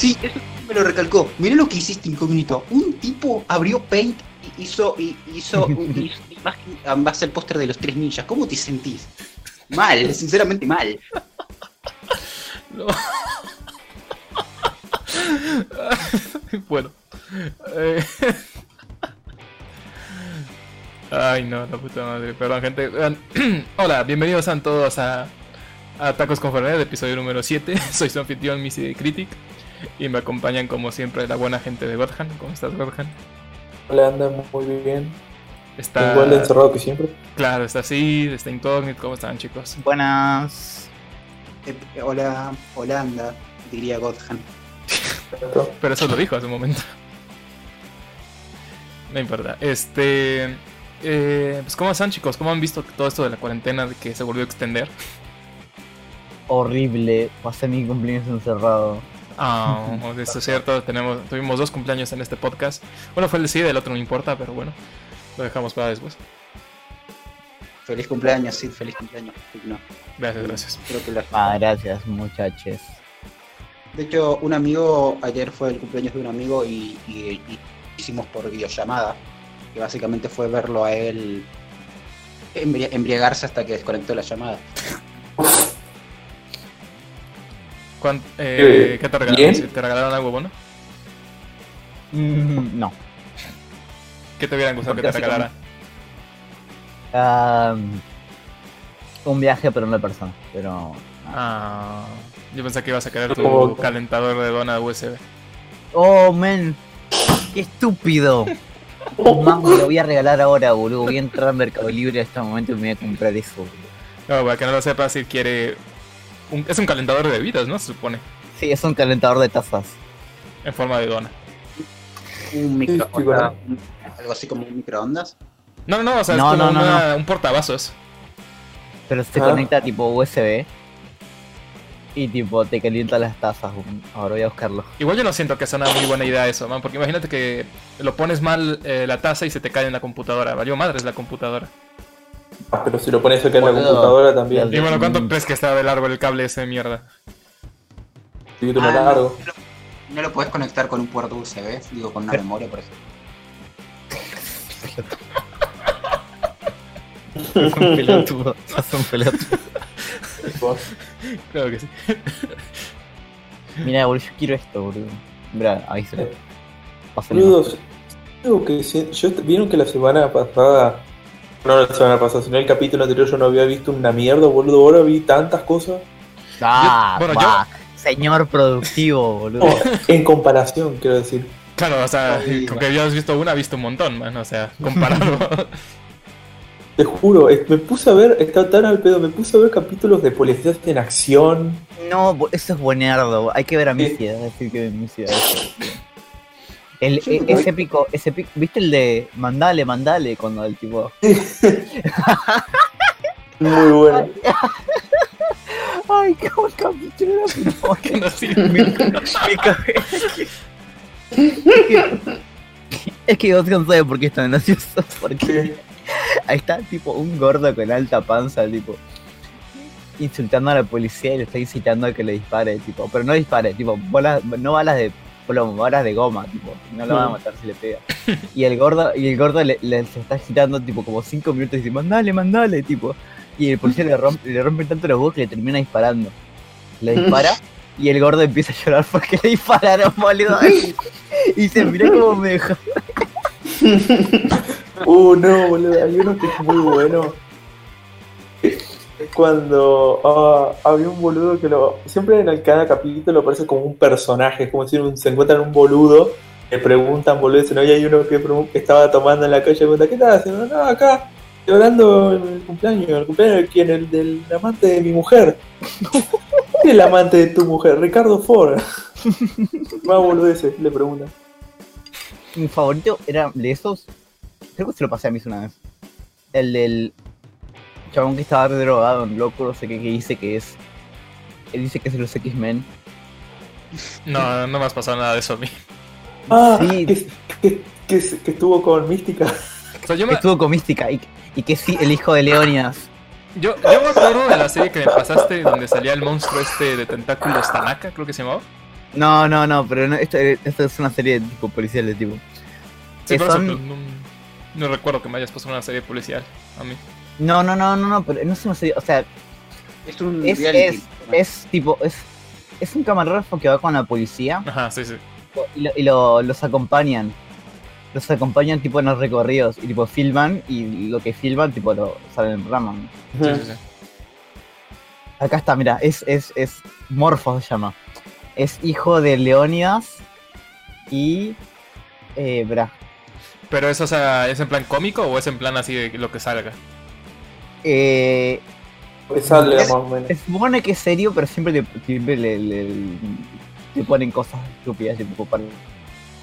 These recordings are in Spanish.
Sí, eso me lo recalcó. Mirá lo que hiciste, incógnito. Un tipo abrió Paint y hizo, y hizo, hizo imagen en base al póster de los tres ninjas. ¿Cómo te sentís? Mal, sinceramente mal. No. bueno. Eh, Ay, no, la puta madre. Perdón, gente. Hola, bienvenidos a todos a, a Tacos con Fernet, episodio número 7. Soy su anfitrión, Missy Critic. Y me acompañan, como siempre, la buena gente de Godhan. ¿Cómo estás, Godhan? Hola, anda muy bien. Está. Igual de encerrado que siempre. Claro, está así, está incógnito. ¿Cómo están, chicos? Buenas. Eh, hola, Holanda, diría Godhan. Pero eso lo dijo hace un momento. No importa. Este. eh, pues, ¿cómo están, chicos? ¿Cómo han visto todo esto de la cuarentena de que se volvió a extender? Horrible. Pasé mi cumpleaños encerrado. Ah, eso es cierto. Tenemos, tuvimos dos cumpleaños en este podcast. Bueno, fue el de sí, el otro no importa, pero bueno. Lo dejamos para después. Feliz cumpleaños, sí, feliz cumpleaños. No, Gracias, gracias. creo que la- Ah, gracias, muchachos. De hecho, un amigo, ayer fue el cumpleaños de un amigo y, y- y hicimos por videollamada, que básicamente fue verlo a él embri- embriagarse hasta que desconectó la llamada. ¿Cuán- eh, Eh, ¿Qué te regalaron? ¿Te regalaron algo bueno? Mm, no. ¿Qué te hubieran gustado que te Porque así regalara? Ah, un viaje, pero no de persona. Pero. Ah, yo pensé que ibas a querer tu Oh. calentador de dona USB. Oh, men. Qué estúpido. Más me lo voy a regalar ahora, boludo. Voy a entrar a Mercado Libre en este momento y me voy a comprar eso. boludo. No, para que no lo sepas, si quiere. Un- es un calentador de bebidas, ¿no? Se supone. Sí, es un calentador de tazas. En forma de dona. Un microondas, algo así como un microondas. No, no, no, o sea, No, es como no, no, una- un portavasos. Pero se Ah. conecta tipo USB. Y tipo te calienta las tazas. Ahora voy a buscarlo. Igual yo no siento que sea una muy buena idea eso, man, porque imagínate que lo pones mal eh, la taza y se te cae en la computadora. Valió madres la computadora. Ah, pero si lo pones acá en la computadora también. Y bueno, ¿cuánto crees que está de largo el cable ese de mierda? Sí, lo Ah, largo. no, no lo puedes conectar con un puerto USB, digo, con una memoria, por ejemplo. Es un pelotudo. Es un pelotudo. Claro que sí. Mira, boludo, yo quiero esto, boludo. Mira, ahí se lo. Pásale. Boludos, algo que si- yo vieron que la semana pasada, no la semana pasada, sino el capítulo anterior yo no había visto una mierda, boludo. Ahora vi tantas cosas. Ah, Yo- bueno, va. Señor productivo, boludo. No, en comparación, quiero decir. Claro, o sea, Ay, con que habías visto una, has visto un montón, man. O sea, comparado. Te juro, me puse a ver, está tan al pedo, me puse a ver capítulos de policías en acción. No, eso es buenardo. Hay que ver a Missy, es decir que da eso. El, Yo e- ese pico, ese pico, ¿viste el de mandale, mandale? Cuando el tipo. Muy bueno. Ay, qué buen capítulo era, no sirve. mi, mi cabeza. Es que vos no sabes por qué es tan gracioso. Porque ahí está, tipo, un gordo con alta panza, tipo, insultando a la policía y le está incitando a que le dispare, tipo, pero no dispare, tipo, bolas, no balas de plomo, balas de goma, tipo, no lo van a matar si le pega. Y el gordo, y el gordo le, le- se está agitando, tipo, como cinco minutos y dice, mandale, mandale, tipo. Y el policía le rompe, le rompe tanto los huevos que le termina disparando. Le dispara y el gordo empieza a llorar porque le dispararon, boludo. Y dice, mira cómo me dejó. Uh, no, boludo, hay uno que es muy bueno. Cuando ah, había un boludo que lo. Siempre en el, cada capítulo aparece como un personaje, es como si un- se encuentran un boludo, le preguntan, boludo, si no hay uno que, estaba tomando en la calle, pregunta, ¿qué estás haciendo? No, acá, llorando el cumpleaños, el cumpleaños de quién, el del amante de mi mujer. ¿Quién es el amante de tu mujer? Ricardo Ford. Más boludo ese, le preguntan. Mi favorito era de esos. Creo que se lo pasé a mí una vez. El del chabón que estaba re drogado, un loco, no sé qué, que dice que es. Él dice que es de los X-Men. No, no me has pasado nada de eso a mí. Ah, Sí. que, que, que, que estuvo con Mística. O sea, yo Que me, estuvo con Mística y, y que sí, el hijo de Leonidas. yo, yo me acuerdo de la serie que me pasaste donde salía el monstruo este de tentáculos Tanaka, creo que se llamaba. No, no, no, pero no, esto, esto es una serie de tipo policial de tipo. Sí, Que por eso son- no, no recuerdo que me hayas puesto una serie policial a mí. No, no, no, no, no, pero no es serie, o sea, Es un es, reality. es, es tipo, es, es un camarógrafo que va con la policía Ajá, sí, sí. y, lo- y lo- los acompañan. Los acompañan tipo en los recorridos y tipo filman y lo que filman tipo lo salen en programa. sí, sí, sí. Acá está, mira, es, es, es Morfo se llama. Es hijo de Leonidas y eh, verá. Pero eso o sea, es en plan cómico o es en plan así de lo que salga. Eh, sale Es- más o menos. se supone que es serio, pero siempre, le, siempre le, le- le ponen cosas estúpidas tipo para.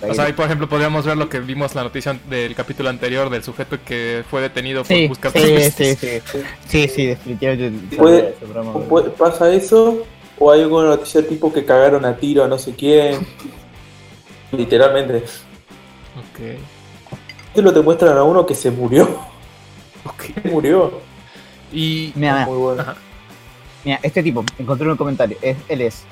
O sea, ahí por ejemplo podríamos ver lo que vimos la noticia del capítulo anterior del sujeto que fue detenido por sí, buscar sí, sí, sí, sí, sí, definitivamente. Puede- puede- ¿Pasa eso? ¿O hay alguna noticia tipo que cagaron a tiro a no sé quién? Literalmente. Ok. Te lo te muestran a uno que se murió. Ok. murió. Y. Mira, mira, Muy bueno. Mira, este tipo, encontré un comentario. Es, él es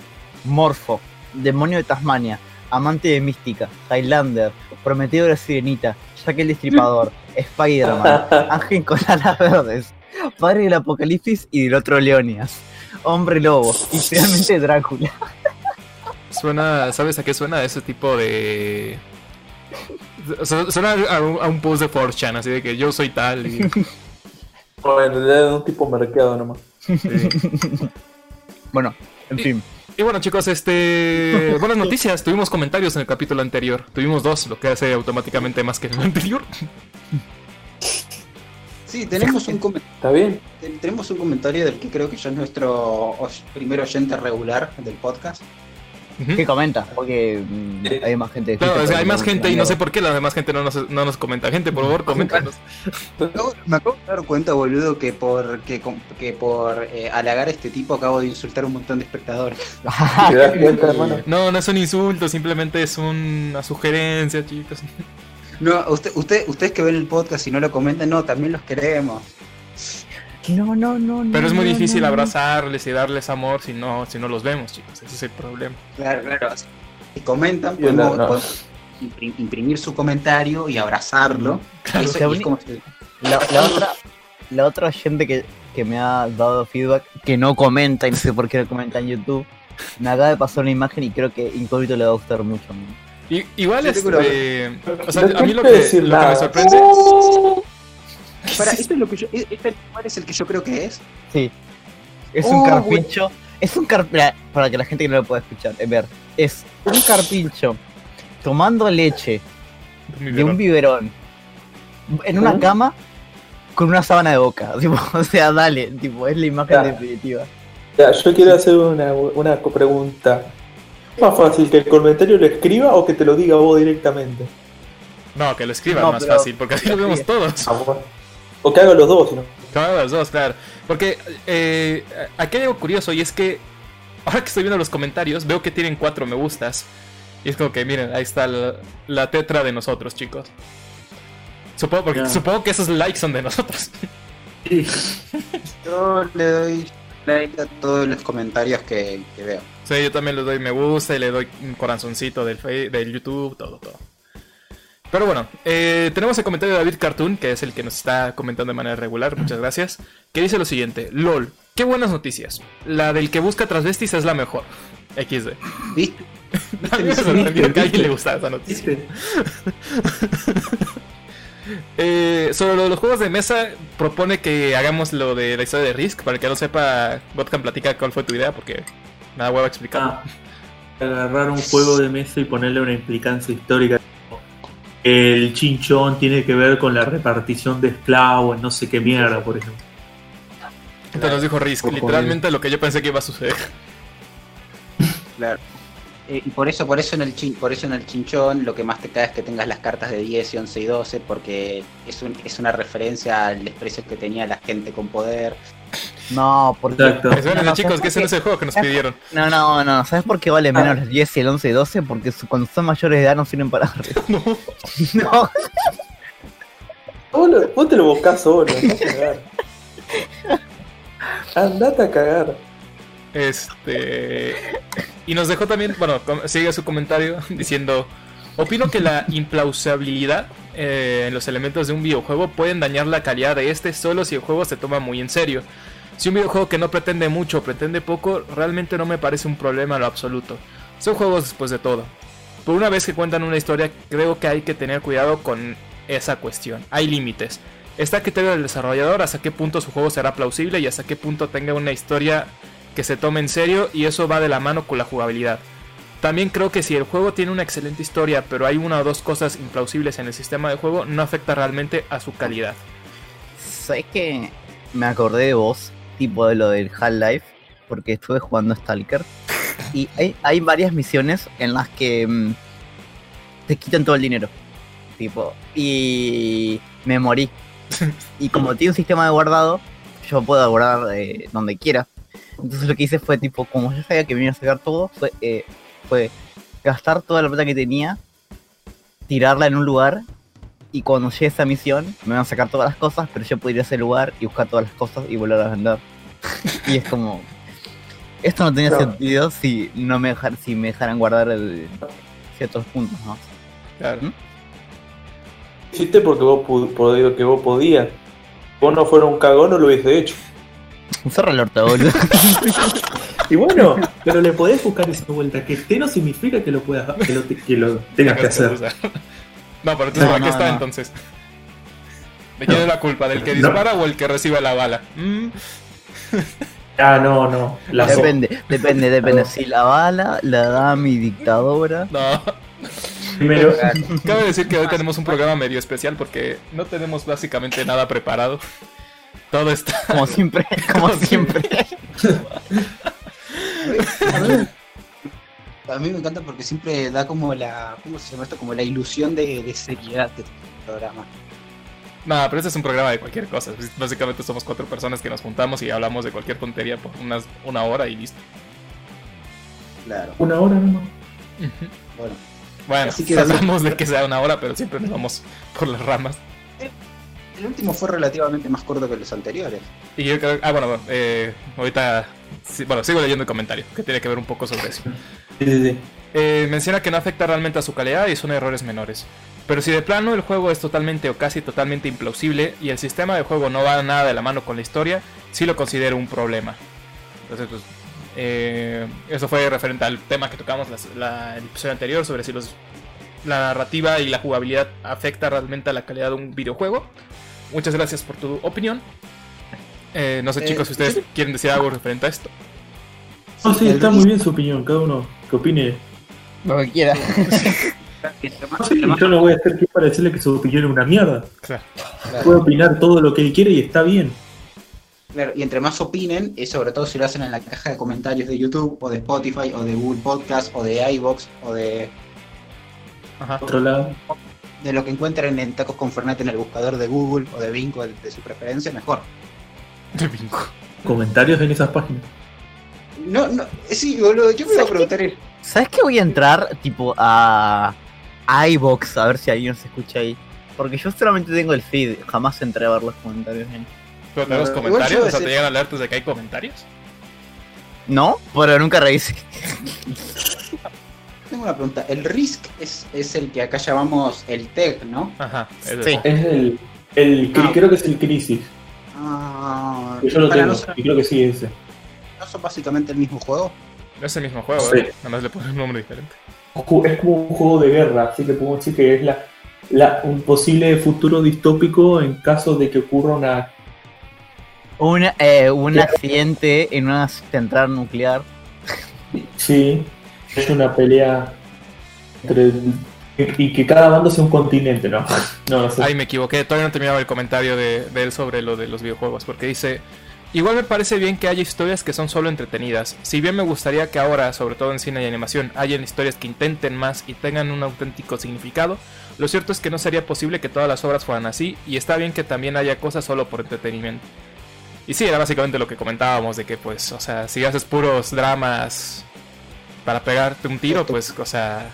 Morfo, demonio de Tasmania, amante de mística, Highlander, prometido de la sirenita, Jack el Destripador, Spider-Man, Ángel con alas verdes, padre del apocalipsis y del otro Leonidas, hombre lobo y finalmente Drácula. Suena, ¿sabes a qué suena ese tipo de... Su- Suena a un, a un post de 4chan, así de que yo soy tal y... Bueno, de un tipo mercado nomás. sí. Bueno, en Y- fin. Y bueno chicos, este... Buenas noticias, tuvimos comentarios en el capítulo anterior. Tuvimos dos, lo que hace automáticamente más que en el anterior. Sí, tenemos un, comen- ¿Está bien? ten- tenemos un comentario del que creo que ya es nuestro primer oyente regular del podcast. Ujú. ¿Qué comenta? Porque mm, hay más gente. que Claro, o sea, hay más gente y no sé por qué la demás gente no nos, no nos comenta. Gente, por favor, coméntanos. Me acabo de dar cuenta, boludo, que por, que, que por eh, halagar a este tipo acabo de insultar a un montón de espectadores. ¿Te das cuenta, hermano? No, no es un insulto, simplemente es una sugerencia, chicos. No, usted, usted, ustedes que ven el podcast y no lo comentan, no, también los queremos. No, no, no, no. Pero es muy no, difícil no, no. abrazarles y darles amor si no, si no los vemos, chicos. Ese es el problema. Claro, claro. Si comentan, podemos, imprimir su comentario y abrazarlo. Claro. Eso- Está y es como si- La, la otra, la otra gente que, que me ha dado feedback, que no comenta y no sé por qué no comenta en YouTube, me acaba de pasar una imagen y creo que Incógnito le va a gustar mucho. igual, tengo este. O sea, No a mí lo que, lo que me sorprende. Para, ¿este es lo que yo, este lugar es el que yo creo que es? Sí. Es Oh, un carpincho. Es un car para, que la gente que no lo pueda escuchar, eh, ver. Es un carpincho tomando leche de un biberón. en una ¿Mm? cama con una sábana de boca. tipo, o sea, dale, tipo, es la imagen Ya. definitiva. Ya, yo quiero hacer una, una pregunta. ¿Es más fácil que el comentario lo escriba o que te lo diga vos directamente? No, que lo escriban No, más pero- fácil, porque así lo vemos todos. O que haga los dos, ¿no? Claro, los dos, claro. Porque eh, aquí hay algo curioso y es que ahora que estoy viendo los comentarios, veo que tienen cuatro me gustas. Y es como que, miren, ahí está la, la tetra de nosotros, chicos. Supongo, porque supongo que esos likes son de nosotros. Yo le doy like a todos los comentarios que, que veo. Sí, yo también le doy me gusta y le doy un corazoncito del, del YouTube, todo, todo. Pero bueno, eh, tenemos el comentario de David Cartoon, que es el que nos está comentando de manera regular, muchas gracias, que dice lo siguiente, LOL, qué buenas noticias. La del que busca transvestis es la mejor. XD. ¿Viste? A mí me sorprendió que a alguien le gustara esa noticia. Eh, sobre lo de los juegos de mesa, propone que hagamos lo de la historia de Risk. Para el que no sepa, Botcam platica cuál fue tu idea, porque nada huevo explicarlo. Ah, agarrar un juego de mesa y ponerle una implicancia histórica. El chinchón tiene que ver con la repartición de esclavos, no sé qué mierda, por ejemplo. Entonces nos dijo Risk, literalmente lo que yo pensé que iba a suceder. Claro. Eh, y por eso, por eso en el chin, por eso en el chinchón lo que más te cae es que tengas las cartas de 10 y 11 y 12, porque es, un, es una referencia al desprecio que tenía la gente con poder. No, porque. Exacto. Espérense, no, chicos, que ese no es ¿sabes el juego que nos pidieron. No, no, no. ¿Sabes por qué vale menos el 10 y el 11 y 12? Porque su- cuando son mayores de edad no sirven para arriba. No. No. Vos, lo- vos te lo buscás solo, andate a cagar. Andate a cagar. Este. Y nos dejó también, bueno, sigue su comentario diciendo, opino que la implausibilidad eh, en los elementos de un videojuego pueden dañar la calidad de este solo si el juego se toma muy en serio. Si un videojuego que no pretende mucho o pretende poco, realmente no me parece un problema en lo absoluto. Son juegos después de todo. Por una vez que cuentan una historia, creo que hay que tener cuidado con esa cuestión. Hay límites. Está a criterio del desarrollador hasta qué punto su juego será plausible y hasta qué punto tenga una historia que se tome en serio y eso va de la mano con la jugabilidad. También creo que si el juego tiene una excelente historia, pero hay una o dos cosas implausibles en el sistema de juego, no afecta realmente a su calidad. ¿Sabes que Me acordé de vos, tipo de lo del Half-Life, porque estuve jugando Stalker. Y hay, hay varias misiones en las que mm, te quitan todo el dinero. Tipo, y me morí. Y como tiene un sistema de guardado, yo puedo guardar eh, donde quiera. Entonces lo que hice fue tipo, como yo sabía que me iba a sacar todo, fue, eh, fue gastar toda la plata que tenía, tirarla en un lugar y cuando llegue a esa misión me van a sacar todas las cosas, pero yo podría ir a ese lugar y buscar todas las cosas y volver a vender. y es como... Esto no tenía Claro. sentido si no me dejar, si me dejaran guardar el- ciertos puntos, ¿no? Claro. Hiciste porque vos, por- que vos podías. Vos no fuera un cagón, no lo hubiese hecho. Cerra el orto, boludo. Y bueno, pero le podés buscar esa vuelta. Que esté no significa que lo puedas que lo, que lo tengas que hacer. No, pero entonces, No, ¿para qué está no. entonces? ¿De quién es la culpa? ¿Del que No. dispara o el que recibe la bala? Mm, Ah, no, no. La so- depende, depende, depende. Si la bala la da mi dictadora. no. primero, Cabe decir que hoy tenemos un programa medio especial porque no tenemos básicamente nada preparado. Todo está. Como siempre, como siempre. A mí me encanta porque siempre da como la. ¿Cómo se llama esto? Como la ilusión de, de seriedad de este programa. No, pero este es un programa de cualquier cosa. Básicamente somos cuatro personas que nos juntamos y hablamos de cualquier tontería por unas, una hora y listo. Claro. una hora nomás. Bueno. Bueno, Así que- tratamos de que sea una hora, pero siempre nos vamos por las ramas. El último fue relativamente más corto que los anteriores. Y yo creo. Ah, bueno, bueno, eh, ahorita. sí, bueno, sigo leyendo el comentario que tiene que ver un poco sobre eso. Sí, sí, sí. Eh, menciona que no afecta realmente a su calidad y son errores menores. Pero si de plano el juego es totalmente o casi totalmente implausible y el sistema de juego no va nada de la mano con la historia, sí lo considero un problema. Entonces, pues, eh, eso fue referente al tema que tocamos la, el episodio anterior sobre si los, la narrativa y la jugabilidad afecta realmente a la calidad de un videojuego. Muchas gracias por tu opinión. Eh, no sé, Eh, chicos, si ustedes quieren decir algo referente a esto. No, sí, está muy bien su opinión. Cada uno que opine. Lo que quiera. No, sí, yo no voy a hacer que para decirle que su opinión es una mierda. Claro. claro. Puede opinar todo lo que él quiere y está bien. Claro, y entre más opinen, y sobre todo si lo hacen en la caja de comentarios de YouTube, o de Spotify, o de Google Podcast, o de iVoox, o de, Ajá. Otro lado. De lo que encuentren en Tacos con Fernet en el buscador de Google o de Bing, o de, de su preferencia, mejor. De bingo. Comentarios en esas páginas. No, no, sí, boludo, yo me iba a preguntar. ¿Sabes que voy a entrar tipo a a iBox a ver si alguien se escucha ahí? Porque yo solamente tengo el feed, jamás entré a ver los comentarios. ahí. Pero tenemos Igual comentarios, o sea, te llegan alertas de que hay comentarios. No, pero nunca revisé. Tengo una pregunta. El RISC es, es el que acá llamamos el TEG, ¿no? Ajá, es Sí. Es el. el Ah. Creo que es el Crisis. Ah, Que yo lo tengo. ¿no, son, Y creo que sí es ese. no son básicamente el mismo juego? No es el mismo juego, Sí. ¿eh? nada más le ponen un nombre diferente. Es como un juego de guerra, así que podemos decir que es la, la- un posible futuro distópico en caso de que ocurra una. Un, eh, un accidente en una central nuclear. Sí, es una pelea entre. Y que cada bando sea un continente, ¿no? No. Ay, me equivoqué, todavía no terminaba el comentario de, de él sobre lo de los videojuegos, porque dice, igual me parece bien que haya historias que son solo entretenidas, si bien me gustaría que ahora, sobre todo en cine y animación, hayan historias que intenten más y tengan un auténtico significado, lo cierto es que no sería posible que todas las obras fueran así, y está bien que también haya cosas solo por entretenimiento. Y sí, era básicamente lo que comentábamos, de que pues, o sea, si haces puros dramas para pegarte un tiro, pues, o sea,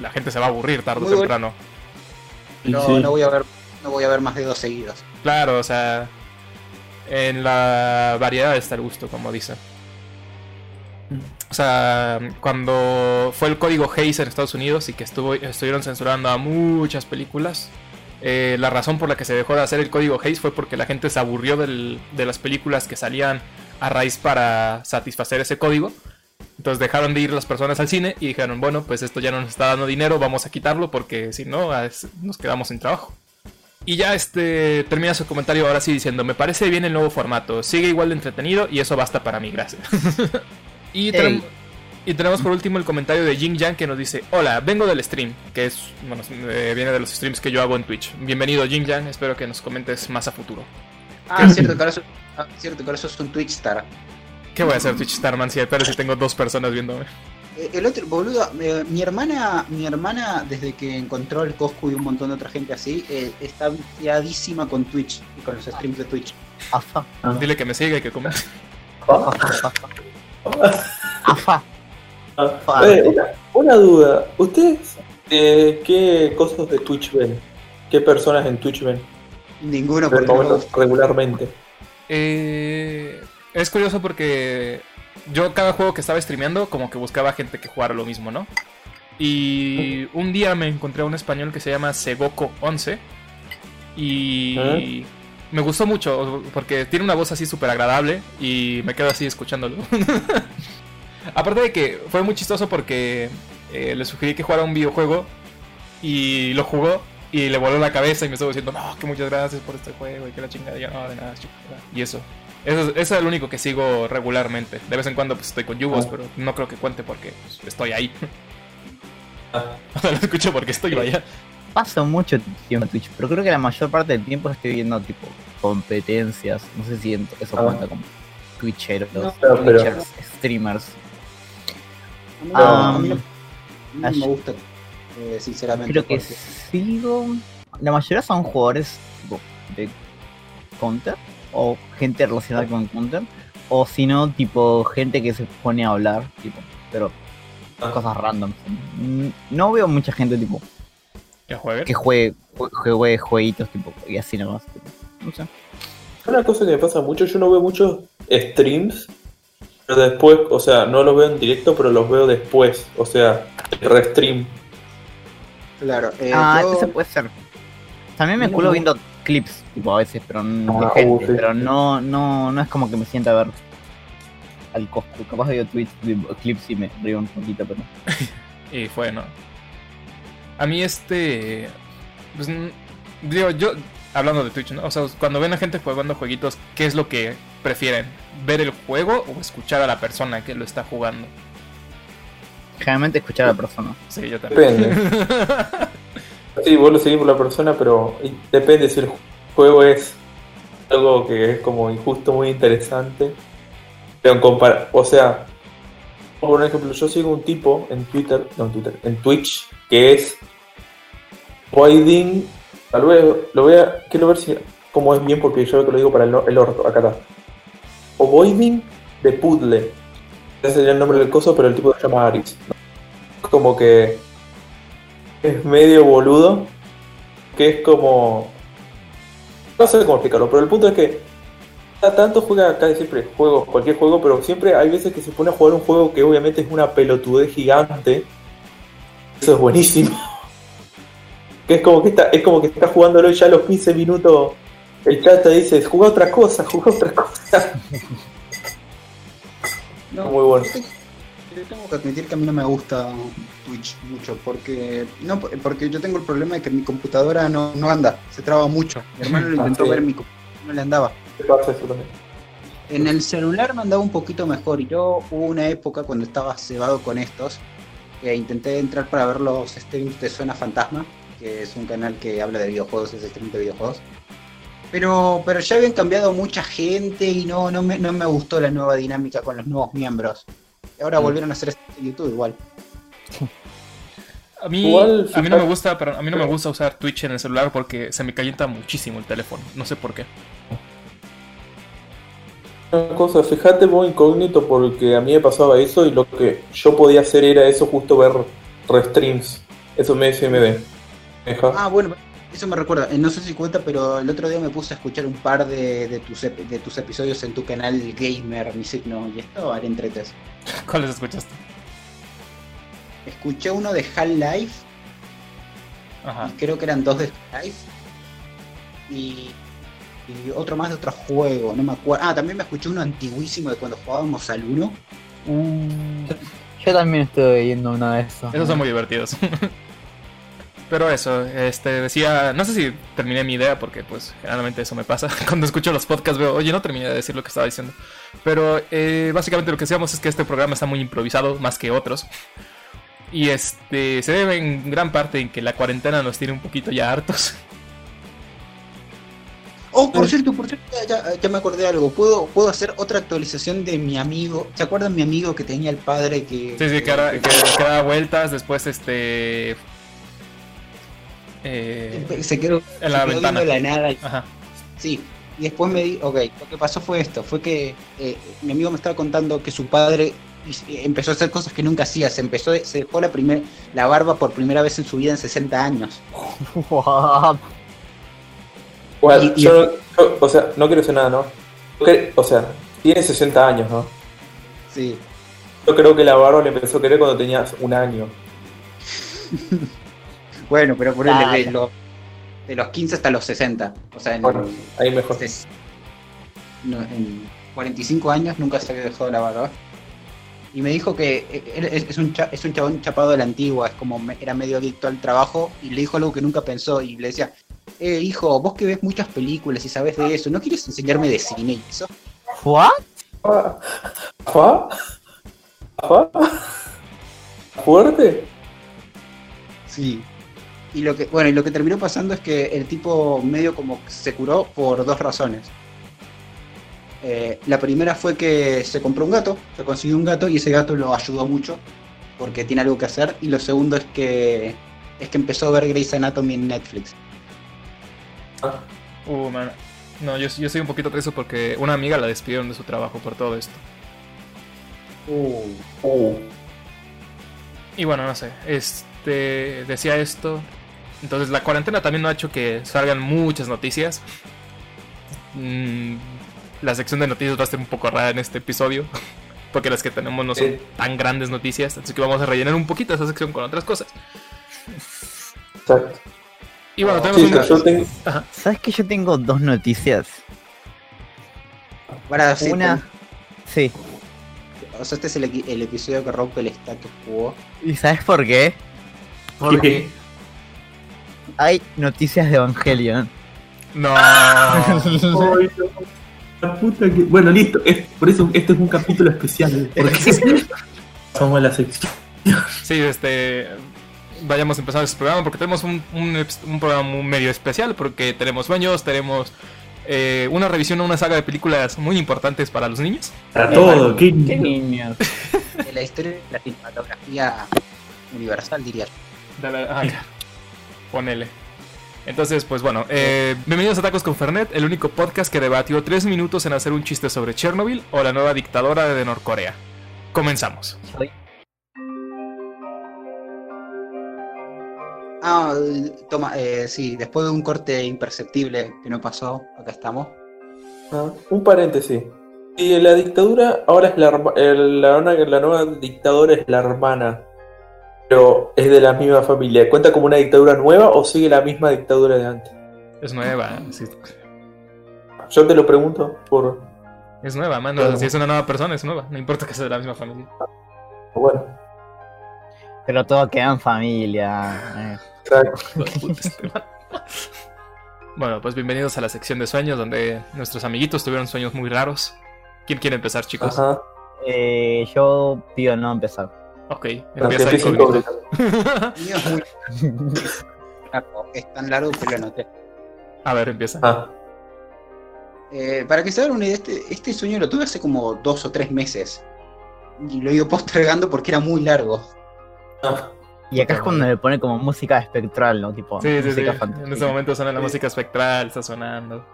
la gente se va a aburrir tarde o temprano. No, Sí. no voy a ver, no voy a ver más de dos seguidos. Claro, o sea, en la variedad está el gusto, como dice. O sea, cuando fue el código Hayes en Estados Unidos y que estuvo, estuvieron censurando a muchas películas, eh, la razón por la que se dejó de hacer el código Hayes fue porque la gente se aburrió del- de las películas que salían a raíz para satisfacer ese código. Entonces dejaron de ir las personas al cine y dijeron, bueno, pues esto ya no nos está dando dinero, vamos a quitarlo porque si no, es- nos quedamos sin trabajo. Y ya este termina su comentario ahora sí diciendo, me parece bien el nuevo formato, sigue igual de entretenido y eso basta para mí, gracias. y tenemos por último el comentario de Jing Yang que nos dice, hola, vengo del stream, que es, bueno, eh, viene de los streams que yo hago en Twitch. Bienvenido Jing Yang, espero que nos comentes más a futuro. Ah, cierto que ahora sos, ah, cierto que ahora sos un Twitch star. ¿Qué voy a hacer Twitch Starman si pero si tengo dos personas viéndome? Eh, El otro, boludo, eh, mi hermana, mi hermana, desde que encontró el Coscu y un montón de otra gente así, eh, está viciadísima con Twitch y con los streams de Twitch. Afa, Dile que me siga y que comer. Ah, afa, afa. eh, una, una duda. ¿Ustedes eh, qué cosas de Twitch ven? ¿Qué personas en Twitch ven? Ninguno porque no me Regular- gusta. regularmente. Eh, es curioso porque yo cada juego que estaba streameando como que buscaba gente que jugara lo mismo, ¿no? Y un día me encontré a un español que se llama Segoko 11 y me gustó mucho porque tiene una voz así súper agradable y me quedo así escuchándolo. Aparte de que fue muy chistoso porque eh, le sugerí que jugara un videojuego y lo jugó y le voló la cabeza y me estuvo diciendo, no, que muchas gracias por este juego y que la chingada. Y yo, no, de nada, chico. Y eso. Eso, es- eso es el único que sigo regularmente. De vez en cuando pues, estoy con Yugos, Ah. pero no creo que cuente porque pues, estoy ahí. Ah. O sea, lo escucho porque estoy allá. Paso mucho tiempo en Twitch, pero creo que la mayor parte del tiempo estoy viendo tipo competencias. No sé si eso Ah. cuenta como Twitcheros, No, pero- Twitchers, streamers. A mí, no- a mí no, me gusta, eh, sinceramente. Creo que porque- sigo. La mayoría son jugadores tipo, de Counter o gente relacionada con Counter. O si no, tipo gente que se pone a hablar, tipo, pero Ah. cosas random. Mm, No veo mucha gente tipo ¿Ya juegue? que juegue, jue- juegue jueguitos tipo y así nomás. tipo, no sé. Una cosa que me pasa mucho, yo no veo muchos streams, pero después, o sea, no los veo en directo, pero los veo después, o sea, restream. Claro, eh, ah, yo- ese puede ser. También me culo viendo clips, tipo a veces, pero no de Ah, gente, uh, sí. pero no, no, no es como que me sienta a ver al Coscu. Capaz veo tweets, clips y me río un poquito, pero. Y fue, ¿no? A mí este... Pues, digo, yo... Hablando de Twitch, ¿no? O sea, cuando ven a gente jugando jueguitos, ¿qué es lo que prefieren? ¿Ver el juego o escuchar a la persona que lo está jugando? Generalmente escuchar a la persona. Sí, yo también. Sí, vos lo seguís por la persona, pero depende si el juego es algo que es como injusto, muy interesante. Pero en compara o sea, por ejemplo, yo sigo un tipo en Twitter, no en Twitter, en Twitch, que es Voiding. Tal vez lo voy a. Quiero ver si cómo es bien porque yo que lo digo para el, el orto, acá está. O Voiding de Puzzle. Ese sería el nombre del coso, pero el tipo se llama Aris. Como que es medio boludo, que es como... No sé cómo explicarlo, pero el punto es que tanto juega casi siempre juegos, cualquier juego, pero siempre hay veces que se pone a jugar un juego que obviamente es una pelotudez gigante. Eso es buenísimo. Que es como que está, es como que está jugándolo y ya a los 15 minutos el chat te dice, juega otra cosa, juega otra cosa. no, Muy bueno. Tengo que admitir que a mí no me gusta Twitch mucho, porque no porque yo tengo el problema de que mi computadora no, no anda, se traba mucho. Mi hermano lo Ah, intentó sí. ver, mi computadora no le andaba. ¿Qué pasa eso también? En el celular me andaba un poquito mejor y yo hubo una época cuando estaba cebado con estos que intenté entrar para ver los streams de Suena Fantasma, que es un canal que habla de videojuegos, es stream de videojuegos. Pero, pero ya habían cambiado mucha gente y no, no, me, no me gustó la nueva dinámica con los nuevos miembros. Ahora Mm. volvieron a hacer esto en YouTube igual. A mí, Igual, a mí no me gusta, pero a mí no me gusta usar Twitch en el celular porque se me calienta muchísimo el teléfono. No sé por qué. Una cosa, fíjate vos incógnito porque a mí me pasaba eso y lo que yo podía hacer era eso, justo ver restreams. Eso me SMD. Deja. Ah, bueno, Eso me recuerda, eh, no sé si cuenta, pero el otro día me puse a escuchar un par de, de tus, ep- de tus episodios en tu canal Gamer, mi signo, y estaba en entretes. ¿Cuáles escuchaste? Escuché uno de Half-Life, Ajá. y creo que eran dos de Half-Life, y, y otro más de otro juego, no me acuerdo. Ah, también me escuché uno antiguísimo de cuando jugábamos al 1. Uh, yo también estoy viendo uno de esos. Esos son muy divertidos. Pero eso, este decía, no sé si terminé mi idea porque pues generalmente eso me pasa. Cuando escucho los podcasts veo, oye, no terminé de decir lo que estaba diciendo. Pero eh, básicamente lo que decíamos es que este programa está muy improvisado más que otros. Y este se debe en gran parte en que la cuarentena nos tiene un poquito ya hartos. Oh, por cierto, por cierto, ya, me acordé de algo. ¿Puedo, puedo hacer otra actualización de mi amigo. ¿Se acuerdan mi amigo que tenía el padre que. Sí, sí, que, ahora- que- que da vueltas, después este... eh, se quedó, En la se quedó ventana. viendo la nada. ajá. Sí. Y después me di, ok, lo que pasó fue esto, fue que eh, mi amigo me estaba contando que su padre hiz- empezó a hacer cosas que nunca hacía, se empezó, se dejó la primer, la barba por primera vez en su vida en 60 años. What? Bueno, Y- y- yo, no- yo- o sea, no quiero decir nada, ¿no? O sea, tiene 60 años, ¿no? Sí. Yo creo que la barba le empezó a querer cuando tenías un año. Bueno, pero por de, Dale. los, de los 15 hasta los 60. O sea, en, Bueno, ahí mejor. no, en 45 años nunca se había dejado la barba. Y me dijo que eh, él es, es un cha- es un chabón chapado de la antigua, es como me- era medio adicto al trabajo y le dijo algo que nunca pensó y le decía, eh, hijo, vos que ves muchas películas y sabes de eso, ¿no quieres enseñarme de cine y eso? What? ¿Fa? ¿Fuerte? Sí. Y lo que, bueno, y lo que terminó pasando es que el tipo medio como que se curó por dos razones. Eh, la primera fue que se compró un gato, se consiguió un gato y ese gato lo ayudó mucho porque tiene algo que hacer. Y lo segundo es que es que empezó a ver Grey's Anatomy en Netflix. Uh, man. No, yo, yo soy un poquito triste porque una amiga la despidieron de su trabajo por todo esto. Uh, Y bueno, no sé, este decía esto. Entonces la cuarentena también no ha hecho que salgan muchas noticias. Mm, la sección de noticias va a ser un poco rara en este episodio. Porque las que tenemos no son tan grandes noticias. Así que vamos a rellenar un poquito esa sección con otras cosas. exacto. Y bueno, tenemos Chicos, un... yo tengo. ¿Sabes que yo tengo dos noticias? Para sí, Una. ten- Sí. o sea, este es el, el episodio que rompe el status quo. ¿Y sabes por qué? Porque hay noticias de Evangelion. No. La puta que- Bueno, listo. es- por eso este es un capítulo especial. Porque somos la sección. Sí, este. Vayamos a empezar este programa porque tenemos un, un, un programa muy medio especial. Porque tenemos sueños, tenemos eh, una revisión a una saga de películas muy importantes para los niños. Para todo. ¿Qué, ¿Qué niños? De la historia de la cinematografía universal, diría. yo. Dale, ah, ya. Ponele. Entonces, pues bueno, eh, bienvenidos a Tacos con Fernet, el único podcast que debatió tres minutos en hacer un chiste sobre Chernobyl o la nueva dictadora de Norcorea. Comenzamos. Soy- Ah, toma, eh, sí, después de un corte imperceptible que no pasó, acá estamos. Ah, un paréntesis. Y la dictadura ahora es la, la, una- la nueva dictadora es la hermana. Pero es de la misma familia. ¿Cuenta como una dictadura nueva o sigue la misma dictadura de antes? Es nueva, sí, Yo te lo pregunto por. es nueva, mano. Claro. Si es una nueva persona, es nueva. No importa que sea de la misma familia. Bueno, Pero todo queda en familia. eh. exacto. Bueno, pues bienvenidos a la sección de sueños donde nuestros amiguitos tuvieron sueños muy raros. ¿Quién quiere empezar, chicos? Ajá. Eh, yo pido no empezar. Ok, empieza incógnito. es muy largo, es tan largo que lo anoté. A ver, empieza. Ah, Eh, para que se hagan una idea, este, este sueño lo tuve hace como dos o tres meses. Y lo he ido postergando porque era muy largo. ah. Y acá es cuando le pone como música espectral, ¿no? Tipo, Sí, sí, sí. En este momento suena la música espectral, está sonando.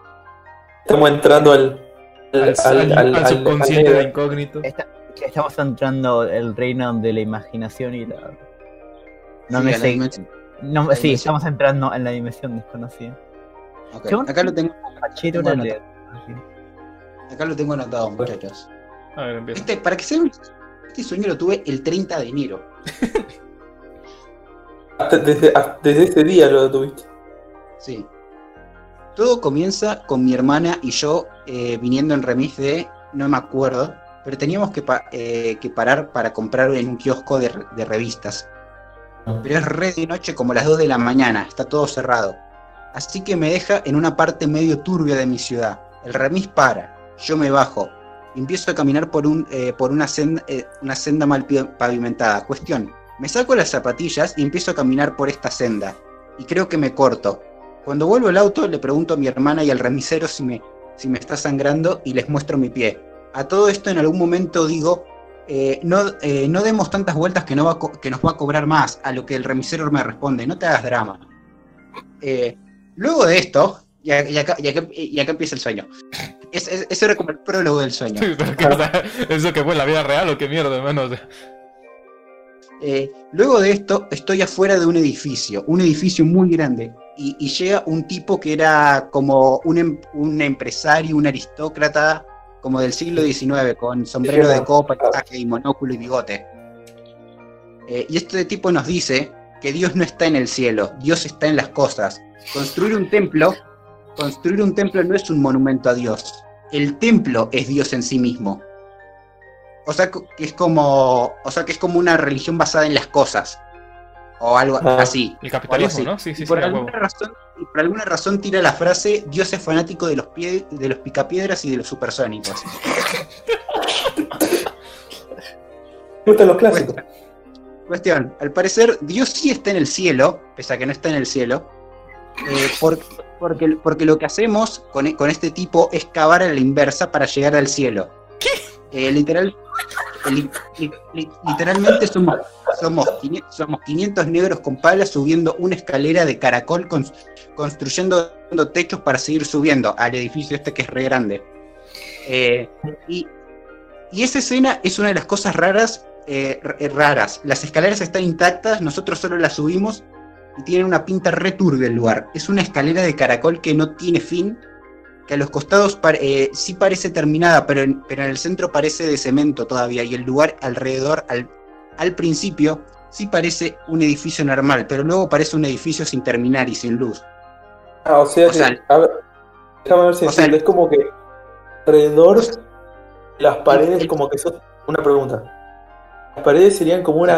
Estamos entrando al. Al, al- al subconsciente al- de incógnito. Está- estamos entrando el reino de la imaginación y la... No Sí, me sé... No, sí, dimensión. estamos entrando en la dimensión desconocida. Acá lo tengo, una no. lea. acá lo tengo anotado, muchachos. A ver, empieza. Este, para que se vean, este sueño lo tuve el 30 de enero. Hasta desde, hasta- desde ese día lo tuviste. Sí. Todo comienza con mi hermana y yo eh, viniendo en remis de, no me acuerdo, pero teníamos que, pa- eh, que parar para comprar en un kiosco de, re- de revistas. Pero es re de noche como las 2 de la mañana, está todo cerrado. Así que me deja en una parte medio turbia de mi ciudad. El remis para, yo me bajo empiezo a caminar por, un, eh, por una, senda, eh, una senda mal pavimentada. Cuestión, me saco las zapatillas y empiezo a caminar por esta senda. Y creo que me corto. Cuando vuelvo al auto le pregunto a mi hermana y al remisero si me, si me está sangrando y les muestro mi pie. A todo esto en algún momento digo, eh, no, eh, no demos tantas vueltas que, no va que nos va a cobrar más, a lo que el remisero me responde, no te hagas drama. Eh, luego de esto, y, acá, empieza el sueño. Es, es- ese era como el prólogo del sueño. O sea, ¿Eso que fue en la vida real o qué mierda, hermano? O sea, luego de esto, estoy afuera de un edificio, un edificio muy grande, y, y llega un tipo que era como un, em- un empresario, un aristócrata, como del siglo XIX, con sombrero de copa, traje y monóculo y bigote. Eh, y este tipo nos dice que Dios no está en el cielo, Dios está en las cosas. Construir un templo, construir un templo no es un monumento a Dios, el templo es Dios en sí mismo. O sea que es como, o sea que es como una religión basada en las cosas. O algo Ah. así. el capitalismo, así. ¿no? Sí, sí, Y por, alguna razón, y por alguna razón tira la frase Dios es fanático de los pie, de los picapiedras y de los supersónicos. Gustan los clásicos. Cuestión, al parecer Dios sí está en el cielo, pese a que no está en el cielo, eh, por- porque, porque lo que hacemos con, con este tipo es cavar a la inversa para llegar al cielo. Eh, literal, li- li- li- literalmente somos, somos, 500, somos 500 negros con palas subiendo una escalera de caracol, cons- construyendo techos para seguir subiendo al edificio este que es re grande. Eh, y, y esa escena es una de las cosas raras eh, eh, raras. Las escaleras están intactas, nosotros solo las subimos y tienen una pinta re turbia el lugar. Es una escalera de caracol que no tiene fin, que a los costados eh, sí parece terminada, pero en, pero en el centro parece de cemento todavía y el lugar alrededor, al, al principio, sí parece un edificio normal, pero luego parece un edificio sin terminar y sin luz. Ah, o sea, O sea, que- a ver, déjame ver si o sea, es como que alrededor o sea, las paredes el- como que son una pregunta. Las paredes serían como una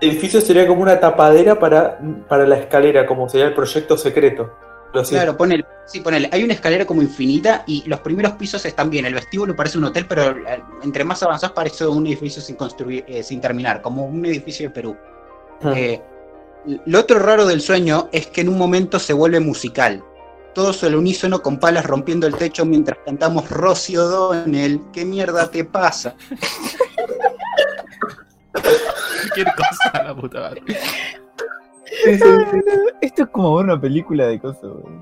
el edificio sería como una tapadera para, para la escalera, como sería el proyecto secreto. Claro, ponele, sí, ponele. Hay una escalera como infinita y los primeros pisos están bien. El vestíbulo parece un hotel, pero eh, entre más avanzás parece un edificio sin construir, eh, sin terminar, como un edificio de Perú. Ah. Eh, lo otro raro del sueño es que en un momento se vuelve musical. Todos al unísono con palas rompiendo el techo mientras cantamos Rocío O'Donnell. ¿Qué mierda te pasa? Cualquier cosa, la puta madre. Sí, sí, sí. Esto es como ver una película de cosas. güey.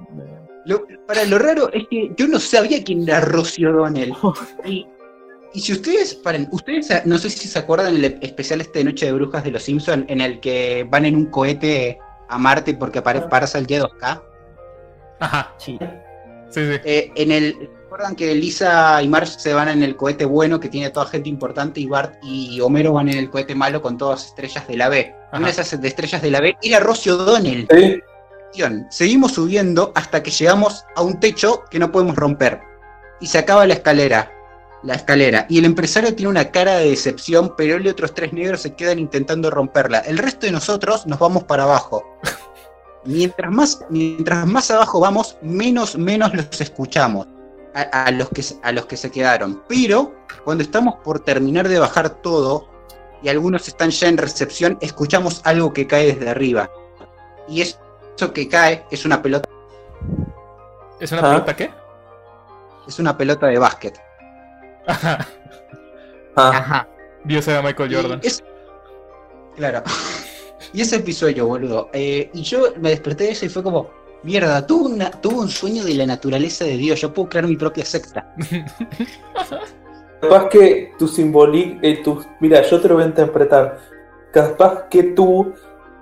Lo, para lo raro es que yo no sabía quién era Rocío O'Donnell. Y, y si ustedes, paren, ustedes no sé si se acuerdan del especial este de Noche de Brujas de los Simpson en el que van en un cohete a Marte porque pasa el Y2K. Ajá, Sí. sí, sí. Eh, en el, ¿Recuerdan que Lisa y Marge se van en el cohete bueno que tiene toda gente importante y Bart y Homero van en el cohete malo con todas estrellas de la B? Ajá. Una de esas de estrellas de la B era Rocio O'Donnell. Sí, Seguimos subiendo hasta que llegamos a un techo que no podemos romper. Y se acaba la escalera. La escalera. Y el empresario tiene una cara de decepción, pero él y otros tres negros se quedan intentando romperla. El resto de nosotros nos vamos para abajo. Mientras más, mientras más abajo vamos, menos, menos los escuchamos. A, a los que, se- a los que se quedaron. Pero cuando estamos por terminar de bajar todo y algunos están ya en recepción, escuchamos algo que cae desde arriba. Y es- eso que cae es una pelota, ¿Es una pelota qué? es una pelota de básquet. Ajá. Ah, Ajá. Dios era Michael Jordan. es- claro. y ese episodio, boludo. Eh, y yo me desperté de eso y fue como, mierda, tuve, una, tuve un sueño de la naturaleza de Dios. Yo puedo crear mi propia secta. capaz que tu simbólico, eh, tu, mira, yo te lo voy a interpretar. Capaz que tú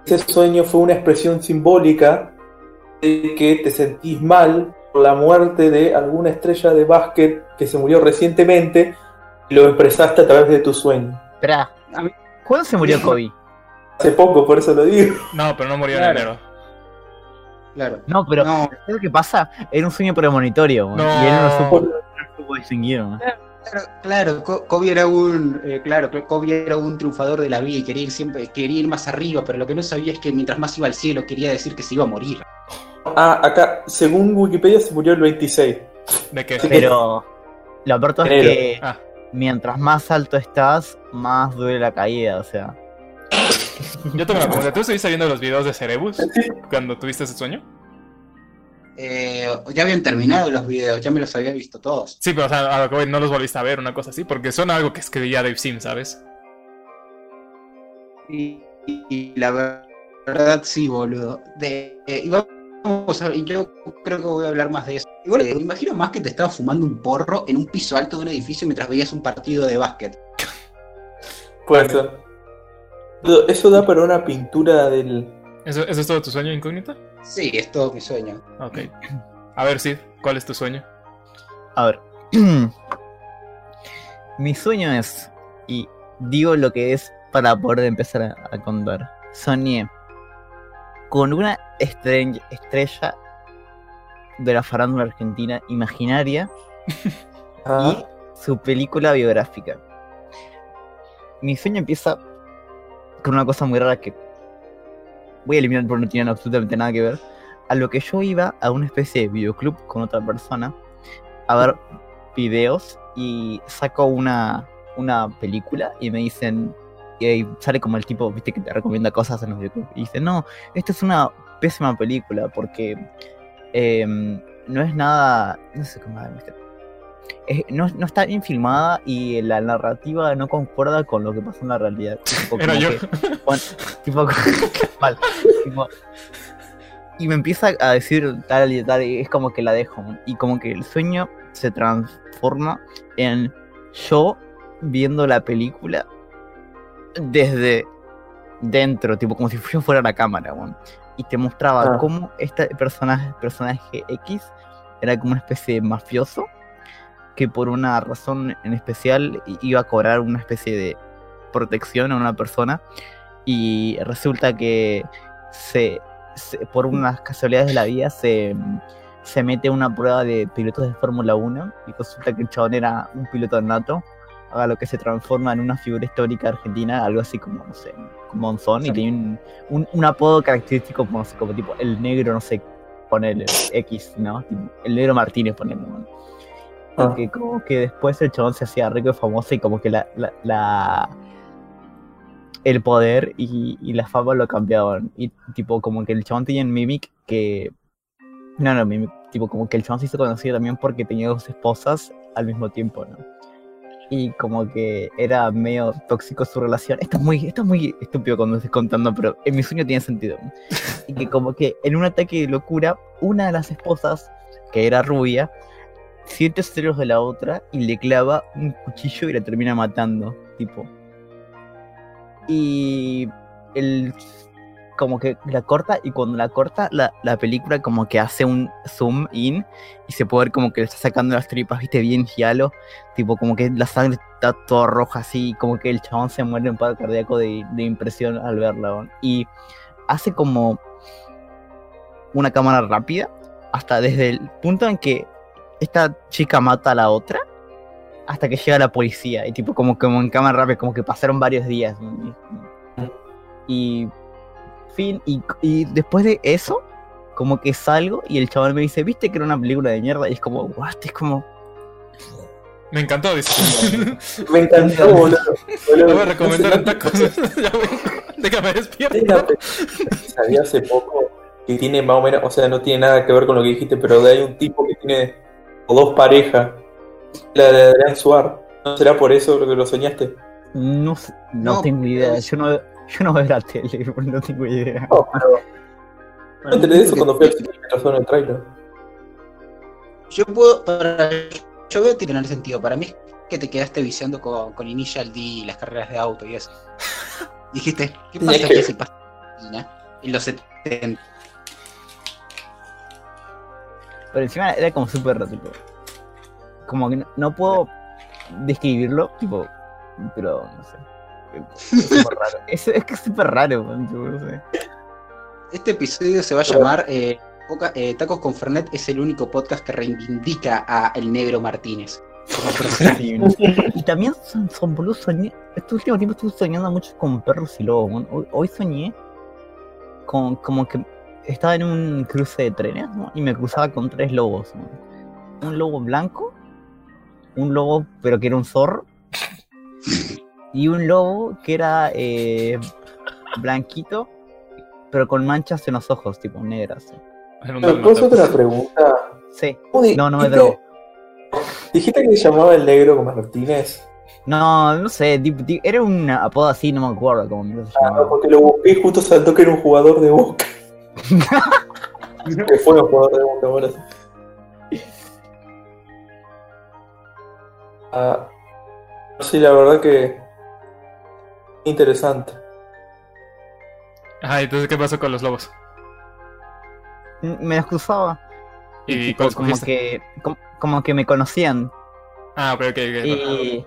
ese sueño fue una expresión simbólica de que te sentís mal por la muerte de alguna estrella de básquet que se murió recientemente y lo expresaste a través de tu sueño. Espera, ¿cuándo se murió Kobe? Hace poco, por eso lo digo. No, pero no murió Claro. en enero. Claro. No, pero No, ¿sabes lo que pasa? Era un sueño premonitorio, No. y él no lo supo, no supo distinguir. claro, claro, Kobe era un, eh, claro, Kobe era un triunfador de la vida y quería ir siempre, quería ir más arriba, pero lo que no sabía es que mientras más iba al cielo quería decir que se iba a morir. Ah, acá, según Wikipedia, se murió el 26. ¿De qué? Pero lo peor es que Ah, mientras más alto estás, más duele la caída, o sea. Yo tengo una pregunta. ¿Tú estuviste viendo los videos de Cerebus cuando tuviste ese sueño? Eh, ya habían terminado los videos, ya me los había visto todos. Sí, pero o sea, a lo que voy, no los volviste a ver, una cosa así, porque suena algo que escribía Dave Sim, ¿sabes? Y, y la verdad sí, boludo. De, eh, y vamos a yo creo que voy a hablar más de eso. Igual me imagino más que te estabas fumando un porro en un piso alto de un edificio mientras veías un partido de básquet. Puede ser. Eso- da para una pintura del. ¿Eso, ¿Eso es todo tu sueño incógnita? Sí, es todo mi sueño. Ok. A ver, Sid, ¿cuál es tu sueño? A ver. Mi sueño es, y digo lo que es para poder empezar a, a contar. Soñé con una estre- estrella de la farándula argentina imaginaria Ah, y su película biográfica. Mi sueño empieza con una cosa muy rara que voy a eliminar porque no tiene absolutamente nada que ver. A lo que yo iba a una especie de videoclub con otra persona a ver videos y saco una, una película y me dicen, y ahí sale como el tipo, viste, que te recomienda cosas en los videoclubs. Y dice, no, esta es una pésima película porque em, no es nada, no sé cómo ¿viste? Es- no, no está bien filmada y la narrativa no concuerda con lo que pasó en la realidad. Tipo, Era como yo. que- bueno, tipo, mal, tipo, y me empieza a decir tal y tal, y es como que la dejo. Y como que el sueño se transforma en yo viendo la película desde dentro, tipo como si yo fuera la cámara. Y te mostraba Ah. cómo este personaje, personaje X era como una especie de mafioso que por una razón en especial iba a cobrar una especie de protección a una persona y resulta que se, se- por unas casualidades de la vida se, se mete una prueba de pilotos de Fórmula 1 y resulta que el chabón era un piloto nato a lo que se transforma en una figura histórica argentina, algo así como, no sé, Monzón, y tiene un, un, un apodo característico como, no sé, como tipo el negro, no sé, ponele X, ¿no? El negro Martínez, ponele, ¿no? Ah. que como que después el chabón se hacía rico y famoso y como que la, la, la- el poder y, y la fama lo cambiaban. Y tipo como que el chabón tenía un mimic que... No, no, mimic. Tipo como que el chabón se hizo conocido también porque tenía dos esposas al mismo tiempo, ¿no? Y como que era medio tóxico su relación. Esto es muy, esto es muy estúpido cuando estoy contando, pero en mi sueño tiene sentido. Y que como que en un ataque de locura, una de las esposas, que era rubia, siente celos de la otra y le clava un cuchillo y la termina matando, tipo. Y el como que la corta y cuando la corta la, la película como que hace un zoom in y se puede ver como que le está sacando las tripas, viste, bien gialo, tipo como que la sangre está toda roja así, como que el chabón se muere en paro cardíaco de, de impresión al verla. Y hace como una cámara rápida hasta desde el punto en que esta chica mata a la otra hasta que llega la policía y tipo como, como en cámara rápida, como que pasaron varios días. ¿no? Y fin, y, y después de eso, como que salgo y el chaval me dice, ¿viste que era una película de mierda? Y es como, what, es como, Me encantó, dice. Me encantó, boludo. boludo. Voy a recomendar en No tacos. Déjame despierto. salió hace poco que tiene más o menos, o sea, no tiene nada que ver con lo que dijiste, pero de hay un tipo que tiene dos parejas, la de Adrián Suar. ¿No será por eso lo que lo soñaste? no, no, No, tengo idea, yo no, yo no veo la tele, no tengo idea. No, pero. No enteré de eso cuando fui al cine me el trailer. Yo puedo, para, yo veo que tener sentido. Para mí es que te quedaste viciando con, con Initial D y las carreras de auto y eso. Dijiste, ¿qué pasa que- si pasa? en los 70. Pero encima era como súper, tipo. Como que no, no puedo describirlo, tipo. Pero no sé. Es raro. Es, es que es súper raro, man, tipo, no sé. Este episodio se va a llamar eh, eh, Tacos con Fernet es el único podcast que reivindica a el negro Martínez. Y también son, son boludo, soñé. Este último tiempo estuve soñando mucho con perros y lobos. Hoy, hoy soñé con como que estaba en un cruce de trenes ¿no? y me cruzaba con tres lobos. Un lobo blanco, un lobo pero que era un zorro, y un lobo que era eh, blanquito pero con manchas en los ojos, tipo negras. ¿Puedo hacerte una pregunta? Sí. ¿Cómo di- No, no me drogo. Dijiste que se llamaba el negro como Martínez. No, no sé, era un apodo así, no me acuerdo cómo mierda se Ah, llamaba. no, porque lo busqué y justo saltó que era un jugador de Boca. Que fue un jugador de Boca, bueno. sí. Ah, sí, la verdad que interesante. Ajá, entonces, ¿qué pasó con los lobos? Me los cruzaba. ¿Y como que como, como que me conocían Ah, ok, ok, ok. y,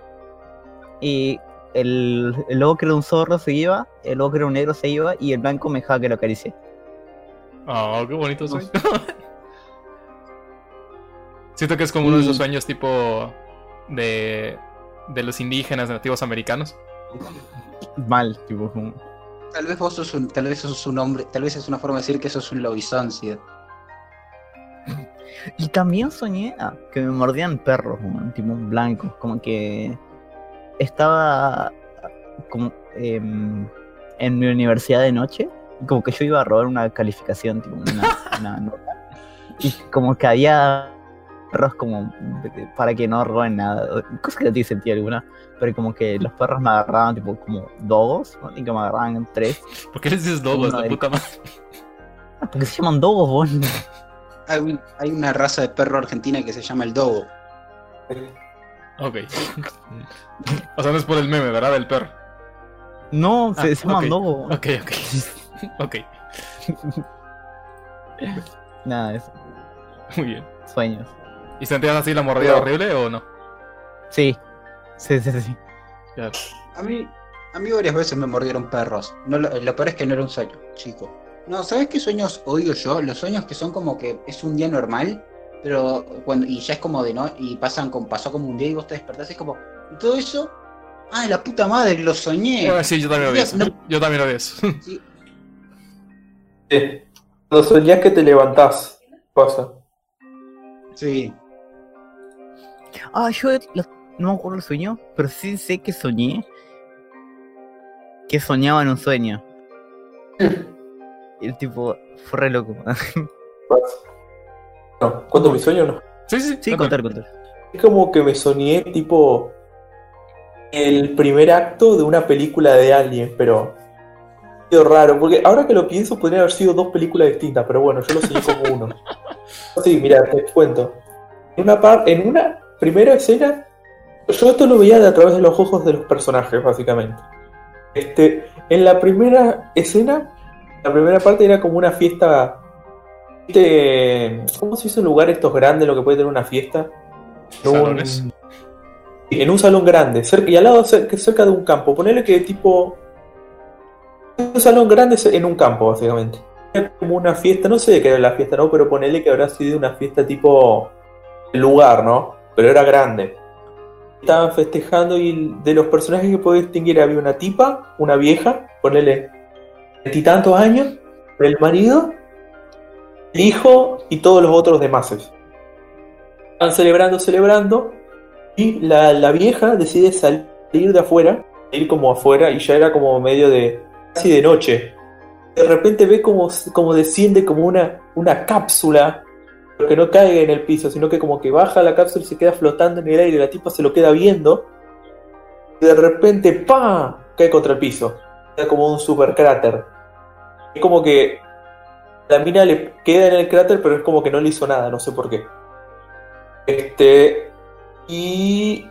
y el, el lobo que era un zorro se iba el lobo que era un negro se iba y el blanco me dejaba que lo acaricie Oh, qué bonito sueño. Siento que es como uno de esos Y- sueños tipo de, de los indígenas nativos americanos. mal tipo Tal vez vos sos un, tal vez sos un hombre, tal vez es una forma de decir que sos un lobizóncide. y también soñé ah, que me mordían perros man, tipo blancos como que estaba como em, en mi universidad de noche como que yo iba a robar una calificación tipo una, una nota y como que había perros como para que no roben nada, cosa que no tiene sentido alguna, pero como que los perros me agarraban tipo como dogos, ¿no? y que me agarraban tres, ¿Por qué les dices Uno la puta madre? Ah, porque se llaman dogos, vos. Hay, un- hay una raza de perro argentina que se llama el dogo. Ok. o sea, no es por el meme, ¿verdad? Del perro. No, se, Ah, se llaman ok. dogos. Ok, ok. ok, Nada, es muy bien. sueños. ¿Y sentías así la mordida horrible o no? Sí, sí, sí, sí. Ya. A mí, a mí varias veces me mordieron perros. No, lo, lo peor es que no era un sueño, chico. No, ¿sabes qué sueños odio yo? Los sueños que son como que es un día normal, pero cuando y ya es como de no y pasan con pasó como un día y vos te despertás y es como y todo eso. Ah, la puta madre, lo soñé. Ah, sí, yo también lo vi eso. No. Yo también lo vi eso. Sí. Cuando soñás que te levantás, pasa. sí. Ah, yo lo- no me acuerdo el sueño, pero sí sé que soñé. Que soñaba en un sueño. Y el tipo fue re loco. No, cuando mi sueño no. Sí, sí, sí, contar, contar. Es como que me soñé tipo el primer acto de una película de Alien, pero raro, porque ahora que lo pienso podría haber sido dos películas distintas, pero bueno, yo lo soñé como uno. Sí, mira, te cuento. En una par, en una primera escena, yo esto lo veía de a través de los ojos de los personajes, básicamente. Este, en la primera escena, la primera parte era como una fiesta. ¿viste? ¿Cómo se dice un lugar estos grandes lo que puede tener una fiesta? En un- en un salón grande, cerca, y al lado cerca, cerca de un campo. Ponerle que tipo. Un salón grande en un campo, básicamente. Como una fiesta, no sé de qué era la fiesta, ¿no? Pero ponerle que habrá sido una fiesta tipo. Lugar, ¿no? Pero era grande. Estaban festejando y de los personajes que puedo distinguir había una tipa, una vieja, ponerle veintitantos años, el marido, el hijo y todos los otros demás. Estaban celebrando, celebrando, y la, la vieja decide salir de afuera, ir como afuera, y ya era como medio de. Casi de noche. De repente ve como, como desciende como una, una cápsula, pero que no caiga en el piso, sino que como que baja la cápsula y se queda flotando en el aire, la tipa se lo queda viendo, de repente ¡pa! cae contra el piso. Queda como un super cráter. Es como que la mina le queda en el cráter, pero es como que no le hizo nada, no sé por qué. Este. Y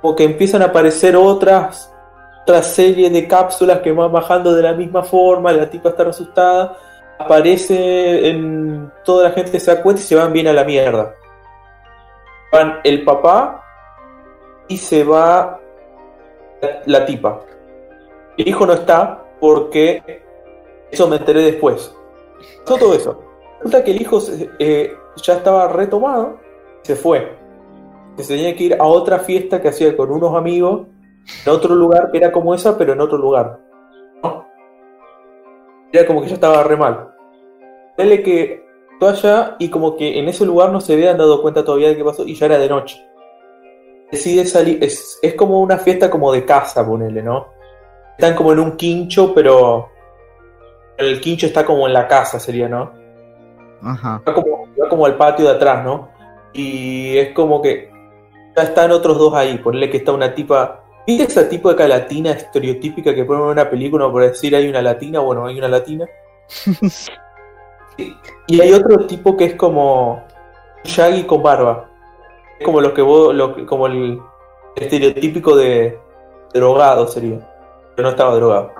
como que empiezan a aparecer otras otra serie de cápsulas que van bajando de la misma forma, la tipa está asustada, aparece en toda la gente se da cuenta y se van bien a la mierda. Van el papá y se va la, tipa. El hijo no está porque eso me enteré después. Pasó todo eso. Resulta que el hijo eh, ya estaba retomado, se fue. Se tenía que ir a otra fiesta que hacía con unos amigos en otro lugar que era como esa, pero en otro lugar. ¿no? Era como que ya estaba re mal. Dale que allá y como que en ese lugar no se habían dado cuenta todavía de qué pasó y ya era de noche. Decide salir, es, es como una fiesta como de casa, ponele, ¿no? Están como en un quincho, pero el quincho está como en la casa, sería, ¿no? Ajá. va como, va como al patio de atrás, ¿no? Y es como que ya están otros dos ahí, ponerle que está una tipa. ¿Viste esa tipo de latina estereotípica que ponen en una película por decir hay una latina? Bueno, hay una latina. y, hay otro tipo que es como Shaggy con barba. Es como lo que vos, lo como el estereotípico de drogado sería. Pero no estaba drogado.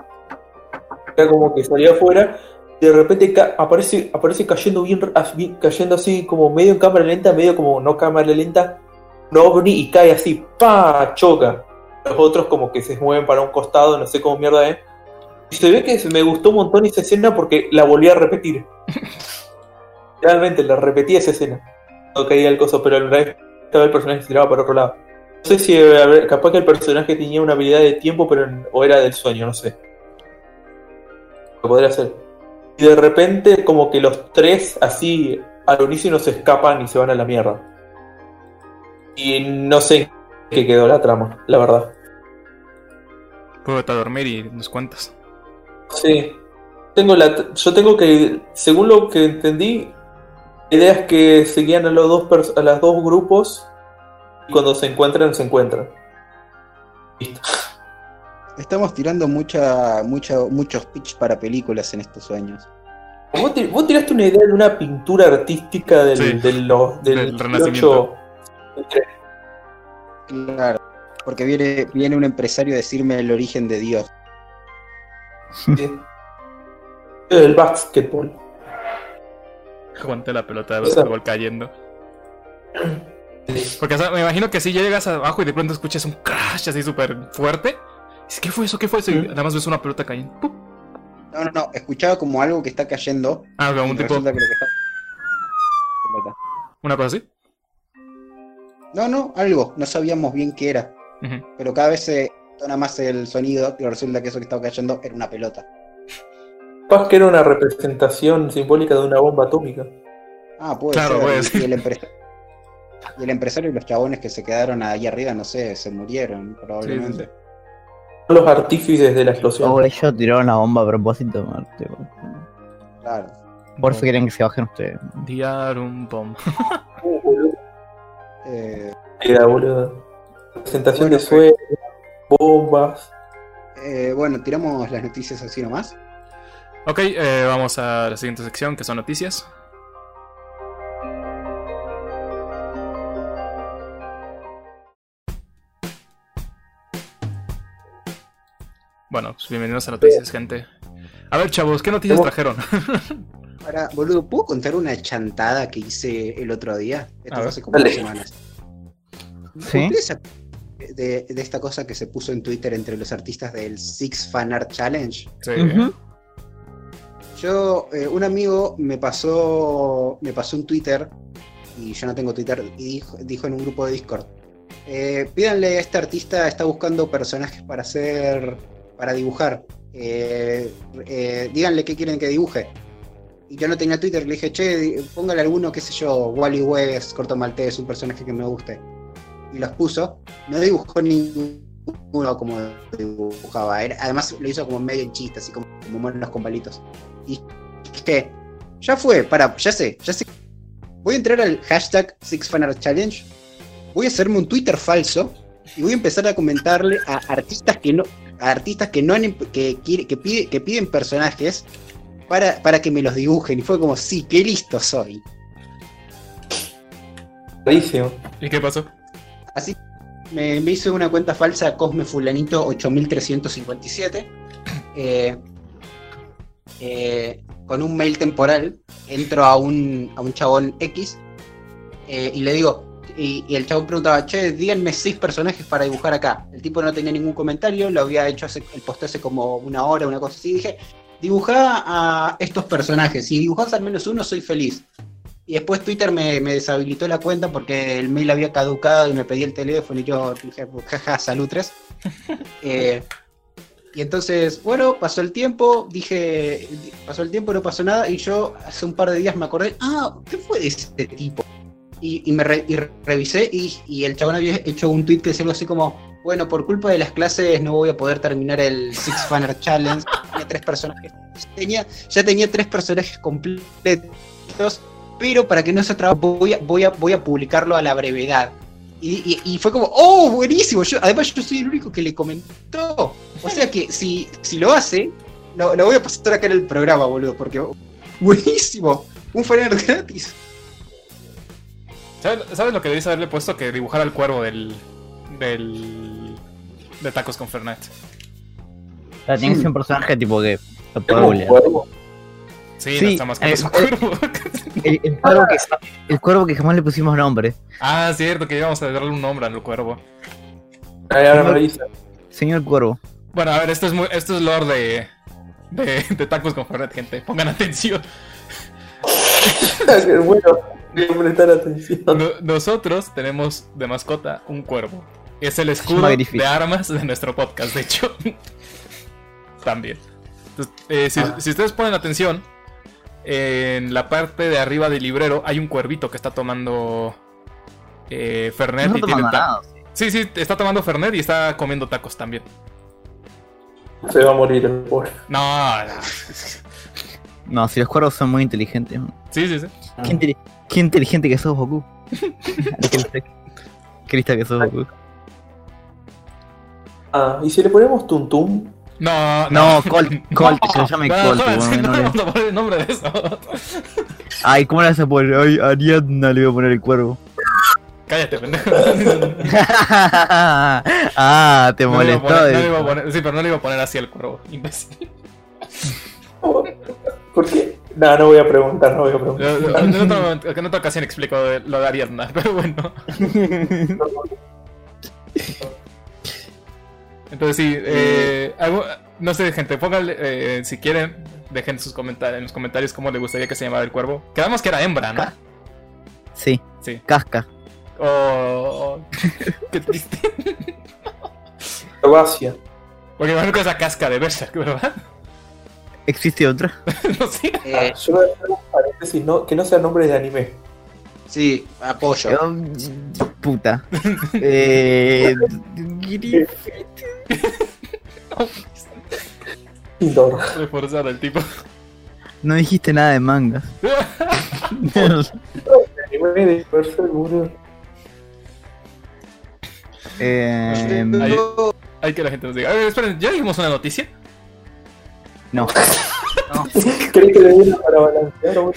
Era como que salía afuera y de repente aparece, aparece cayendo bien- cayendo así como medio en cámara lenta, medio como no cámara lenta, no ovni y cae así, pa, choca. Los otros como que se mueven para un costado, no sé cómo mierda es. Y se ve que me gustó un montón esa escena porque la volví a repetir. Realmente la repetí esa escena. No caía el coso, pero estaba el personaje se tiraba para otro lado. No sé si a ver, capaz que el personaje tenía una habilidad de tiempo, pero o era del sueño, no sé. Lo podría ser. Y de repente, como que los tres, así, al unísono se escapan y se van a la mierda. Y no sé qué quedó la trama, la verdad. Puedo a dormir y nos cuentas. Sí. Tengo la, yo tengo que, según lo que entendí, la idea es que seguían a los dos a los dos grupos y cuando se encuentran, se encuentran. Listo. Estamos tirando mucha, mucha, muchos pitch para películas en estos sueños. Vos, ti- vos tiraste una idea de una pintura artística del, Sí, del, del del 18. Renacimiento. Claro. Porque viene, viene un empresario a decirme el origen de Dios. Sí. El básquetbol. Aguante la pelota de basquetbol cayendo. Porque o sea, me imagino que si llegas abajo y de pronto escuchas un crash así súper fuerte. ¿Qué fue eso? ¿Qué fue eso? Y nada más ves una pelota cayendo. ¡Pup! No, no, no. Escuchaba como algo que está cayendo. Ah, como un tipo. que lo que está-. Una cosa así. No, no, algo. No sabíamos bien qué era. Pero cada vez se tona más el sonido y resulta que eso que estaba cayendo era una pelota. Capaz que era una representación simbólica de una bomba atómica. Ah, puede Claro, ser. y, el empresario, y el empresario y los chabones que se quedaron ahí arriba, no sé, se murieron probablemente. Los artífices de la explosión. Oh, ellos tiraron la bomba a propósito. Claro. Por eso quieren que se bajen ustedes. Diarum Bomb. Boludo. Eh, Era, boludo. Presentación Bueno, de sueños, bombas. eh, bueno, tiramos las noticias así nomás. Ok, eh, vamos a la siguiente sección que son noticias. Bueno, pues bienvenidos a noticias, gente. A ver, chavos, ¿qué noticias trajeron? Ahora, boludo, ¿puedo contar una chantada que hice el otro día? Esto A fue hace como Dale. dos semanas. ¿Sí? ¿Ustedes se acuerdan De, de esta cosa que se puso en Twitter entre los artistas del Six Fan Art Challenge. Sí. Yo, eh, un amigo me pasó, me pasó un Twitter, y yo no tengo Twitter, y dijo, dijo en un grupo de Discord, eh, pídanle a este artista, está buscando personajes para hacer, para dibujar. Eh, eh, díganle qué quieren que dibuje. Y yo no tenía Twitter, le dije, che, póngale alguno, qué sé yo, Wally West, Corto Maltés, un personaje que me guste. Y los puso, no dibujó ninguno como dibujaba. Era- además lo hizo como medio en chiste, así como, como monos con palitos. Y dije, ya fue, para, ya sé, ya sé. Voy a entrar al hashtag SixFanArtChallenge, voy a hacerme un Twitter falso y voy a empezar a comentarle a artistas que no, a artistas que no em- que piden personajes para, para que me los dibujen. Y fue como, sí, qué listo soy. Rarísimo. ¿Y qué pasó? Así, me, me hice una cuenta falsa Cosme Fulanito 8357. eh, eh, con un mail temporal, entro a un, a un chabón X eh, y le digo, y, y el chabón preguntaba, che, díganme seis personajes para dibujar acá. El tipo no tenía ningún comentario, lo había hecho hace, el post hace como una hora, una cosa así. Dije, dibujá a estos personajes. Si dibujás al menos uno, soy feliz. Y después Twitter me, me deshabilitó la cuenta porque el mail había caducado y me pedí el teléfono y yo dije, jaja, salud 3. Eh, y entonces, bueno, pasó el tiempo, dije, pasó el tiempo, no pasó nada, y yo hace un par de días me acordé, ah, ¿qué fue de ese tipo? Y, y me re- y revisé y, y el chabón había hecho un tweet que decía algo así como, bueno, por culpa de las clases no voy a poder terminar el Six Fanner Challenge. Tenía tres personajes. Tenía, ya tenía tres personajes completos, pero para que no se traba, voy a, voy, a, voy a publicarlo a la brevedad. Y, y- y fue como, oh, buenísimo. Yo, además, yo soy el único que le comentó. O sea que si, si lo hace, lo, lo voy a pasar acá en el programa, boludo, porque buenísimo. Un Fanner gratis. ¿Sabes, sabes lo que debéis haberle puesto? Que dibujara el cuervo del. Del. de tacos con Fernet. O sea, tiene que ser un personaje tipo que lo puede. Sí, Sí, no está más que es un cuervo. El, el cuervo que, el cuervo que jamás le pusimos nombre. ah, cierto, que íbamos a darle un nombre al cuervo. Ahí ahora me dice. Señor Cuervo. Bueno, a ver, esto es muy, esto es lore de, de, de tacos con Fernet, gente. Pongan atención. Bueno. Voy a prestar atención. No- nosotros tenemos de mascota un cuervo. Es el escudo de armas de nuestro podcast, de hecho. También. Entonces, eh, si, Ah. si ustedes ponen atención, en la parte de arriba del librero hay un cuervito que está tomando eh, Fernet No y está tiene nada. Sí, sí, está tomando Fernet y está comiendo tacos también. Se va a morir el pobre. No, no. No, si los cuervos son muy inteligentes. Sí, sí, sí. ¿Qué, inteli- qué inteligente que sos, Goku. Qué lista- Qué lista que sos, Goku. Ah, y si le ponemos Tuntum, No, No, Colt, Colt, se llame No, Colt. no no le- vamos a poner el nombre de eso. Ay, ¿cómo le vas a poner? Ay, Ariadna le voy a poner el cuervo. Cállate, pendejo. ah, te molestó. poner- no le eso. iba a poner- sí, pero no le iba a poner así al cuervo, imbécil. ¿por qué? No, no voy a preguntar, no voy a preguntar. En otra, momento- en otra ocasión explico lo de Ariadna, pero bueno. Entonces sí, eh, algo- no sé, gente, pónganle, eh, si quieren, dejen sus comentarios, en los comentarios cómo les gustaría que se llamara el cuervo. Quedamos que era hembra, ¿no? Sí, Sí. casca. Oh, qué triste. Croacia. Porque me que esa casca de Berserk, ¿verdad? ¿Existe otra? no sé. Eh, Yo voy a hacer un paréntesis, no, que no sea nombre de anime. Sí, apoyo. Eh, Puta. Eh, Indoor. Reforzar al tipo. no dijiste nada de mangas. Eh, Ahí. Hay que la gente nos diga. A ver, esperen, ¿ya dijimos una noticia? no. ¿Crees que le diera para balancear, boludo?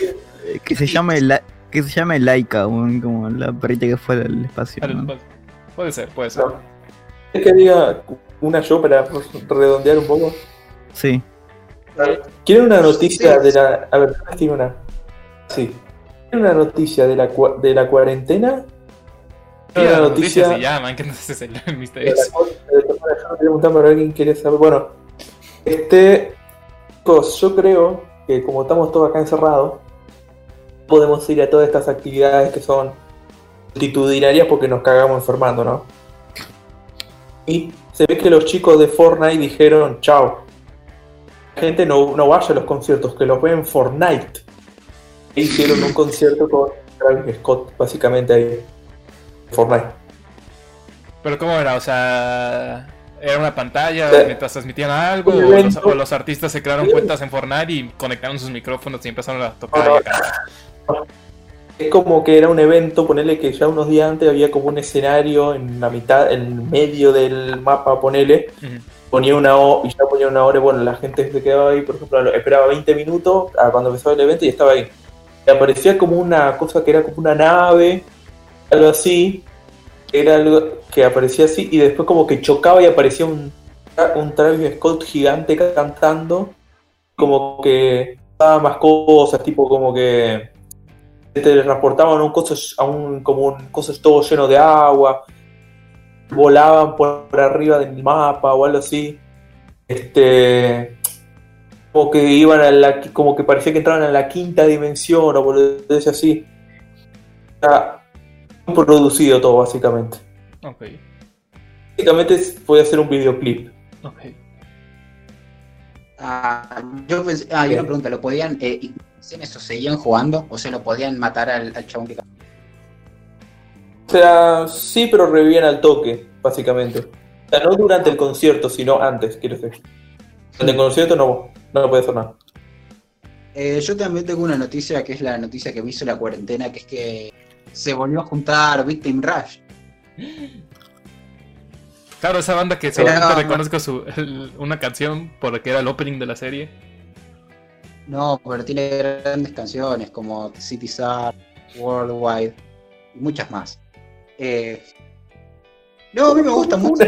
Que se llame la, que se llame Laika, como la perrita que fue al espacio. ¿no? Puede ser, puede ser. No. ¿Quieres que diga una yo para redondear un poco? Sí. ¿Quieren una noticia de la. A ver, tiene una. Sí. ¿Quieren una noticia de la, cua- de la cuarentena? Sí, Una noticia. se llaman, que no sé si es el misterio. pero alguien quiere saber. Bueno, este. Yo creo que como estamos todos acá encerrados, podemos ir a todas estas actividades que son multitudinarias porque nos cagamos enfermando, ¿no? Y se ve que los chicos de Fortnite dijeron, chao, la gente no, no vaya a los conciertos, que los ve en Fortnite. E hicieron un concierto con Travis Scott, básicamente ahí. Fortnite. Pero ¿cómo era? O sea, era una pantalla Sí. mientras transmitían algo, o los, evento. o los artistas se crearon cuentas en Fortnite y conectaron sus micrófonos y empezaron a tocar No, no. Es como que era un evento, ponerle que ya unos días antes había como un escenario en la mitad, en medio del mapa, ponele, ponía una hora y ya ponía una hora y bueno, la gente se quedaba ahí, por ejemplo, esperaba 20 minutos a cuando empezaba el evento y estaba ahí. Y aparecía como una cosa que era como una nave, algo así, era algo que aparecía así y después como que chocaba y aparecía un, un Travis Scott gigante cantando, como que daba más cosas, tipo como que te transportaban a un coso, a un, como un coso todo lleno de agua, volaban por, por arriba del mapa o algo así. Este como que iban a la como que parecía que entraban a la quinta dimensión o por decir así. Está producido todo básicamente. Ok, Básicamente podía hacer un videoclip. ok. Ah, yo pensé, ah, y una pregunta, ¿lo podían, eh, en eso seguían jugando? O sea, ¿lo podían matar al, al chabón que O sea, sí, pero revivían al toque, básicamente. O sea, no durante el concierto, sino antes, quiero decir. Durante el concierto no, no puede hacer nada. Eh, yo también tengo una noticia que es la noticia que me hizo la cuarentena, que es que se volvió a juntar Victim Rush. Claro, esa banda que solamente reconozco su, el- una canción porque era el opening de la serie. No, pero tiene grandes canciones como City Star, Worldwide y muchas más. Eh, no, a mí me gusta mucho.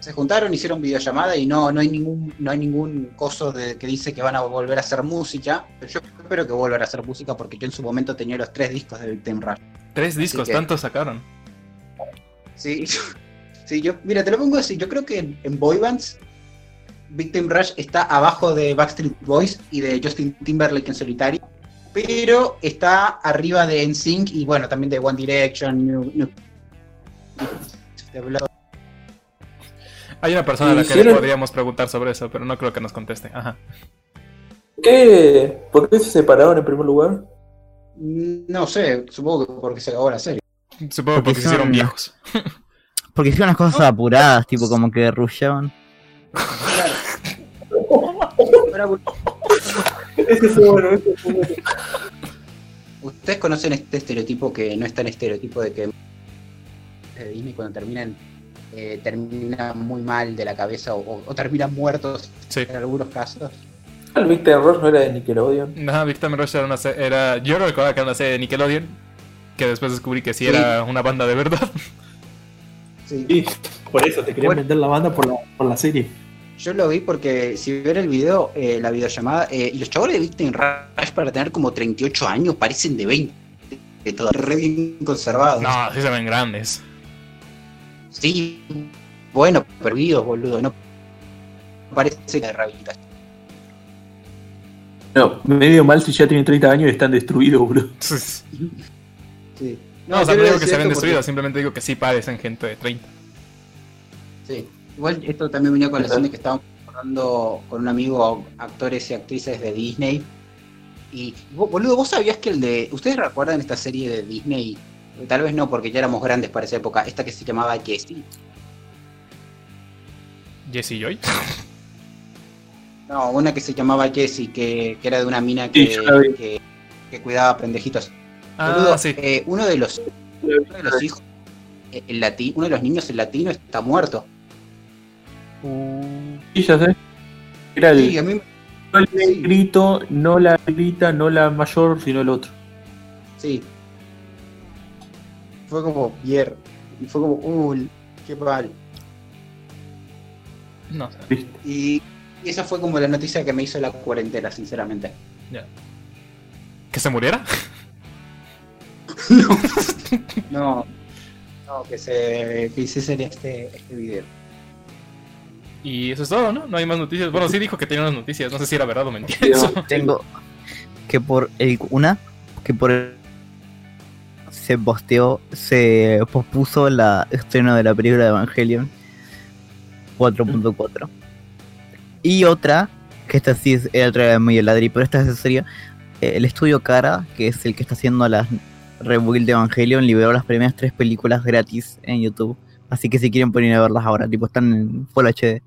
Se juntaron, hicieron videollamada y no, no hay ningún, no hay ningún coso de, que dice que van a volver a hacer música. Pero yo espero que vuelvan a hacer música porque yo en su momento tenía los tres discos de Victim Rush. Tres discos, que- tantos sacaron. Sí, sí, yo, mira, te lo pongo así. Yo creo que en, en boy bands, Victim Rush está abajo de Backstreet Boys y de Justin Timberlake en solitario, pero está arriba de NSYNC y bueno, también de One Direction, New, New-. Hay una persona a la que Hicieron- le podríamos preguntar sobre eso, pero no creo que nos conteste. Ajá. ¿Qué? ¿Por qué se separaron en primer lugar? No sé, supongo que porque se acabó la serie. Supongo Porque porque se hicieron viejos. Porque hicieron las cosas apuradas, tipo como que rusheaban. Ahora, Ese es bueno, ese es bueno. ¿Ustedes conocen este estereotipo que no es tan estereotipo de que de Disney cuando terminan eh, terminan muy mal de la cabeza o, terminan muertos Sí. en algunos casos? El Victor Ross no era de Nickelodeon. Ajá, Victim Rush era una se- era Yo recordaba que era una serie de Nickelodeon. Que después descubrí que sí, Sí. era una banda de verdad. Sí. Sí, por eso te querían Bueno. vender la banda por la, por la serie. Yo lo vi porque si ven el video, eh, la videollamada, eh, y los chavales de Victim Rush para tener como 38 años parecen de 20, de todo re bien conservados. No, sí se ven grandes. Sí, bueno, perdidos, boludo, no parece de rehabilitación. No, medio mal si ya tienen 30 años y están destruidos. Sí. No, o sea, yo no digo que se ven destruidos, porque- simplemente digo que sí parecen gente de 30. Sí. Igual esto también venía con la de que estábamos hablando con un amigo, actores y actrices de Disney. Y, bo- boludo, ¿vos sabías que el de. ¿Ustedes recuerdan esta serie de Disney? Tal vez no, porque ya éramos grandes para esa época. Esta que se llamaba Jessie. Jesse Joy. No, una que se llamaba Jessie, que, que era de una mina que, Sí, que, que cuidaba pendejitos. Ah, Boludo, sí. eh, uno de los uno de los hijos, eh, el lati- uno de los niños, el latino, está muerto. Sí, ya sé. Era el, Sí, a mí no el sí. negrito, no la grita, no la mayor, sino el otro. Sí. Fue como Pierre. Y fue como, uy, qué mal. No sé. ¿Viste? Y y esa fue como la noticia que me hizo la cuarentena, sinceramente. ¿Que se muriera? No, no, que se que hiciesen este, este video. Y eso es todo, ¿no? No hay más noticias. Bueno, sí dijo que tenía unas noticias. No sé si era verdad o mentira. Eso. Tengo que por el una que por el se posteó, se pospuso la estreno de la película de Evangelion 4.4. Y otra, que esta sí es era otra de muy ladri, pero esta es en serio. eh, El estudio Cara, que es el que está haciendo las rebuild de Evangelion, liberó las primeras tres películas gratis en YouTube. Así que si quieren pueden ir a verlas ahora, tipo están en Full HD.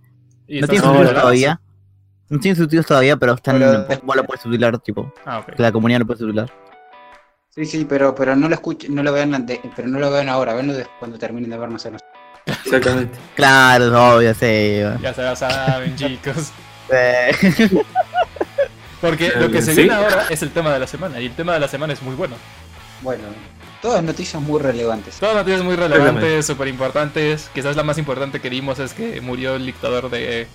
No subtituladas. subtítulos todavía. No tienen subtítulos todavía, pero están. Pero- Vos lo puedes subtitular, tipo. Ah, ok. Que la comunidad lo puede subtitular. Sí, sí, pero, pero no lo escuchen, no lo vean ante- pero no lo vean ahora, venlo des- cuando terminen de vernos en Exactamente. Claro, es obvio, sí. Ya se la saben, chicos. Eh, Porque lo que se Sí. viene ahora es el tema de la semana. Y el tema de la semana es muy bueno. Bueno, Todas noticias muy relevantes. Todas noticias muy relevantes, súper importantes. Quizás la más importante que dimos es que murió el dictador de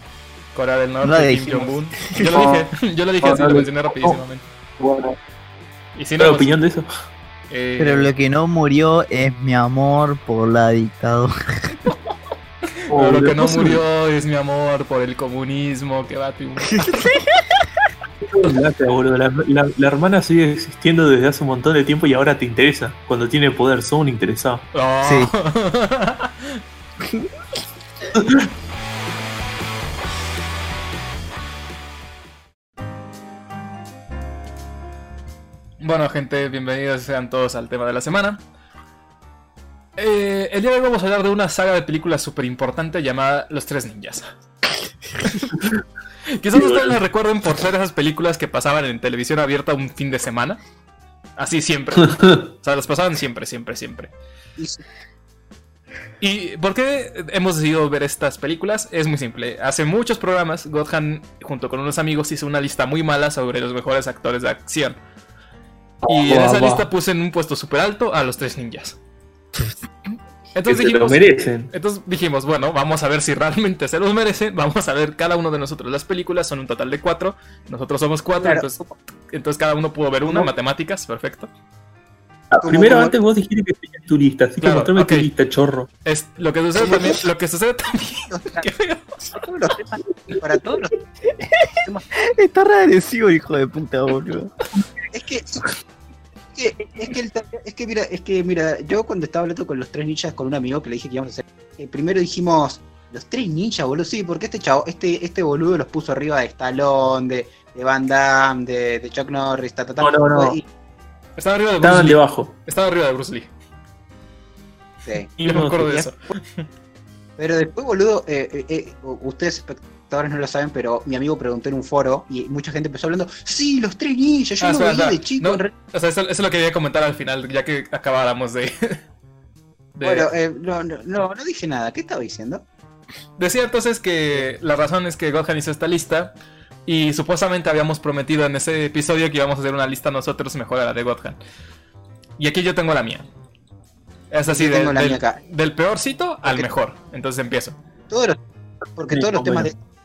Corea del Norte, No Kim. Jong-un. Yo lo dije, yo lo dije, así no lo mencioné rapidísimamente. Bueno, Y si no, ¿Cuál pues, opinión de eso? eh, Pero lo que no murió es mi amor por la dictadura. pero lo que no murió es mi amor por el comunismo que va a triunfar. Gracias, boludo. La, la- la hermana sigue existiendo desde hace un montón de tiempo y ahora te interesa. Cuando tiene poder, son un interesado. Oh. Bueno, gente, bienvenidos sean todos al tema de la semana. Eh, el día de hoy vamos a hablar de una saga de películas súper importante llamada Los Tres Ninjas. Quizás ustedes la recuerden por ser esas películas que pasaban en televisión abierta un fin de semana. Así siempre. O sea, las pasaban siempre, siempre, siempre. Y sí, ¿Y por qué hemos decidido ver estas películas? Es muy simple. Hace muchos programas, Godhan, junto con unos amigos, hizo una lista muy mala sobre los mejores actores de acción. Y en esa lista puse en un puesto súper alto a los tres ninjas. Que Entonces se lo dijimos, merecen. entonces dijimos, bueno, vamos a ver si realmente se los merecen. Vamos a ver cada uno de nosotros las películas. Son un total de cuatro. Nosotros somos cuatro. Claro. Entonces, entonces cada uno pudo ver una. ¿Cómo? Matemáticas, perfecto. Ah, primero, como- antes vos dijiste que tenías tu lista, así Claro, que mostrame ok. tu lista, chorro. Es, lo que sucede también, lo que sucede también, para todos los temas, para todos los Está re agresivo, hijo de puta, boludo. Es que, que, es que, el- es que mira, es que mira, yo cuando estaba hablando con los tres ninjas con un amigo que le dije que íbamos a hacer, eh, primero dijimos, los tres ninjas, boludo, sí, porque este chavo, este, este boludo los puso arriba de Stallone, de, de Van Damme, de, de Chuck Norris, ta, ta, ta. No, no, no. Y- Estaba arriba de Bruce Estaban Lee. debajo. Estaba arriba de Bruce Lee. sí. Me No, acuerdo de eso. Pero después, boludo, eh, eh, eh, ustedes espectadores no lo saben, pero mi amigo preguntó en un foro y mucha gente empezó hablando, sí, los tres ninjas, yo Ah, lo espera, veía espera. de chico. No, O sea, eso, eso es lo que quería comentar al final, ya que acabáramos de. de- Bueno, eh, no, no, no, no dije nada, ¿qué estaba diciendo? Decía entonces que la razón es que Godhan hizo esta lista. Y supuestamente habíamos prometido en ese episodio que íbamos a hacer una lista nosotros mejor a la de Godhan. Y aquí yo tengo la mía. Es así, Yo del, del- peorcito al Porque- mejor. Entonces empiezo. Todos los, porque Sí, todos los bueno. temas de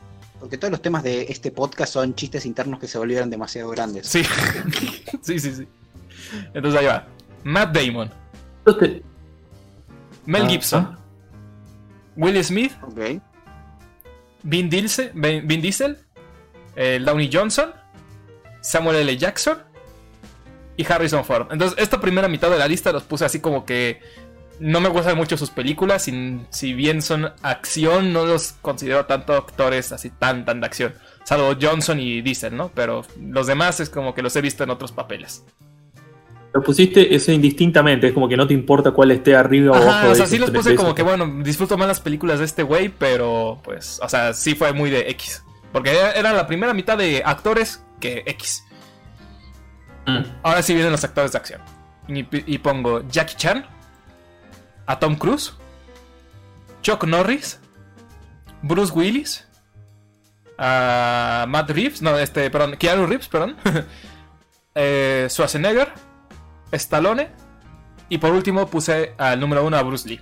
porque todos los temas de este podcast son chistes internos que se volvieron demasiado grandes. Sí. sí, sí, sí. Entonces ahí va. Matt Damon. Mel Ah, Gibson. Will Smith. Ok. Vin Diesel, Vin Vin Diesel, el Downey Johnson, Samuel L. Jackson y Harrison Ford. Entonces, esta primera mitad de la lista los puse así como que no me gustan mucho sus películas. sin- si bien son acción, no los considero tanto actores así tan, tan de acción. Salvo Johnson y Diesel, ¿no? Pero los demás es como que los he visto en otros papeles. lo pusiste eso indistintamente, es como que no te importa cuál esté arriba o abajo. Ajá, o sea, sí los puse como que, bueno, disfruto más las películas de este güey, pero pues, o sea, sí fue muy de X. Porque era era la primera mitad de actores que X. Mm. Ahora sí vienen los actores de acción. Y, y pongo Jackie Chan, a Tom Cruise, Chuck Norris, Bruce Willis, a Matt Reeves, no, este, perdón, Keanu Reeves, perdón, eh, Schwarzenegger, Stallone, y por último puse al número uno a Bruce Lee.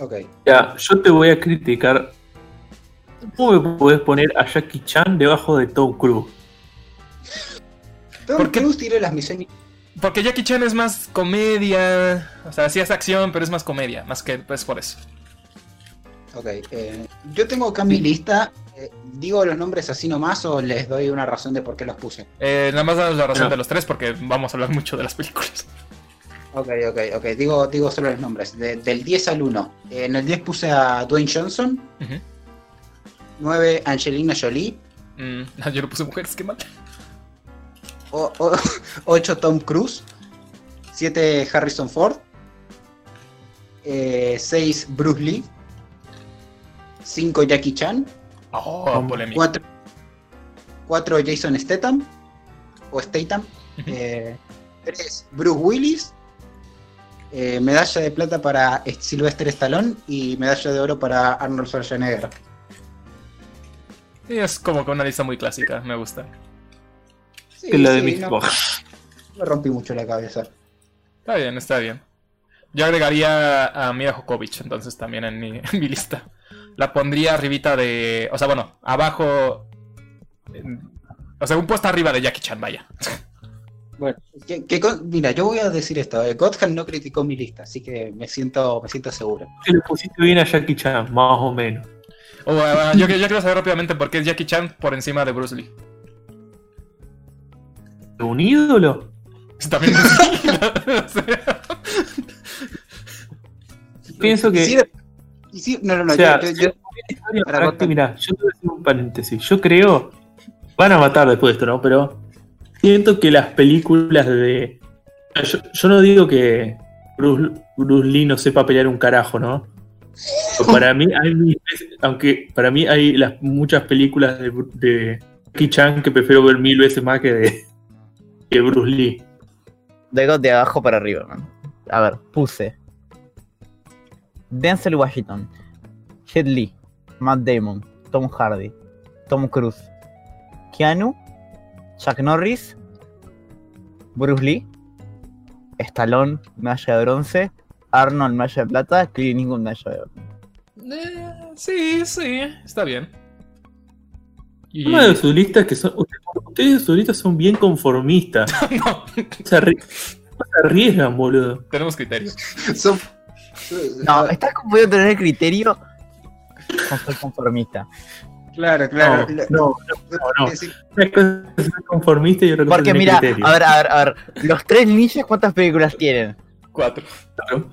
Ok. Ya, yo te voy a criticar. ¿Cómo me puedes poner a Jackie Chan debajo de Tom Cruise? Tom ¿Por qué? Cruise tiene las misiones. Porque Jackie Chan es más comedia, o sea, sí es acción, pero es más comedia, más que pues por eso. Ok. eh, yo tengo acá mi lista. eh, ¿Digo los nombres así nomás o les doy una razón de por qué los puse? Eh, nada más danos la razón No. de los tres porque vamos a hablar mucho de las películas. Ok, ok, ok. Digo, digo solo los nombres. De- del 10 al 1. Eh, en el 10 puse a Dwayne Johnson. Ujú. 9 Angelina Jolie. Mm, yo no puse mujeres, qué mal. 8 Tom Cruise. 7 Harrison Ford. 6 Bruce Lee. 5 Jackie Chan. Oh, polémica. 4 4 Jason Statham. O Statham. Ujú. 3 Bruce Willis. eh, medalla de plata para Sylvester Stallone y medalla de oro para Arnold Schwarzenegger. Es como que una lista muy clásica, me gusta. Sí, Que la de sí, no, me rompí mucho la cabeza. Está bien, está bien. Yo agregaría a Mia Jokovic entonces también en mi, en mi lista. La pondría arribita de... O sea, bueno, abajo... en- O sea, un puesto arriba de Jackie Chan, vaya. Bueno, que- que con- mira, yo voy a decir esto. eh, Gotham no criticó mi lista, así que me siento, me siento seguro. Que le pusiste bien a Jackie Chan, más o menos. O, uh, yo, yo quiero saber rápidamente por qué es Jackie Chan por encima de Bruce Lee. ¿Un ídolo? También Pienso que. Sí, no, no, no. o sea, yo- para para. Mirá, yo te voy a decir un paréntesis. Yo creo. Van a matar después de esto, ¿no? Pero. Siento que las películas de. Yo, yo no digo que Bruce, Bruce Lee no sepa pelear un carajo, ¿no? Pero para mí hay. Aunque para mí hay las, muchas películas de, de Jackie Chan que prefiero ver mil veces más que de que Bruce Lee. Digo de abajo para arriba, man. A ver, puse. Denzel Washington, Jet Li, Matt Damon, Tom Hardy, Tom Cruise, Keanu, Chuck Norris, Bruce Lee, Stallone, medalla de bronce, Arnold, medalla de plata, Clint Eastwood, medalla de oro. eh, sí, sí, está bien. Y... Una de sus listas que son. Ustedes de sus listas son bien conformistas. no, Se, arri- no se arriesgan, boludo. tenemos criterio. son- No, estás pudiendo tener criterio con ser conformista. Claro, claro. No, no, no. decir, Una cosa es ser conformista y otra cosa Porque mira, criterio. a ver, a ver, a ver, los tres ninjas, ¿cuántas películas tienen? Cuatro. Claro.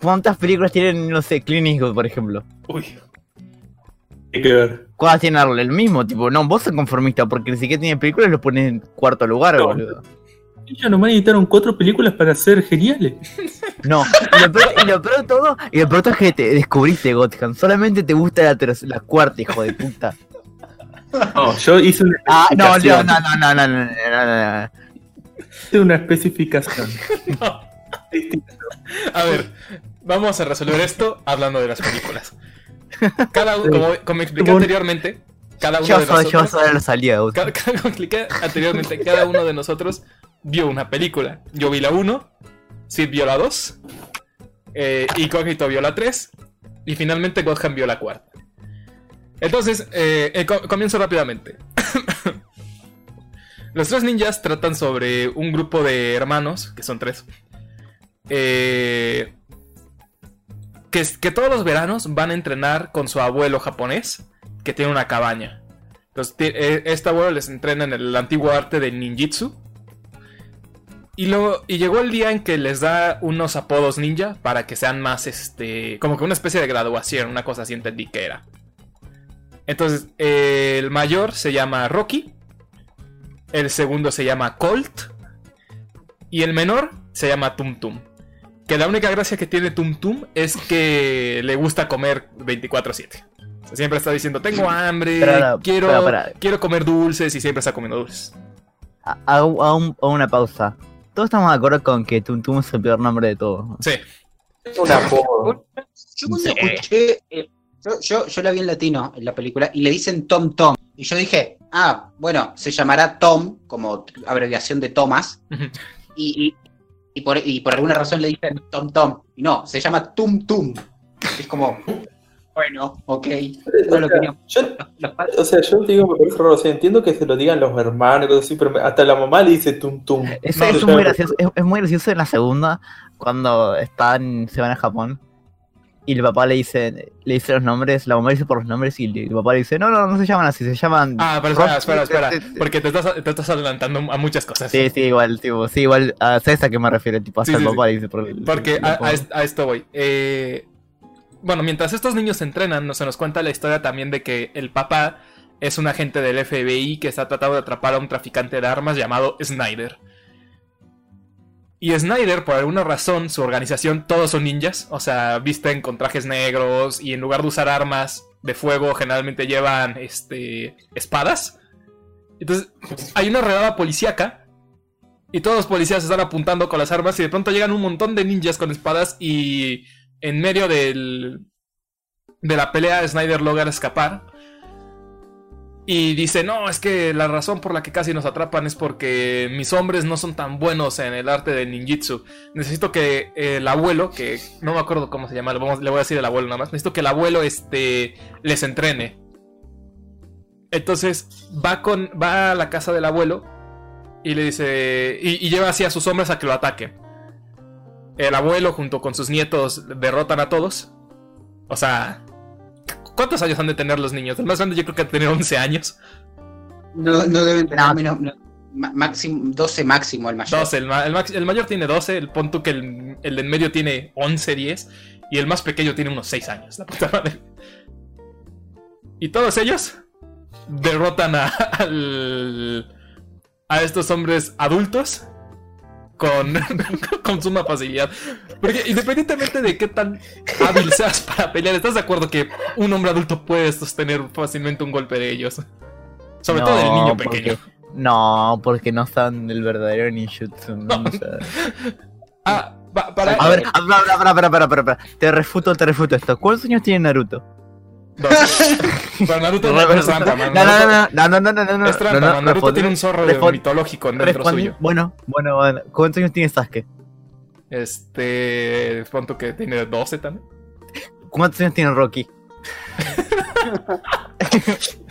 ¿Cuántas películas tienen, no sé, Clint Eastwood, por ejemplo? Uy. Hay que ver. ¿Cuántas tiene Arnold? El mismo, tipo, no, vos sos conformista, porque ni siquiera tiene películas lo pones en cuarto lugar, No. boludo. Ellos nomás editaron cuatro películas para ser geniales. No, y lo peor, y lo peor de todo, y lo peor es que te descubriste Gotham, solamente te gusta la, la cuarta, hijo de puta. No, yo hice una Ah, no, no, no, no, no, no, no, no, no. Hice una especificación. No. A ver, vamos a resolver esto hablando de las películas. Cada uno, como, como expliqué anteriormente, cada uno Yo de soy, yo nosotros. soy la salida de Gotham. Cada, cada- como expliqué anteriormente, cada uno de nosotros vio una película. Yo vi la 1, Sid vio la 2, eh, y Cognito vio la 3, y finalmente Gotham vio la cuarta. Entonces, eh, eh, co- comienzo rápidamente. Los tres ninjas tratan sobre un grupo de hermanos, que son tres, eh, que, todos los veranos van a entrenar con su abuelo japonés, que tiene una cabaña. Entonces, eh, este abuelo les entrena en el antiguo arte del ninjitsu. Y, y llegó el día en que les da unos apodos ninja para que sean más, este, como que una especie de graduación, una cosa así entendí que era. Entonces, el mayor se llama Rocky, el segundo se llama Colt y el menor se llama Tum Tum. Que la única gracia que tiene Tum Tum es que le gusta comer 24/7. O sea, siempre está diciendo, tengo hambre, quiero, quiero comer dulces y siempre está comiendo dulces. Un- hago una pausa. Todos estamos de acuerdo con que Tum Tum es el peor nombre de todos. Sí, Es un apodo. Yo cuando Sí. escuché, eh, yo, yo, yo la vi en latino en la película y le dicen Tom Tom. Y yo dije, ah, bueno, se llamará Tom, como abreviación de Thomas. Y, y, y por, y por alguna razón le dicen Tom Tom. Y no, se llama Tum Tum. Es como, bueno, ok. No lo quería- Yo, los padres- o sea, yo te digo, me parece raro. O sea, entiendo que se lo digan los hermanos y cosas así, pero me- hasta la mamá le dice tum tum. No, yo es, muy gracioso, es, es muy gracioso en la segunda, cuando están, se van a Japón. Y el papá le dice, le dice los nombres, la mamá dice por los nombres y el papá le dice, no, no, no se llaman así, se llaman... Ah, pero espera, espera, espera. Porque te estás, te estás adelantando a muchas cosas. Sí, sí, igual, tipo, sí, igual, a ¿sabes a qué me refiero? Tipo, hasta Sí, el papá sí. le dice por el... Porque el a, a esto voy. Eh, bueno, mientras estos niños se entrenan, no- se nos cuenta la historia también de que el papá es un agente del FBI que está tratando de atrapar a un traficante de armas llamado Snyder. Y Snyder, por alguna razón, su organización, todos son ninjas. O sea, visten con trajes negros y en lugar de usar armas de fuego, generalmente llevan este, espadas. Entonces, hay una redada policíaca y todos los policías están apuntando con las armas y de pronto llegan un montón de ninjas con espadas y en medio del, de la pelea Snyder logra escapar. Y dice, no, es que la razón por la que casi nos atrapan es porque mis hombres no son tan buenos en el arte del ninjitsu. Necesito que el abuelo, que no me acuerdo cómo se llama, le voy a decir el abuelo nada más, necesito que el abuelo este, les entrene. Entonces va, con, va a la casa del abuelo y le dice, y, y lleva así a sus hombres a que lo ataquen. El abuelo junto con sus nietos derrotan a todos. O sea, ¿cuántos años han de tener los niños? El más grande yo creo que ha de tener 11 años. No, no deben tener No. menos. no, ma- máximo, 12 máximo el mayor. 12, el, ma- el max- el mayor tiene 12, el pon que el, el de en medio tiene 11, 10 y el más pequeño tiene unos 6 años, la puta madre. Y todos ellos derrotan a, al- a estos hombres adultos con, con suma facilidad. Porque independientemente de qué tan hábil seas para pelear, ¿estás de acuerdo que un hombre adulto puede sostener fácilmente un golpe de ellos? Sobre todo del niño porque- pequeño. No, porque no están el verdadero ninjutsu. ¿no? O sea- Ah, pa- para, A ver, a ver, para, para, para, para, para, para. Te refuto, te refuto esto. ¿Cuántos años tiene Naruto? Pero Naruto no es trampa, man. No, no, no, no, no, no, no, no, Es trampa, no, no, man. Naruto tiene un zorro mitológico dentro responde- suyo. Bueno, bueno, bueno. ¿Cuántos años tiene Sasuke? Este. Pronto que tiene 12 también. ¿Cuántos años tiene Rocky?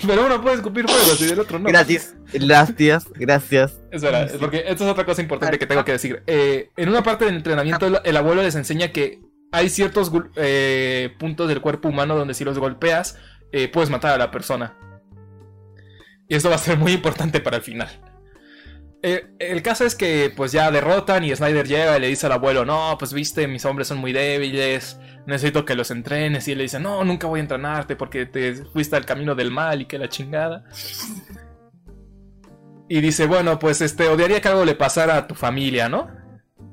Pero uno puede escupir fuegos y del otro no. Gracias, gracias, gracias. Es verdad, es porque esto es otra cosa importante que tengo que decir. Eh, en una parte del entrenamiento, el, el abuelo les enseña que hay ciertos eh, puntos del cuerpo humano donde si los golpeas, eh, puedes matar a la persona. Y esto va a ser muy importante para el final. Eh, el caso es que pues ya derrotan y Snyder llega y le dice al abuelo, no, pues viste, mis hombres son muy débiles, necesito que los entrenes. Y él le dice, no, nunca voy a entrenarte porque te fuiste al camino del mal y que la chingada. Y dice, bueno, pues este, odiaría que algo le pasara a tu familia, ¿no?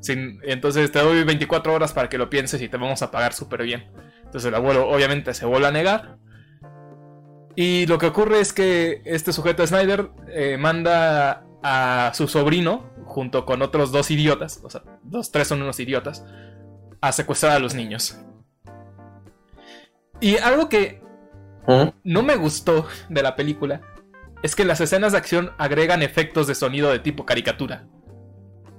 Sin- entonces te doy 24 horas para que lo pienses y te vamos a pagar súper bien. Entonces el abuelo obviamente se vuelve a negar. Y lo que ocurre es que este sujeto Snyder eh, manda a su sobrino, junto con otros dos idiotas, o sea, los tres son unos idiotas, a secuestrar a los niños. Y algo que ¿Mm? no me gustó de la película es que las escenas de acción agregan efectos de sonido de tipo caricatura.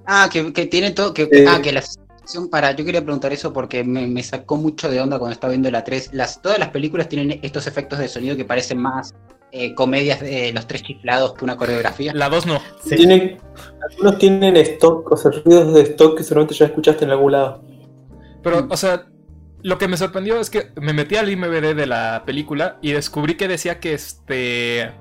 Ah, que, que tiene todo. Que, Eh. Ah, que la sensación para. Yo quería preguntar eso porque me, me sacó mucho de onda cuando estaba viendo la 3. Las, todas las películas tienen estos efectos de sonido que parecen más eh, comedias de los tres chiflados que una coreografía. La 2 no. Sí. Tienen, algunos tienen stock, o sea, ruidos de stock que seguramente ya escuchaste en algún lado. Pero, o sea, lo que me sorprendió es que me metí al IMBD de la película y descubrí que decía que este.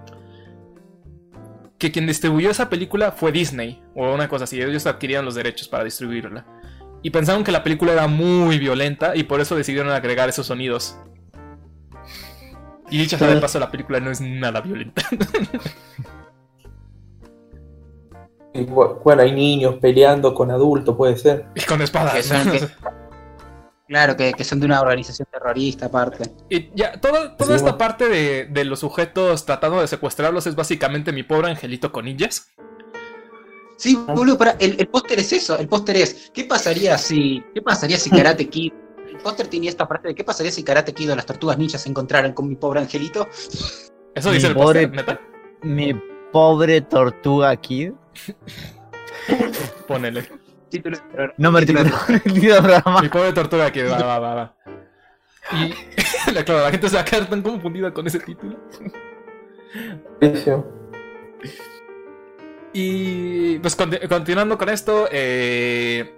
Que quien distribuyó esa película fue Disney o una cosa así. Ellos adquirían los derechos para distribuirla. Y pensaron que la película era muy violenta y por eso decidieron agregar esos sonidos. Y dicha sea de paso, la película no es nada violenta. Y, bueno, hay niños peleando con adultos, puede ser. y con Que espadas. son, que- claro, que, que son de una organización terrorista aparte. Y ya, toda Sí, esta bueno. parte de, de los sujetos tratando de secuestrarlos es básicamente mi pobre angelito con ninjas. Sí, boludo, para, el, el póster es eso, el póster es, ¿qué pasaría si, qué pasaría si Karate Kid, el póster tenía esta parte de qué pasaría si Karate Kid o las tortugas ninjas se encontraran con mi pobre angelito? Eso Mi dice el pobre- neta. Mi pobre tortuga Kid. Ponele. Título de programa. No me Título de programa. del tortuga que va, va, va, va. Y la- claro, la gente se va a quedar tan confundida con ese título. Y pues conti- continuando con esto, eh,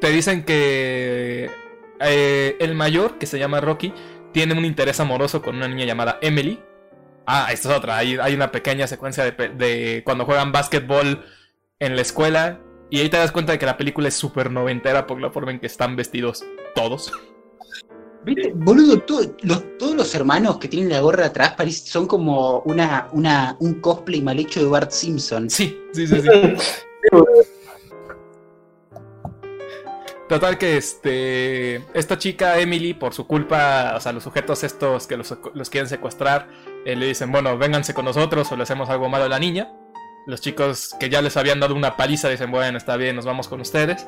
te dicen que eh, el mayor, que se llama Rocky, tiene un interés amoroso con una niña llamada Emily. Ah, esta es otra. Hay, hay una pequeña secuencia de, pe- de cuando juegan básquetbol en la escuela. Y ahí te das cuenta de que la película es súper noventera por la forma en que están vestidos todos. ¿Viste? Boludo, todo- los- todos los hermanos que tienen la gorra atrás parece- son como una, una, un cosplay mal hecho de Bart Simpson. Sí, sí, sí, sí. Total que este esta chica Emily por su culpa, o sea, los sujetos estos que los, los quieren secuestrar, eh, le dicen, bueno, vénganse con nosotros o le hacemos algo malo a la niña. Los chicos que ya les habían dado una paliza dicen, bueno, está bien, nos vamos con ustedes.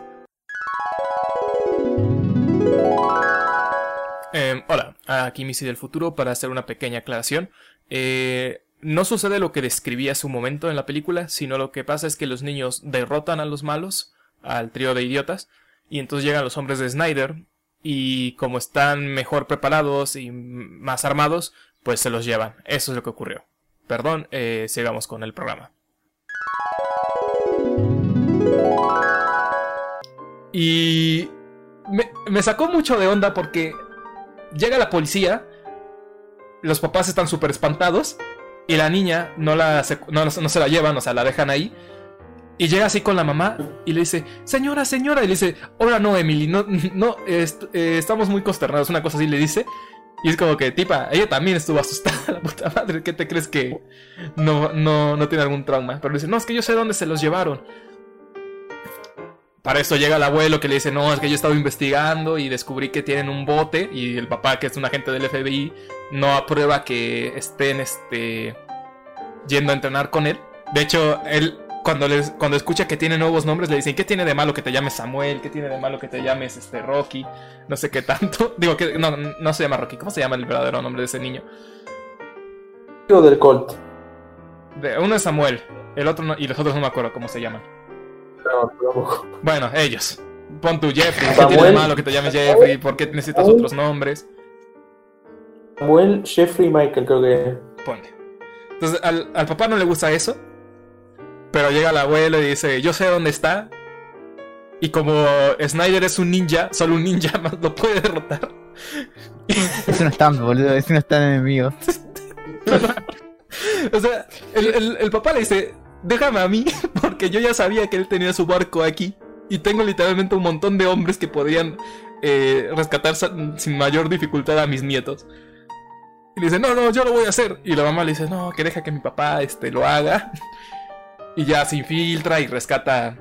Eh, hola, a Kimisi del futuro para hacer una pequeña aclaración. Eh, no sucede lo que describí hace un momento en la película, sino lo que pasa es que los niños derrotan a los malos, al trío de idiotas, y entonces llegan los hombres de Snyder, y como están mejor preparados y más armados, pues se los llevan. Eso es lo que ocurrió. Perdón, eh, sigamos con el programa. Y me, me sacó mucho de onda porque llega la policía, los papás están súper espantados y la niña no, la no, no se la llevan, o sea, la dejan ahí. Y llega así con la mamá y le dice, señora, señora, y le dice, ahora no, Emily, no, no, eh, estamos muy consternados, una cosa así le dice. Y es como que, tipa, ella también estuvo asustada, la puta madre, ¿qué te crees que no, no, no tiene algún trauma? Pero le dice, no, es que yo sé dónde se los llevaron. Para eso llega el abuelo que le dice, no, es que yo estaba investigando y descubrí que tienen un bote y el papá, que es un agente del FBI, no aprueba que estén este, yendo a entrenar con él. De hecho, él cuando, les, cuando escucha que tiene nuevos nombres le dicen, ¿qué tiene de malo que te llames Samuel? ¿Qué tiene de malo que te llames este, Rocky? No sé qué tanto. Digo, que no, no se llama Rocky. ¿Cómo se llama el verdadero nombre de ese niño? Del Colt. De- uno es Samuel, el otro no- y los otros no me acuerdo cómo se llaman. No. Bueno, ellos. Pon tu Jeffrey. ¿Qué tiene de malo que te llames Jeffrey? ¿Por qué necesitas Samuel. otros nombres? Samuel, Jeffrey, Michael, creo que. Ponle. Entonces, al, al papá no le gusta eso. Pero llega el abuelo y dice, yo sé dónde está. Y como Snyder es un ninja, solo un ninja más lo puede derrotar. Es un stand, boludo, es un stand enemigo. O sea, el, el- el papá le dice, déjame a mí, porque yo ya sabía que él tenía su barco aquí. Y tengo literalmente un montón de hombres que podrían eh, rescatar sin mayor dificultad a mis nietos. Y le dice, no, no, yo lo voy a hacer. Y la mamá le dice, no, que deja que mi papá este, lo haga. Y ya se infiltra y rescata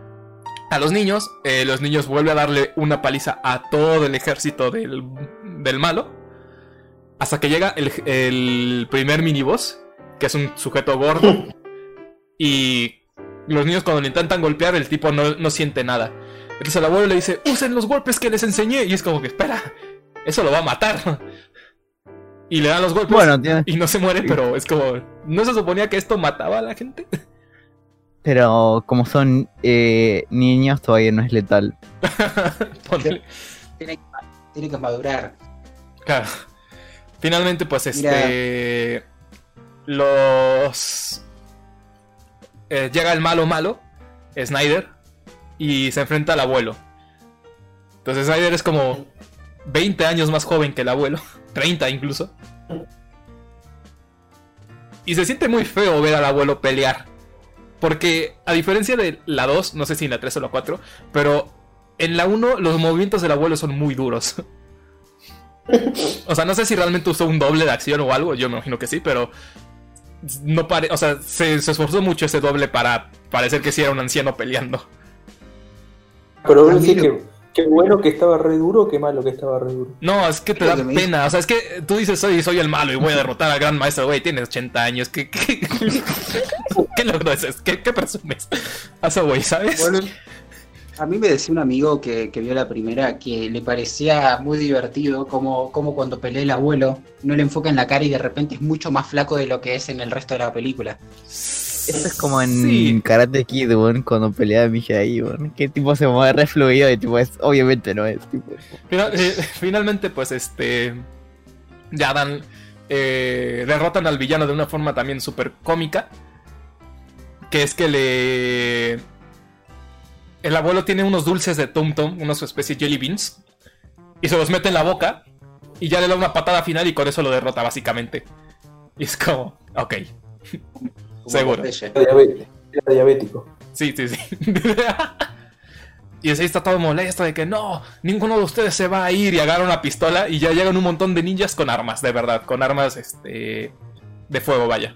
a los niños. Eh, los niños vuelven a darle una paliza a todo el ejército del, del malo. Hasta que llega el, el primer miniboss, que es un sujeto gordo. y los niños cuando le intentan golpear, el tipo no, no siente nada. Entonces el abuelo le dice, usen los golpes que les enseñé. Y es como que, espera, eso lo va a matar. Y le dan los golpes Bueno, tiene- y no se muere, pero es como, ¿no se suponía que esto mataba a la gente? pero como son eh, niños todavía no es letal. Ponle. Tiene, que- tiene que madurar. Claro. Finalmente, pues este. Los. Eh, llega el malo malo, Snyder, y se enfrenta al abuelo. Entonces Snyder es como 20 años más joven que el abuelo, 30 incluso. Y se siente muy feo ver al abuelo pelear. Porque a diferencia de la 2, no sé si en la 3 o la 4, pero en la 1 los movimientos del abuelo son muy duros. O sea, no sé si realmente usó un doble de acción o algo, yo me imagino que sí, pero no pare, o sea, se, se esforzó mucho ese doble para parecer que sí era un anciano peleando. Pero lo- que qué bueno que estaba re duro o qué malo que estaba re duro. No, es que te da pena, o sea, es que tú dices soy, soy el malo y voy a derrotar al gran maestro, güey, tienes 80 años, ¿qué, qué, qué logro es ese? ¿Qué, qué presumes? A eso, güey, ¿sabes? Bueno, a mí me decía un amigo que, que vio la primera que le parecía muy divertido como, como cuando pelea el abuelo no le enfoca en la cara y de repente es mucho más flaco de lo que es en el resto de la película. Eso es como en Sí. Karate Kid, weón, cuando pelea Milla ahí, weón. Que tipo se mueve re fluido y tipo es, obviamente no es, tipo. Final- eh, finalmente, pues este. Ya dan. eh, derrotan al villano de una forma también súper cómica. Que es que le. El abuelo tiene unos dulces de Tum Tum, unas especie de jelly beans. Y se los mete en la boca. Y ya le da una patada final y con eso lo derrota, básicamente. Y es como. Ok. Seguro. Popeye. Era diabético. Era diabético. Sí, sí, sí. y así está todo molesto de que no, ninguno de ustedes se va a ir y agarra una pistola y ya llegan un montón de ninjas con armas, de verdad, con armas este de fuego, vaya.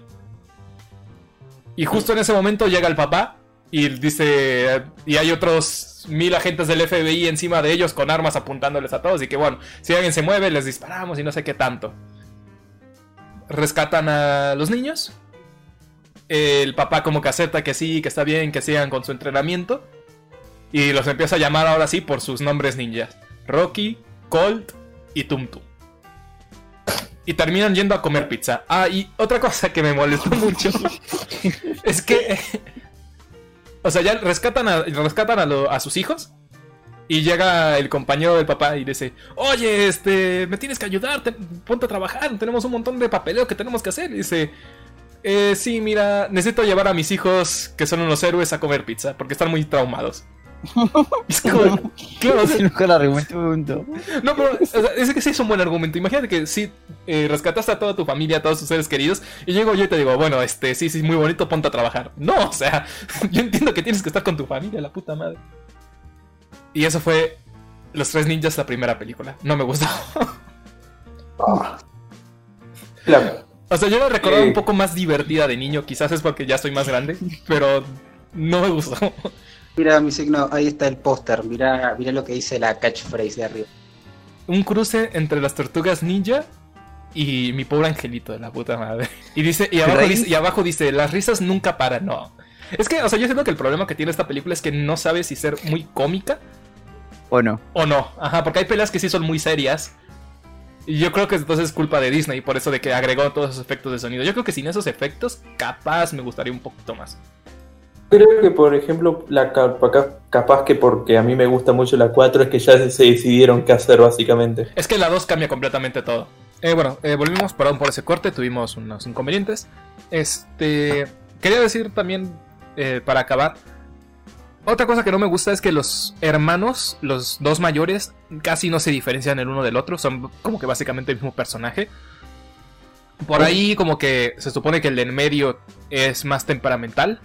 Y justo en ese momento llega el papá y dice y hay otros mil agentes del FBI encima de ellos con armas apuntándoles a todos y que bueno, si alguien se mueve les disparamos y no sé qué tanto. Rescatan a los niños el papá como que acepta que sí, que está bien, que sigan con su entrenamiento. Y los empieza a llamar ahora sí por sus nombres ninjas. Rocky, Colt y Tum Tum. y terminan yendo a comer pizza. Ah, y otra cosa que me molestó mucho es que. O sea, ya rescatan a, rescatan a, sus hijos. Y llega el compañero del papá y dice: Oye, este, me tienes que ayudar, te- ponte a trabajar, tenemos un montón de papeleo que tenemos que hacer. Y dice: eh, Sí, mira, necesito llevar a mis hijos, que son unos héroes, a comer pizza, porque están muy traumados. Es como, claro, o sea, Es el mejor argumento del mundo. no, pero o sea, es que sí es un buen argumento. Imagínate que sí eh, rescataste a toda tu familia, a todos tus seres queridos, y llego yo y te digo, bueno, este, sí, sí, muy bonito, ponte a trabajar. No, o sea, yo entiendo que tienes que estar con tu familia, la puta madre. Y eso fue Los Tres Ninjas, la primera película. No me gustó. La- O sea, yo la recordaba Eh. un poco más divertida de niño, quizás es porque ya estoy más grande, pero no me gustó. Mira mi signo, ahí está el póster. Mira, mira lo que dice la catchphrase de arriba. un cruce entre las tortugas ninja y mi pobre angelito de la puta madre. Y dice, y abajo Pero ahí- dice, y abajo dice, las risas nunca paran, no. Es que, o sea, yo siento que el problema que tiene esta película es que no sabe si ser muy cómica ¿O no? o no. Ajá, porque hay peleas que sí son muy serias. Y yo creo que entonces es culpa de Disney, por eso de que agregó todos esos efectos de sonido. Yo creo que sin esos efectos, capaz me gustaría un poquito más. Creo que, por ejemplo, la capa- capaz que porque a mí me gusta mucho la 4 es que ya se decidieron qué hacer, básicamente. Es que la 2 cambia completamente todo. Eh, bueno, eh, volvimos, perdón por ese corte, tuvimos unos inconvenientes. Este. Quería decir también, eh, para acabar. Otra cosa que no me gusta es que los hermanos, los dos mayores, casi no se diferencian el uno del otro. Son como que básicamente el mismo personaje. Por ahí, como que se supone que el de en medio es más temperamental.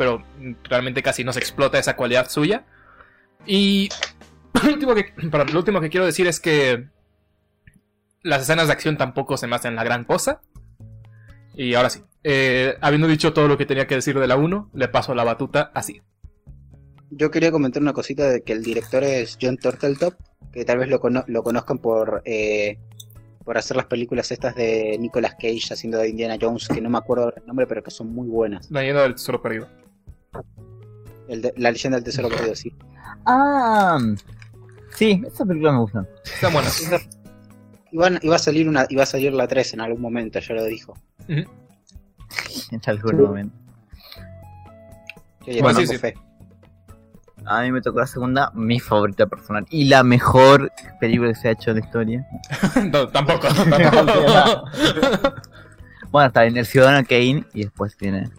Pero realmente casi no se explota esa cualidad suya. Y lo último que, perdón, lo último que quiero decir es que las escenas de acción tampoco se me hacen la gran cosa. Y ahora sí, eh, habiendo dicho todo lo que tenía que decir de la 1, le paso la batuta así. Yo quería comentar una cosita de que el director es John Turteltaub, que tal vez lo, cono- lo conozcan por eh, por hacer las películas estas de Nicolas Cage haciendo de Indiana Jones, que no me acuerdo el nombre, pero que son muy buenas. La leyenda del tesoro perdido. El de- la leyenda del tesoro perdido, sí. Ah, sí, esa película me gusta. Está buena. Iban- iba a salir una, iba a salir la 3 en algún momento, ya lo dijo. En algún momento. Bueno, sí, sí. A mí me tocó la segunda, mi favorita personal. Y la mejor película que se ha hecho en la historia. No, tampoco. tampoco. Bueno, está en el Ciudadano Kane y después viene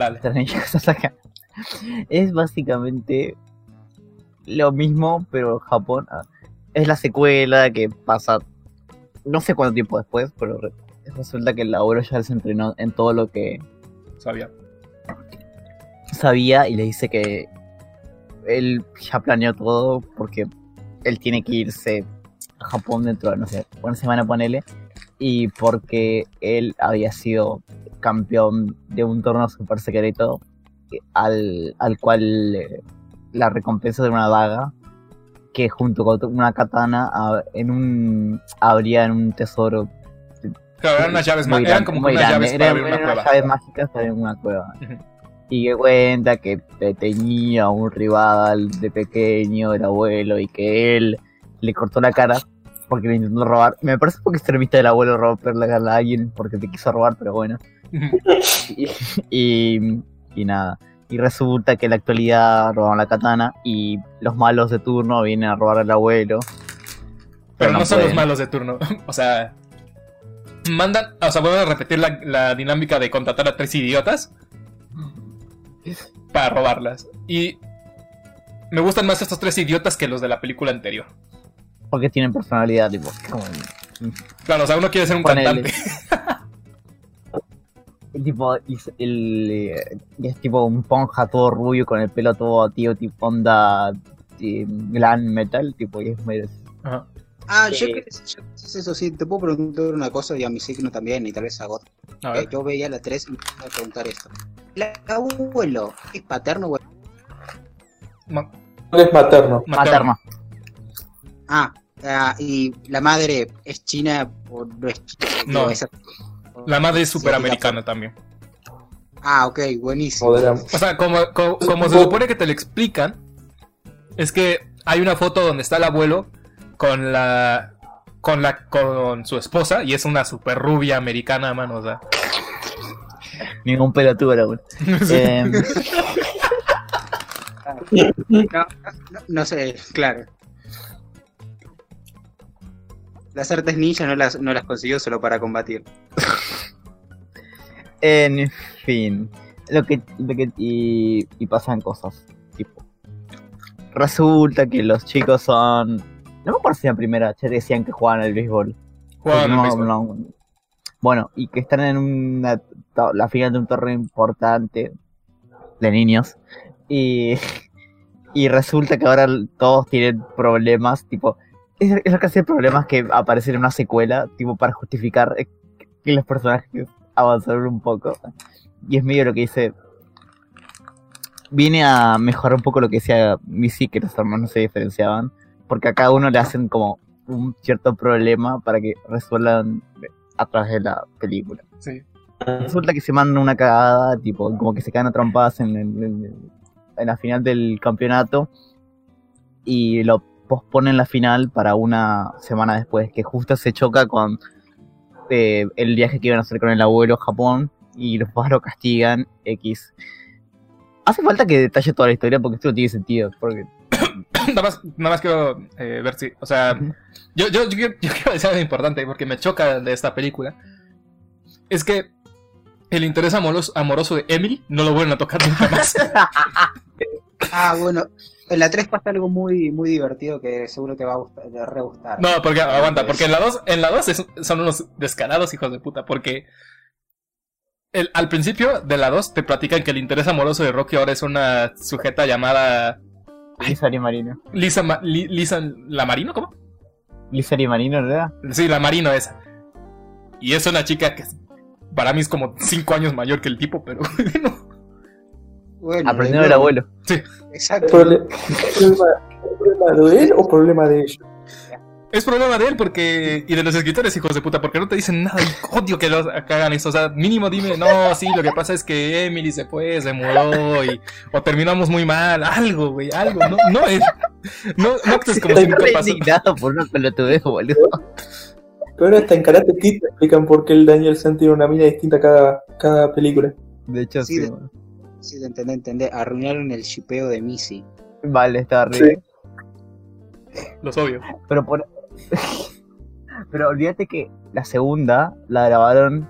Dale. Acá. Es básicamente lo mismo, pero Japón. ah, Es la secuela que pasa no sé cuánto tiempo después, pero re- resulta que el abuelo ya se entrenó en todo lo que Sabía. sabía y le dice que él ya planeó todo porque él tiene que irse a Japón dentro de, no sé, una semana ponele, y porque él había sido campeón de un torneo super secreto al, al cual eh, la recompensa de una daga que junto con una katana en un habría en un tesoro Claro, eran unas llaves mágicas. Eran como unas llaves para Eran- abrir una eran unas cueva. llaves mágicas para una cueva. Y que cuenta que te- tenía un rival de pequeño, el abuelo, y que él le cortó la cara porque le intentó robar. Me parece porque es extremista del abuelo romper la cara a alguien porque te quiso robar, pero bueno. Y, nada. Y resulta que en la actualidad robaron la katana y los malos de turno vienen a robar al abuelo. Pero no son los malos de turno. O sea, mandan, o sea, vuelven a repetir la, la dinámica de contratar a tres idiotas para robarlas. Y me gustan más estos tres idiotas que los de la película anterior. Porque tienen personalidad, tipo. Como, Claro, o sea, uno quiere ser un Ponele. cantante. tipo, es- el, eh, es tipo un ponja todo rubio con el pelo todo tío, tipo onda eh, glam metal, tipo, y es Ajá. Ah, Sí. yo que yo que sé eso sí, te puedo preguntar una cosa y a mi signo también, y tal vez a God. Eh, yo veía la 3 y me voy a preguntar esto. ¿El abuelo es paterno o Ma- Es materno. Ah, ah, y la madre es china o no es china. No. Digo, esa- La madre es Sí, superamericana también. Ah, ok, buenísimo. O sea, como, como, como se supone que te lo explican, es que hay una foto donde está el abuelo con la con la con su esposa y es una super rubia americana, mano, o sea. Ningún pelotudo era uno. Em, No, no, no sé, claro. Las artes ninja no las, no las consiguió solo para combatir. en fin. Lo que, lo que y, y pasan cosas. Tipo. Resulta que los chicos son. No me acuerdo si en la primera ya decían que jugaban al béisbol. Jugaban al No, béisbol. no. Bueno, y que están en una, la final de un torneo importante de niños. Y, y resulta que ahora todos tienen problemas, tipo, es, es casi de problemas que aparecen en una secuela, tipo, para justificar eh, que los personajes avanzaron un poco. Y es medio lo que dice. Viene a mejorar un poco lo que decía Missy, que los hermanos no se diferenciaban. Porque a cada uno le hacen como un cierto problema para que resuelvan a través de la película. Sí. Resulta que se mandan una cagada, tipo, como que se quedan atrampadas en, en- en la final del campeonato y lo posponen la final para una semana después, que justo se choca con eh, el viaje que iban a hacer con el abuelo a Japón y los papás lo castigan X. Hace falta que detalle toda la historia porque esto no tiene sentido. Porque nada más, nada más quiero eh, ver si. O sea, yo, yo, yo, quiero- yo quiero decir algo importante porque me choca de esta película. Es que el interés amoroso, amoroso de Emily no lo vuelven a tocar nunca más. Ah, bueno. En la 3 pasa algo muy, muy divertido que seguro te va a gustar, te va a re gustar. No, porque aguanta, porque en la 2, en la 2 es- son unos descarados hijos de puta, porque el, al principio de la 2 te platican que el interés amoroso de Rocky ahora es una sujeta llamada Lizari Marino. Lisa, Ma- Li- Lisa Lamarino, ¿cómo? Lizari Marino, ¿verdad? Sí, la Marino esa. Y es una chica que para mí es como 5 años mayor que el tipo, pero bueno. Bueno, del abuelo. Exacto. Prole- ¿Problema, problema de él o problema de ellos? Es problema de él porque y de los escritores, hijos de puta, porque no te dicen nada y odio que, los, que hagan eso. O sea, mínimo dime, no, sí, lo que pasa es que Emily se fue, se mudó y o terminamos muy mal, algo, güey, algo. No, no, es, no, no actúes como si nunca pasó. indignado por una pelotudez, boludo. Pero hasta en Karate Kid te explican por qué el Daniel San tiene una mina distinta cada, cada película. De hecho, Sí, sí. de-. Sí, de entender, entender. Arruinaron el shipeo de Missy. Vale, está arriba. Los obvio. Pero por. Pero olvídate que la segunda la grabaron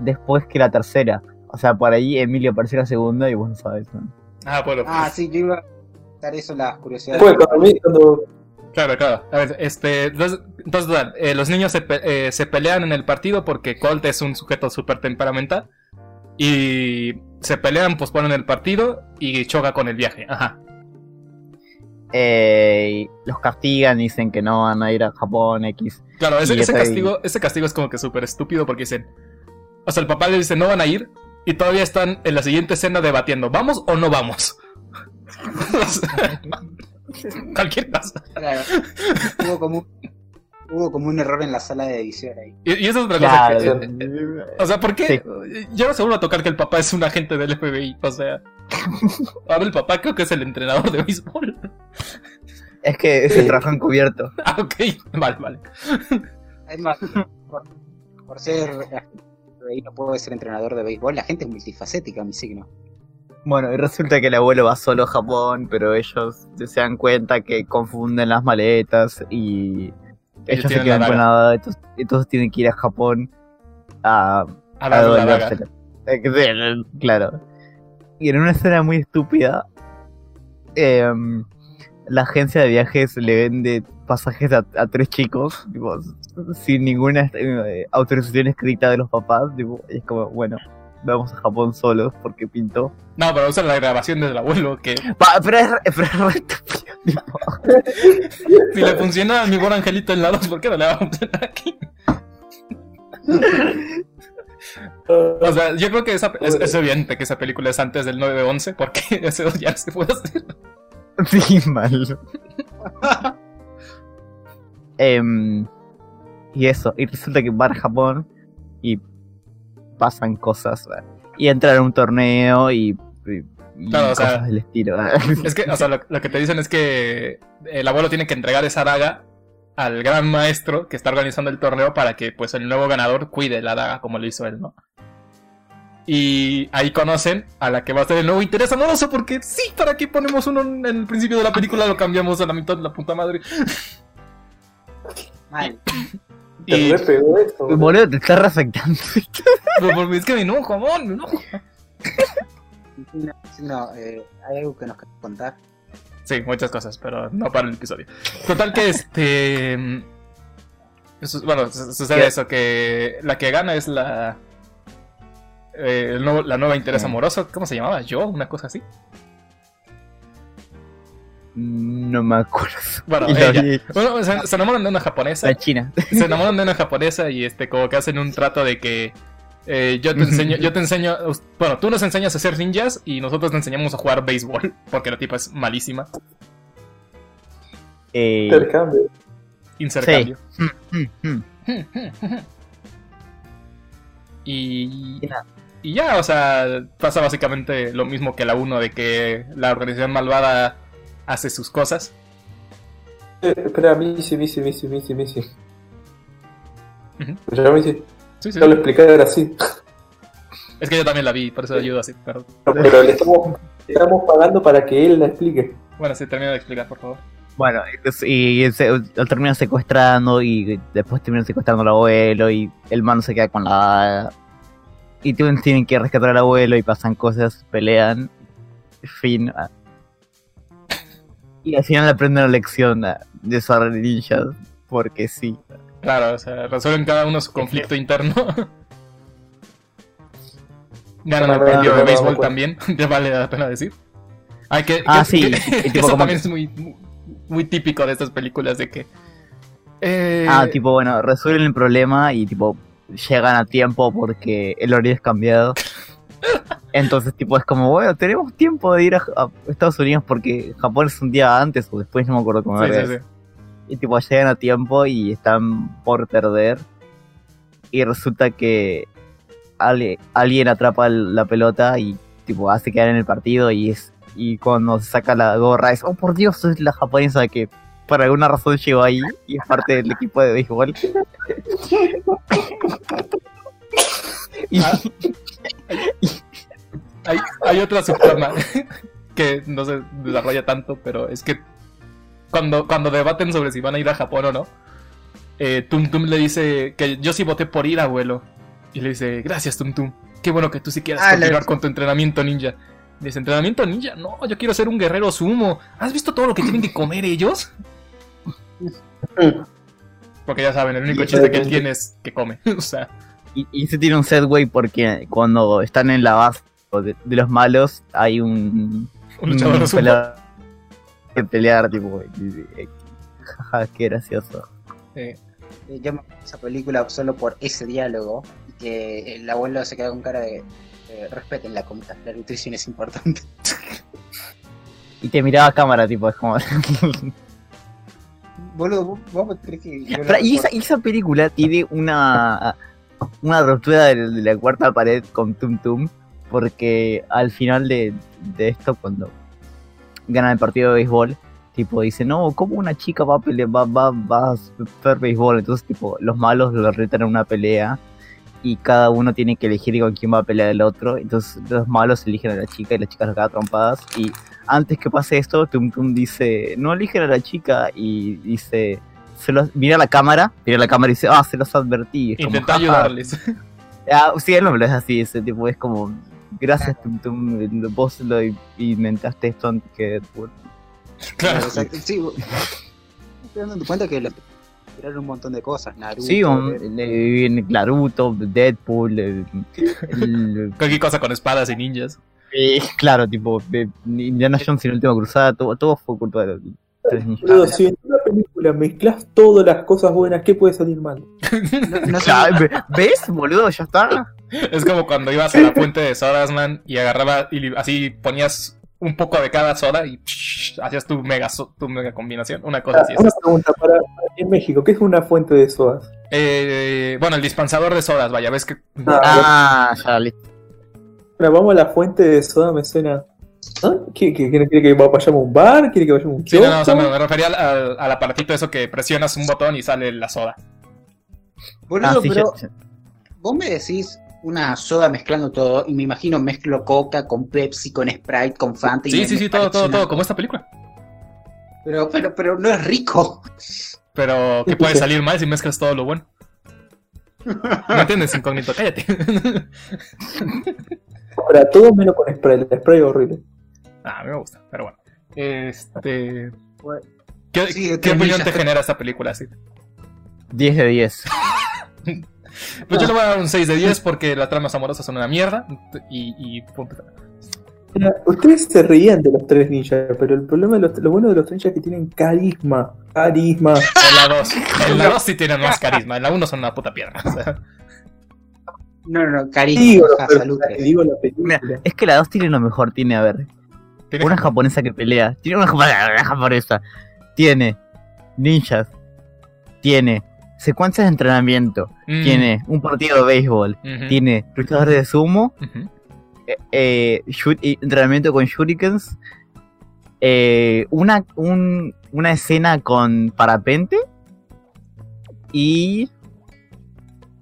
después que la tercera. O sea, por ahí Emilio apareció la segunda y vos no sabes. ¿no? Ah, bueno. Ah, sí, yo iba a dar eso las curiosidades. Después, cuando, cuando Claro, claro. A ver, este, entonces, entonces, total, eh, los niños se, pe- eh, se pelean en el partido porque Colt es un sujeto súper temperamental y se pelean, posponen el partido y choca con el viaje. Ajá. Eh, los castigan, dicen que no van a ir a Japón X. Claro, ese, castigo, ese castigo es como que súper estúpido porque dicen, o sea, el papá le dice no van a ir y todavía están en la siguiente escena debatiendo, ¿vamos o no vamos? Cualquier cosa. Claro. hubo, como un, hubo como un error en la sala de edición ahí. Y, y eso es otra Claro. cosa. que- eh, eh, o sea, ¿por qué? Yo no seguro a tocar que el papá es un agente del FBI. O sea, ahora el papá creo que es el entrenador de béisbol. Es que se trabaja encubierto. Ah, ok. Vale, vale. Es más, por, por ser ahí no puedo ser entrenador de béisbol, la gente es multifacética, mi signo. Bueno, y resulta que el abuelo va solo a Japón, pero ellos se dan cuenta que confunden las maletas y ellos se quedan con la entonces, entonces tienen que ir a Japón a, A a la. Eh, Claro. Y en una escena muy estúpida, em, la agencia de viajes le vende pasajes a, a tres chicos, tipo, sin ninguna eh, autorización escrita de los papás. tipo, y es como, bueno, vamos a Japón solos porque pintó. No, pero usa la grabación del abuelo. Que Pa- pero es, re- pero es re estúpido, si le funciona a mi buen angelito en la 2, ¿por qué no le va a funcionar aquí? O sea, yo creo que esa, es, es evidente que esa película es antes del 9-11, porque ese ya no se puede hacer. Sí, mal. Em, y eso, y resulta que van a Japón y pasan cosas. ¿verdad? Y entran a un torneo y, y- Claro, o cosas sea, del estilo. Es que, o sea, lo, lo que te dicen es que el abuelo tiene que entregar esa daga al gran maestro que está organizando el torneo para que pues el nuevo ganador cuide la daga como lo hizo él, ¿no? Y ahí conocen a la que va a ser el nuevo interés amoroso porque sí, ¿para qué ponemos uno en el principio de la película? Lo cambiamos a la mitad de la puta madre. Mal. Te Y re pegó esto. Boludo, te está reafectando. pero por- es que me enojo, amor, me enojo. No, no, eh, ¿hay algo que nos quieras contar? Sí, muchas cosas, pero no para el episodio. Total que este... bueno, su- sucede ¿Qué? eso, que la que gana es la... eh, el nuevo- la nueva interés amoroso, ¿cómo se llamaba? ¿Yo? ¿Una cosa así? No me acuerdo. Bueno, ella. se, se enamoran de una japonesa. La China. se enamoran de una japonesa y este como que hacen un trato de que eh, yo te enseño, yo te enseño, bueno, tú nos enseñas a hacer ninjas y nosotros te enseñamos a jugar béisbol, porque la tipa es malísima. Eh, Intercambio. Intercambio. mm, mm. Y, Y y ya, o sea, pasa básicamente lo mismo que la 1 de que la organización malvada hace sus cosas. Eh, espera, Missy, Missy, Missy, Missy, Missy. Ujú. Ya Missy, Sí, sí. ya lo expliqué ahora así. Es que yo también la vi, por eso ayudo así. Pero, Pero le estamos, le estamos pagando para que él la explique. bueno, sí, termina de explicar, por favor. Bueno, y se, lo terminan secuestrando y después terminan secuestrando al abuelo y el man se queda con la. Y tienen, tienen que rescatar al abuelo y pasan cosas, pelean. Fin. ah. Y al final aprenden la lección de usar ninjas, porque sí. Claro, o sea, resuelven cada uno su conflicto interno. Ganan el partido de béisbol bueno. también, ya vale la pena decir. Ay, que, Ah, que- sí, que- tipo eso como también que- es muy, muy típico de estas películas de que... eh, Ah, tipo, bueno, resuelven el problema y tipo llegan a tiempo porque el horario es cambiado. Entonces, tipo, es como, bueno, tenemos tiempo de ir a, a Estados Unidos porque Japón es un día antes o después, no me acuerdo cómo sí, era. sí, sí. Y tipo, llegan a tiempo y están por perder. Y resulta que ale- alguien atrapa el- la pelota y tipo hace quedar en el partido y es y cuando se saca la gorra es, oh por Dios, es la japonesa que por alguna razón llegó ahí y es parte del equipo de béisbol. Ah. Hay, hay otra subtrama que no se desarrolla tanto, pero es que cuando, cuando debaten sobre si van a ir a Japón o no, eh, Tum Tum le dice que yo sí voté por ir, abuelo. Y le dice, gracias Tum Tum, qué bueno que tú sí quieras Ah, la- continuar con tu entrenamiento ninja. Dice, ¿entrenamiento ninja? No, yo quiero ser un guerrero sumo. ¿Has visto todo lo que tienen que comer ellos? Porque ya saben, el único chiste que él tiene es que come. o sea, y, y se tiene un setway porque cuando están en la base de, de los malos hay un, un un sumo. peleador que pelear, tipo, jaja, qué gracioso. Eh, Yo me esa película solo por ese diálogo y que el abuelo se queda con cara de eh, respeten la comida, la nutrición es importante. Y te miraba a cámara, tipo, es como... Boludo, ¿vos, vos crees que yo Pero, lo- y, esa, y esa película tiene una una ruptura de, de la cuarta pared con Tum Tum porque al final de, de esto cuando ganan el partido de béisbol tipo dice no cómo una chica va a pelear va, va, va a hacer béisbol entonces tipo los malos lo retan a una pelea y cada uno tiene que elegir con quién va a pelear el otro. Entonces los malos eligen a la chica y las chicas quedan trompadas. Y antes que pase esto Tum Tum dice no eligen a la chica y dice se los, mira la cámara, mira la cámara y dice, ah, se los advertí. Es Intenta ayudarles. Ah, sí, el nombre es así, ese tipo es como, gracias, Tum Tum, vos lo inventaste esto antes que Deadpool. claro. Exacto, sí, vos- me estoy dando cuenta que le tiraron un montón de cosas. Naruto, Sí, un, eh, Naruto, Deadpool, el- el- Cualquier cosa con espadas y ninjas. eh, claro, tipo, de Indiana Jones y la última cruzada, todo, todo fue culpa de ninjas. Boludo, si en una película mezclas todas las cosas buenas, ¿qué puede salir mal? no, no sé- Claro, ve- ¿Ves, boludo? Ya está. Es como cuando ibas a la fuente de sodas, man, y agarraba y así ponías un poco de cada soda y psh, hacías tu mega, so- tu mega combinación. Una cosa Ah, así es. una pregunta para en México, ¿qué es una fuente de sodas? Eh, bueno, el dispensador de sodas, vaya, ves que. Ah, Ah, ya, listo. Bueno, vamos a la fuente de soda, me suena. ¿Ah? ¿Quiere, quiere, quiere que vayamos a un bar? ¿Quiere que vayamos a un Sí, no, no, o sea, kiosco? me, me refería al, al, al aparatito eso que presionas un botón y sale la soda. Boludo, Ah, sí, pero vos me decís una soda mezclando todo y me imagino mezclo Coca con Pepsi, con Sprite, con Fanta. y Sí, me- sí, me sí, todo, todo, una- todo, como esta película. Pero, pero, pero no es rico. Pero, ¿qué puede salir mal si mezclas todo lo bueno? ¿No entiendes, incógnito? Cállate. Ahora, todo menos con spray. El spray es horrible. Ah, a mí me gusta, pero bueno. Este. Bueno. ¿Qué, Sí, qué opinión te genera esta película? Sí. 10 de 10. Pues yo le voy a dar un 6 de 10 porque las tramas amorosas son una mierda. Y. y Ustedes se reían de los tres ninjas, pero el problema de los, lo bueno de los tres ninjas es que tienen carisma. Carisma. En la 2. En la 2 sí tienen más carisma. En la 1 son una puta piedra. o sea. No, no, no, cariño, Digo, salute. digo la película. Mira, es que la 2 tiene lo mejor, tiene, a ver, Una japonesa que pelea, tiene una japonesa, una japonesa, tiene ninjas, tiene secuencias de entrenamiento, Mm, tiene un partido de béisbol, tiene luchadores de sumo, eh, eh, entrenamiento con shurikens, eh, una, un- una escena con parapente. Y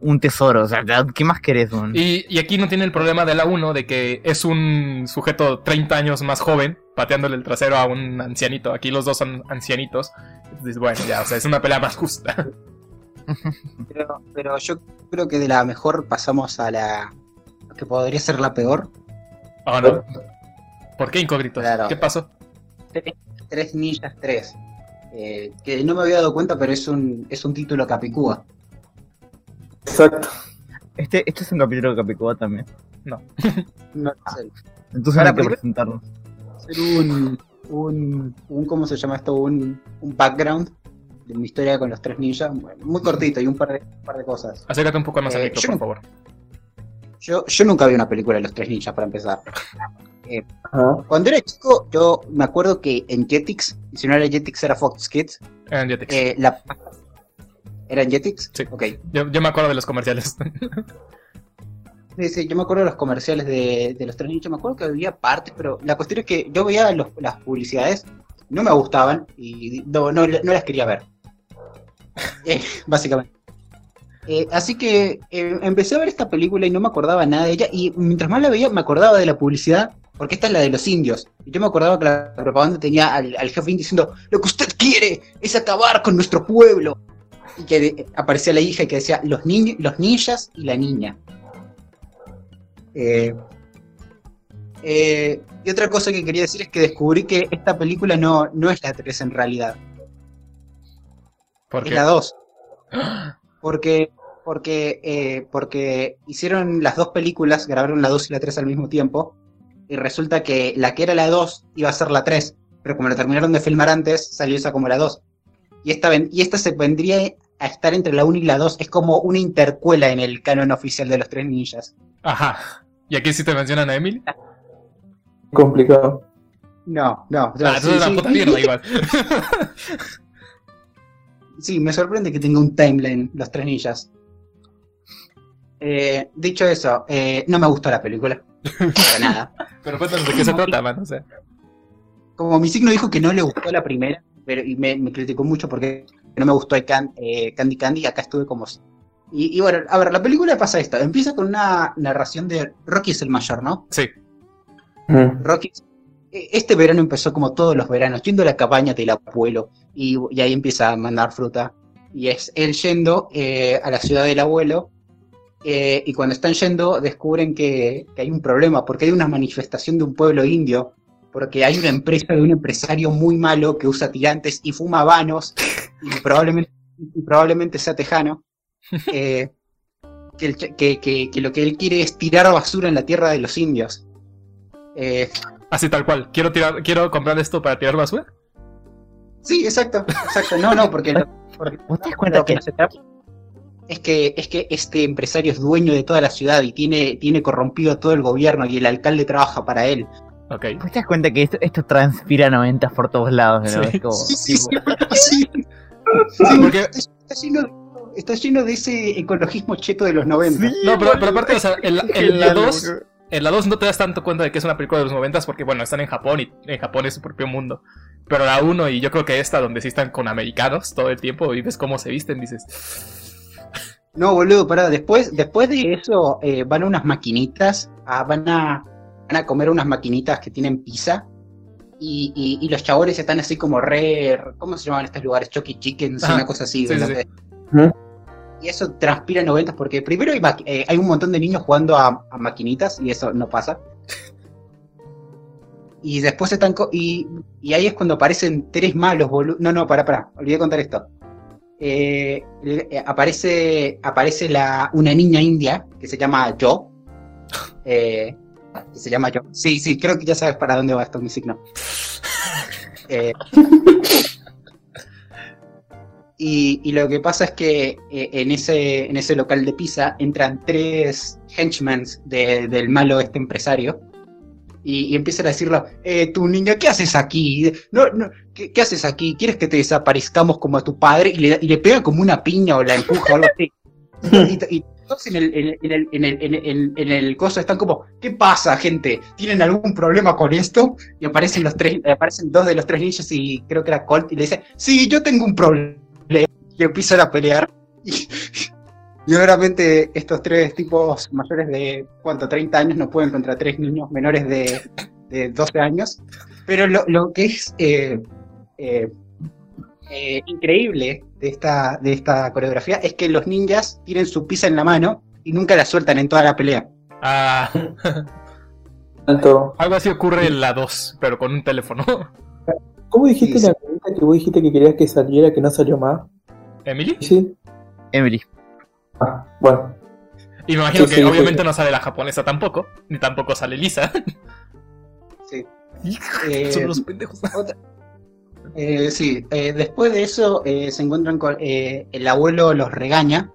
un tesoro. O sea, ¿qué más querés? man? Y, y aquí no tiene el problema de la 1 de que es un sujeto 30 años más joven pateándole el trasero a un ancianito. Aquí los dos son ancianitos. Entonces, bueno, ya, o sea, es una pelea más justa. Pero, pero yo creo que de la mejor pasamos a la que podría ser la peor. ¿O no? ¿Por qué incógnitos? Claro. ¿Qué pasó? Tres Ninjas 3. Eh, que no me había dado cuenta, pero es un, es un título capicúa. Exacto. Este, este es un capítulo de Capicúa también. No sé, Entonces Ahora, hay que presentarnos. ser un, un, un, ¿cómo se llama esto? Un, un background de mi historia con los tres ninjas, bueno, muy cortito y un par de, un par de cosas. Acércate un poco más al Eh, micro, yo por no- favor. Yo, yo nunca vi una película de los tres ninjas para empezar. Ajá. Cuando era chico, yo me acuerdo que en Jetix, y si no era Jetix era Fox Kids, En Jetix. eh, la... ¿Era en Jetix? Sí. Ok. Yo, yo me acuerdo de los comerciales. Sí, sí, yo me acuerdo de los comerciales de, de los tres ninjas, me acuerdo que había partes, pero la cuestión es que yo veía los- las publicidades, no me gustaban y no, no, no las quería ver. Eh, básicamente. Eh, así que eh, empecé a ver esta película y no me acordaba nada de ella, y mientras más la veía me acordaba de la publicidad, porque esta es la de los indios. Y yo me acordaba que la propaganda tenía al, al jefe indio diciendo, lo que usted quiere es acabar con nuestro pueblo. Y que aparecía la hija y que decía, los, niños, los ninjas y la niña. Eh, eh, y otra cosa que quería decir es que descubrí que esta película no, no es la 3 en realidad, ¿Por es la 2. Porque, porque, eh, porque hicieron las dos películas, grabaron la 2 y la 3 al mismo tiempo, y resulta que la que era la 2 iba a ser la 3, pero como la terminaron de filmar antes, salió esa como la 2. Y esta, y esta se vendría a estar entre la 1 y la 2, es como una intercuela en el canon oficial de los tres ninjas. Ajá. ¿Y aquí sí te mencionan a Emily? Complicado. No, no. o sea, Ah, eso sí, es una sí. puta mierda igual. Sí, me sorprende que tenga un timeline los tres ninjas. Eh, dicho eso, eh, no me gustó la película. Para nada. Pero cuéntanos de qué se trata, man. O sea, Como mi signo dijo que no le gustó la primera, pero y me, me criticó mucho porque no me gustó el Can- eh, Candy Candy, acá estuve como... Y, y bueno, a ver, la película pasa esto. Empieza con una narración de Rocky es el mayor, ¿no? sí. Mm. Rocky. eh, Este verano empezó como todos los veranos, yendo a la cabaña del abuelo, y, y ahí empieza a mandar fruta. Y es él yendo eh, a la ciudad del abuelo, eh, y cuando están yendo descubren que, que hay un problema, porque hay una manifestación de un pueblo indio, porque hay una empresa de un empresario muy malo que usa tirantes y fuma habanos, y probablemente, y probablemente sea tejano. eh, que, el que- que- que lo que él quiere es tirar basura en la tierra de los indios. Eh, Así tal cual. Quiero tirar, quiero comprar esto para tirar basura. Sí, exacto, exacto. No, no, porque, lo- porque ¿Vos te das cuenta lo que se trata es que es que este empresario es dueño de toda la ciudad y tiene tiene corrompido a todo el gobierno y el alcalde trabaja para él. Ok. ¿Vos te das cuenta que esto, esto transpira 90 por todos lados? ¿no? Sí. Es como, Sí, sí, tipo, sí. Sí, Porque- está, lleno de, está lleno de ese ecologismo cheto de los 90. No, pero, pero aparte, o sea, en, la- en la 2, en la 2 no te das tanto cuenta de que es una película de los 90 porque, bueno, están en Japón y en Japón es su propio mundo. Pero la 1 y yo creo que esta, donde sí están con americanos todo el tiempo y ves cómo se visten, dices. No, boludo, pará. Después, después de eso eh, van a unas maquinitas, a- van, a, a comer unas maquinitas que tienen pizza. Y, y- y los chabones están así como re. ¿Cómo se llaman estos lugares? Chucky Chickens, Ajá. una cosa así. Sí. Y eso transpira en 90 porque primero hay, eh, hay un montón de niños jugando a, a maquinitas y eso no pasa. Y después están. Y, y ahí es cuando aparecen tres malos, boludo. No, no, pará, pará. Olvidé contar esto. Eh, eh, aparece aparece la, una niña india que se llama Jo. Eh, que se llama Jo. Sí, sí, creo que ya sabes para dónde va esto, mi signo. Eh, y, y lo que pasa es que eh, en, ese, en ese local de pizza entran tres henchmen de- del malo este empresario y, y empiezan a decirle, eh, tu niña, ¿qué haces aquí? No, no, ¿qué, qué haces aquí? ¿Quieres que te desaparezcamos como a tu padre? Y le, y le pega como una piña o la empuja o algo así. Y en el, en, el- en el, en, el, en, el, coso están como, ¿qué pasa, gente? ¿Tienen algún problema con esto? Y aparecen los tres, aparecen dos de los tres niños y creo que era Colt y le dice, sí, yo tengo un problema. Y empiezan a pelear. Y, y obviamente estos tres tipos mayores de, ¿cuánto? 30 años no pueden contra tres niños menores de, de 12 años. Pero lo, lo que es eh, eh, eh, increíble de esta, de esta coreografía es que los ninjas tienen su pizza en la mano y nunca la sueltan en toda la pelea. Ah, Tanto. algo así ocurre en la 2, pero con un teléfono. ¿Cómo dijiste Sí, la pregunta que vos dijiste que querías que saliera, que no salió más? ¿Emily? Sí. Emily. Ah, bueno. Y me imagino Sí, que sí, obviamente sí. no sale la japonesa tampoco, ni tampoco sale Lisa. Sí. Eh, Son los pendejos. Otra- eh, sí, eh, después de eso eh, se encuentran con. eh, el abuelo los regaña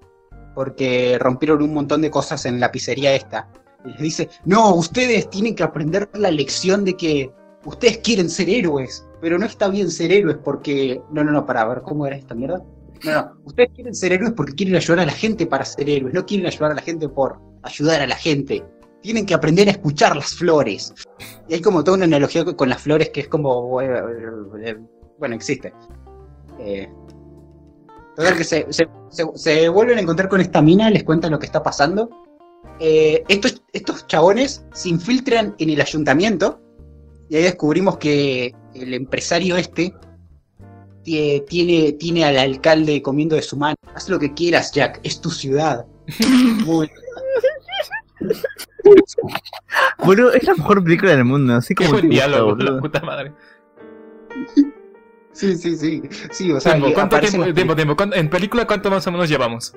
porque rompieron un montón de cosas en la pizzería esta. Y les dice: No, ustedes tienen que aprender la lección de que ustedes quieren ser héroes, pero no está bien ser héroes porque. No, no, no, para ver cómo era esta mierda. No, no, ustedes quieren ser héroes porque quieren ayudar a la gente para ser héroes, no quieren ayudar a la gente por ayudar a la gente. Tienen que aprender a escuchar las flores. Y hay como toda una analogía con las flores que es como. eh, Bueno, existe. Eh, total que se, se- se- se vuelven a encontrar con esta mina, les cuentan lo que está pasando. Eh, estos, estos chabones se infiltran en el ayuntamiento y ahí descubrimos que el empresario este tie- tiene, tiene al alcalde comiendo de su mano. Haz lo que quieras, Jack, es tu ciudad. Muy- Boludo, es la mejor película del mundo. Así Qué como buen diálogo, la puta madre. Sí, sí, sí. Sí, o sea, Tiempo, ¿Cuánto tiempo, tiempo, En película, ¿cuánto más o menos llevamos?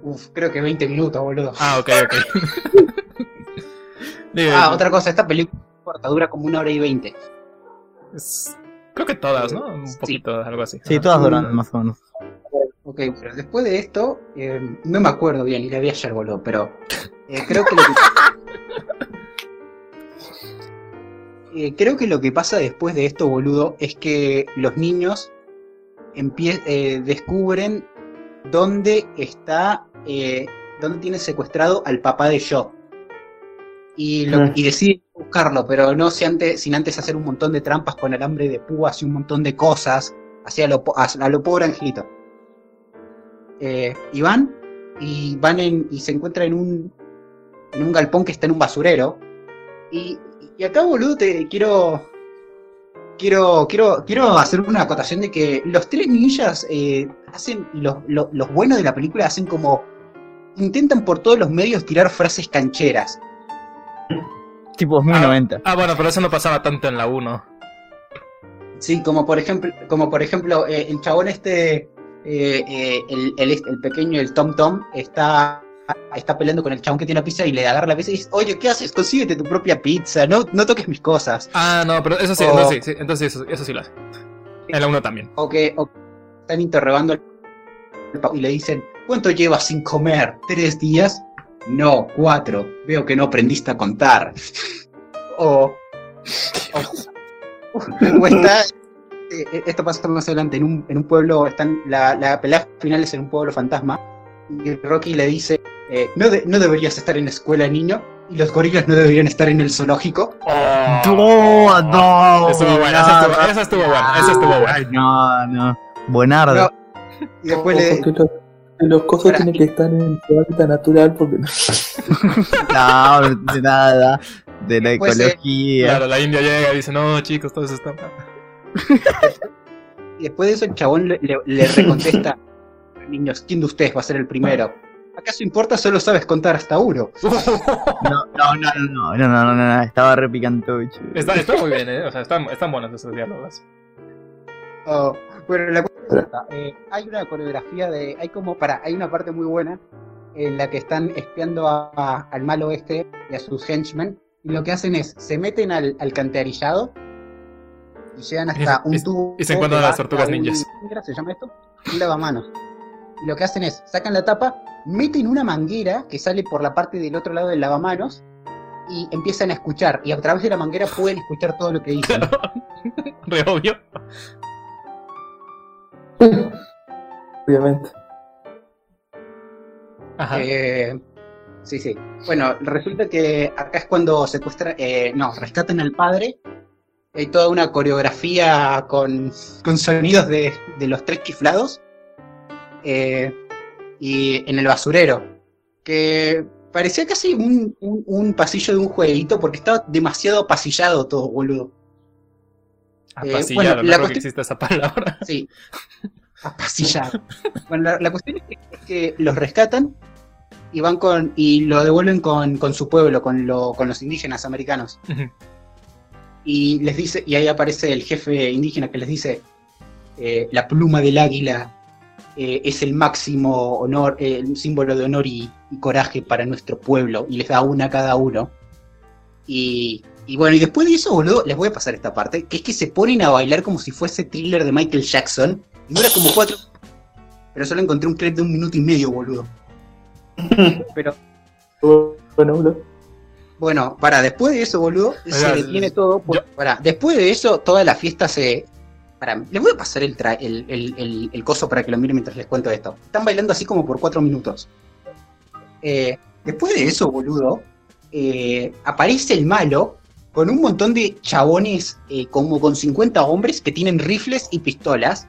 Uf, creo que 20 minutos, boludo. Ah, ok, ok. Digo, Ah, otra cosa, esta película es corta, dura como una hora y veinte. Creo que todas, ¿no? Un poquito, algo así. Sí, todas duran más o menos. Ok, pero después de esto, eh, no me acuerdo bien, y la vi ayer, boludo, pero eh, creo que lo que... Eh, creo que lo que pasa después de esto, boludo, es que los niños eh, descubren dónde está, eh, dónde tiene secuestrado al papá de. Y, lo- Mm. y deciden buscarlo, pero no si antes, sin antes hacer un montón de trampas con alambre de púas y un montón de cosas, así a lo, a, lo pobre angelito. Y van, y van en, y se encuentran en un, en un galpón que está en un basurero. Y, y acá, boludo, te quiero, quiero, quiero, quiero hacer una acotación de que los tres ninjas eh, hacen, los, los, los buenos de la película hacen como, intentan por todos los medios tirar frases cancheras. Tipo 2090. Ah, bueno, pero eso no pasaba tanto en la 1. Sí, como por ejemplo, como por ejemplo eh, el chabón este, eh, eh, el, el, el pequeño, el Tom Tom, está, está peleando con el chabón que tiene la pizza y le agarra la pizza y dice, oye, ¿qué haces? Consíguete tu propia pizza, no, no toques mis cosas. Ah, no, pero eso sí, Oh. entonces sí, sí, entonces eso, eso sí lo hace. En la 1 también. O que, o que están interrogando al y le dicen, ¿cuánto llevas sin comer? ¿Tres días? No, cuatro. Veo que no aprendiste a contar. o, o, o está, eh, esto pasa más adelante, en un, en un pueblo, están, la, la pelea final es en un pueblo fantasma, y Rocky le dice, eh, no, de- no deberías estar en la escuela, niño, y los gorilas no deberían estar en el zoológico. No, no. Estuvo buena, esa estuvo, esa estuvo buena, esa estuvo buena. No, no. Buenardo. No. Y después le, los, los cosas Para- tienen que estar en su hábitat natural porque No, de nada. De la Después, eh, ecología. Claro, la India llega y dice, no, chicos, todos están mal". y después de eso el chabón le, le- le recontesta, niños, ¿quién de ustedes va a ser el primero? ¿Acaso importa? Solo sabes contar hasta uno. No, no, no, no, no, no, no, no, estaba re picantucho. Está, está muy bien, ¿eh? O sea, están, están buenos esos diálogos. Oh, bueno, la cuenta eh, hay una coreografía de. Hay como. Para, hay una parte muy buena en la que están espiando a, al malo este y a sus henchmen. Y lo que hacen es. Se meten al alcantarillado y llegan hasta un tubo. Y se encuentran las tortugas ninjas. ¿Qué se llama esto? Un lavamanos. Lo que hacen es. Sacan la tapa, meten una manguera que sale por la parte del otro lado del lavamanos. Y empiezan a escuchar. Y a través de la manguera pueden escuchar todo lo que dicen. Re obvio. obviamente. Ajá. Eh, sí, sí. Bueno, resulta que acá es cuando secuestran, eh, no, rescatan al padre. Hay toda una coreografía con, con sonidos de, de los tres chiflados. Eh, y en el basurero. Que parecía casi un, un- un pasillo de un jueguito porque estaba demasiado pasillado todo, boludo. eh, Apasillado, bueno, no la creo que cuestión- exista esa palabra. Sí. Apasillado. Bueno, la, la cuestión es que, los rescatan y van con. y lo devuelven con, con su pueblo, con, lo, con los indígenas americanos. Y les dice, y ahí aparece el jefe indígena que les dice eh, la pluma del águila eh, es el máximo honor, eh, el símbolo de honor y, y coraje para nuestro pueblo, y les da una a cada uno. Y, y bueno, y después de eso, boludo, les voy a pasar esta parte, que es que se ponen a bailar como si fuese thriller de Michael Jackson, y dura como cuatro. Pero solo encontré un clip de un minuto y medio, boludo. Pero Bueno, boludo. Bueno, para, después de eso, boludo, se detiene todo. por- Para, después de eso, toda la fiesta se. Para, les voy a pasar el, tra- el, el, el- coso para que lo miren mientras les cuento esto. Están bailando así como por cuatro minutos. Eh, después de eso, boludo, eh, aparece el malo con un montón de chabones, eh, como con 50 hombres que tienen rifles y pistolas.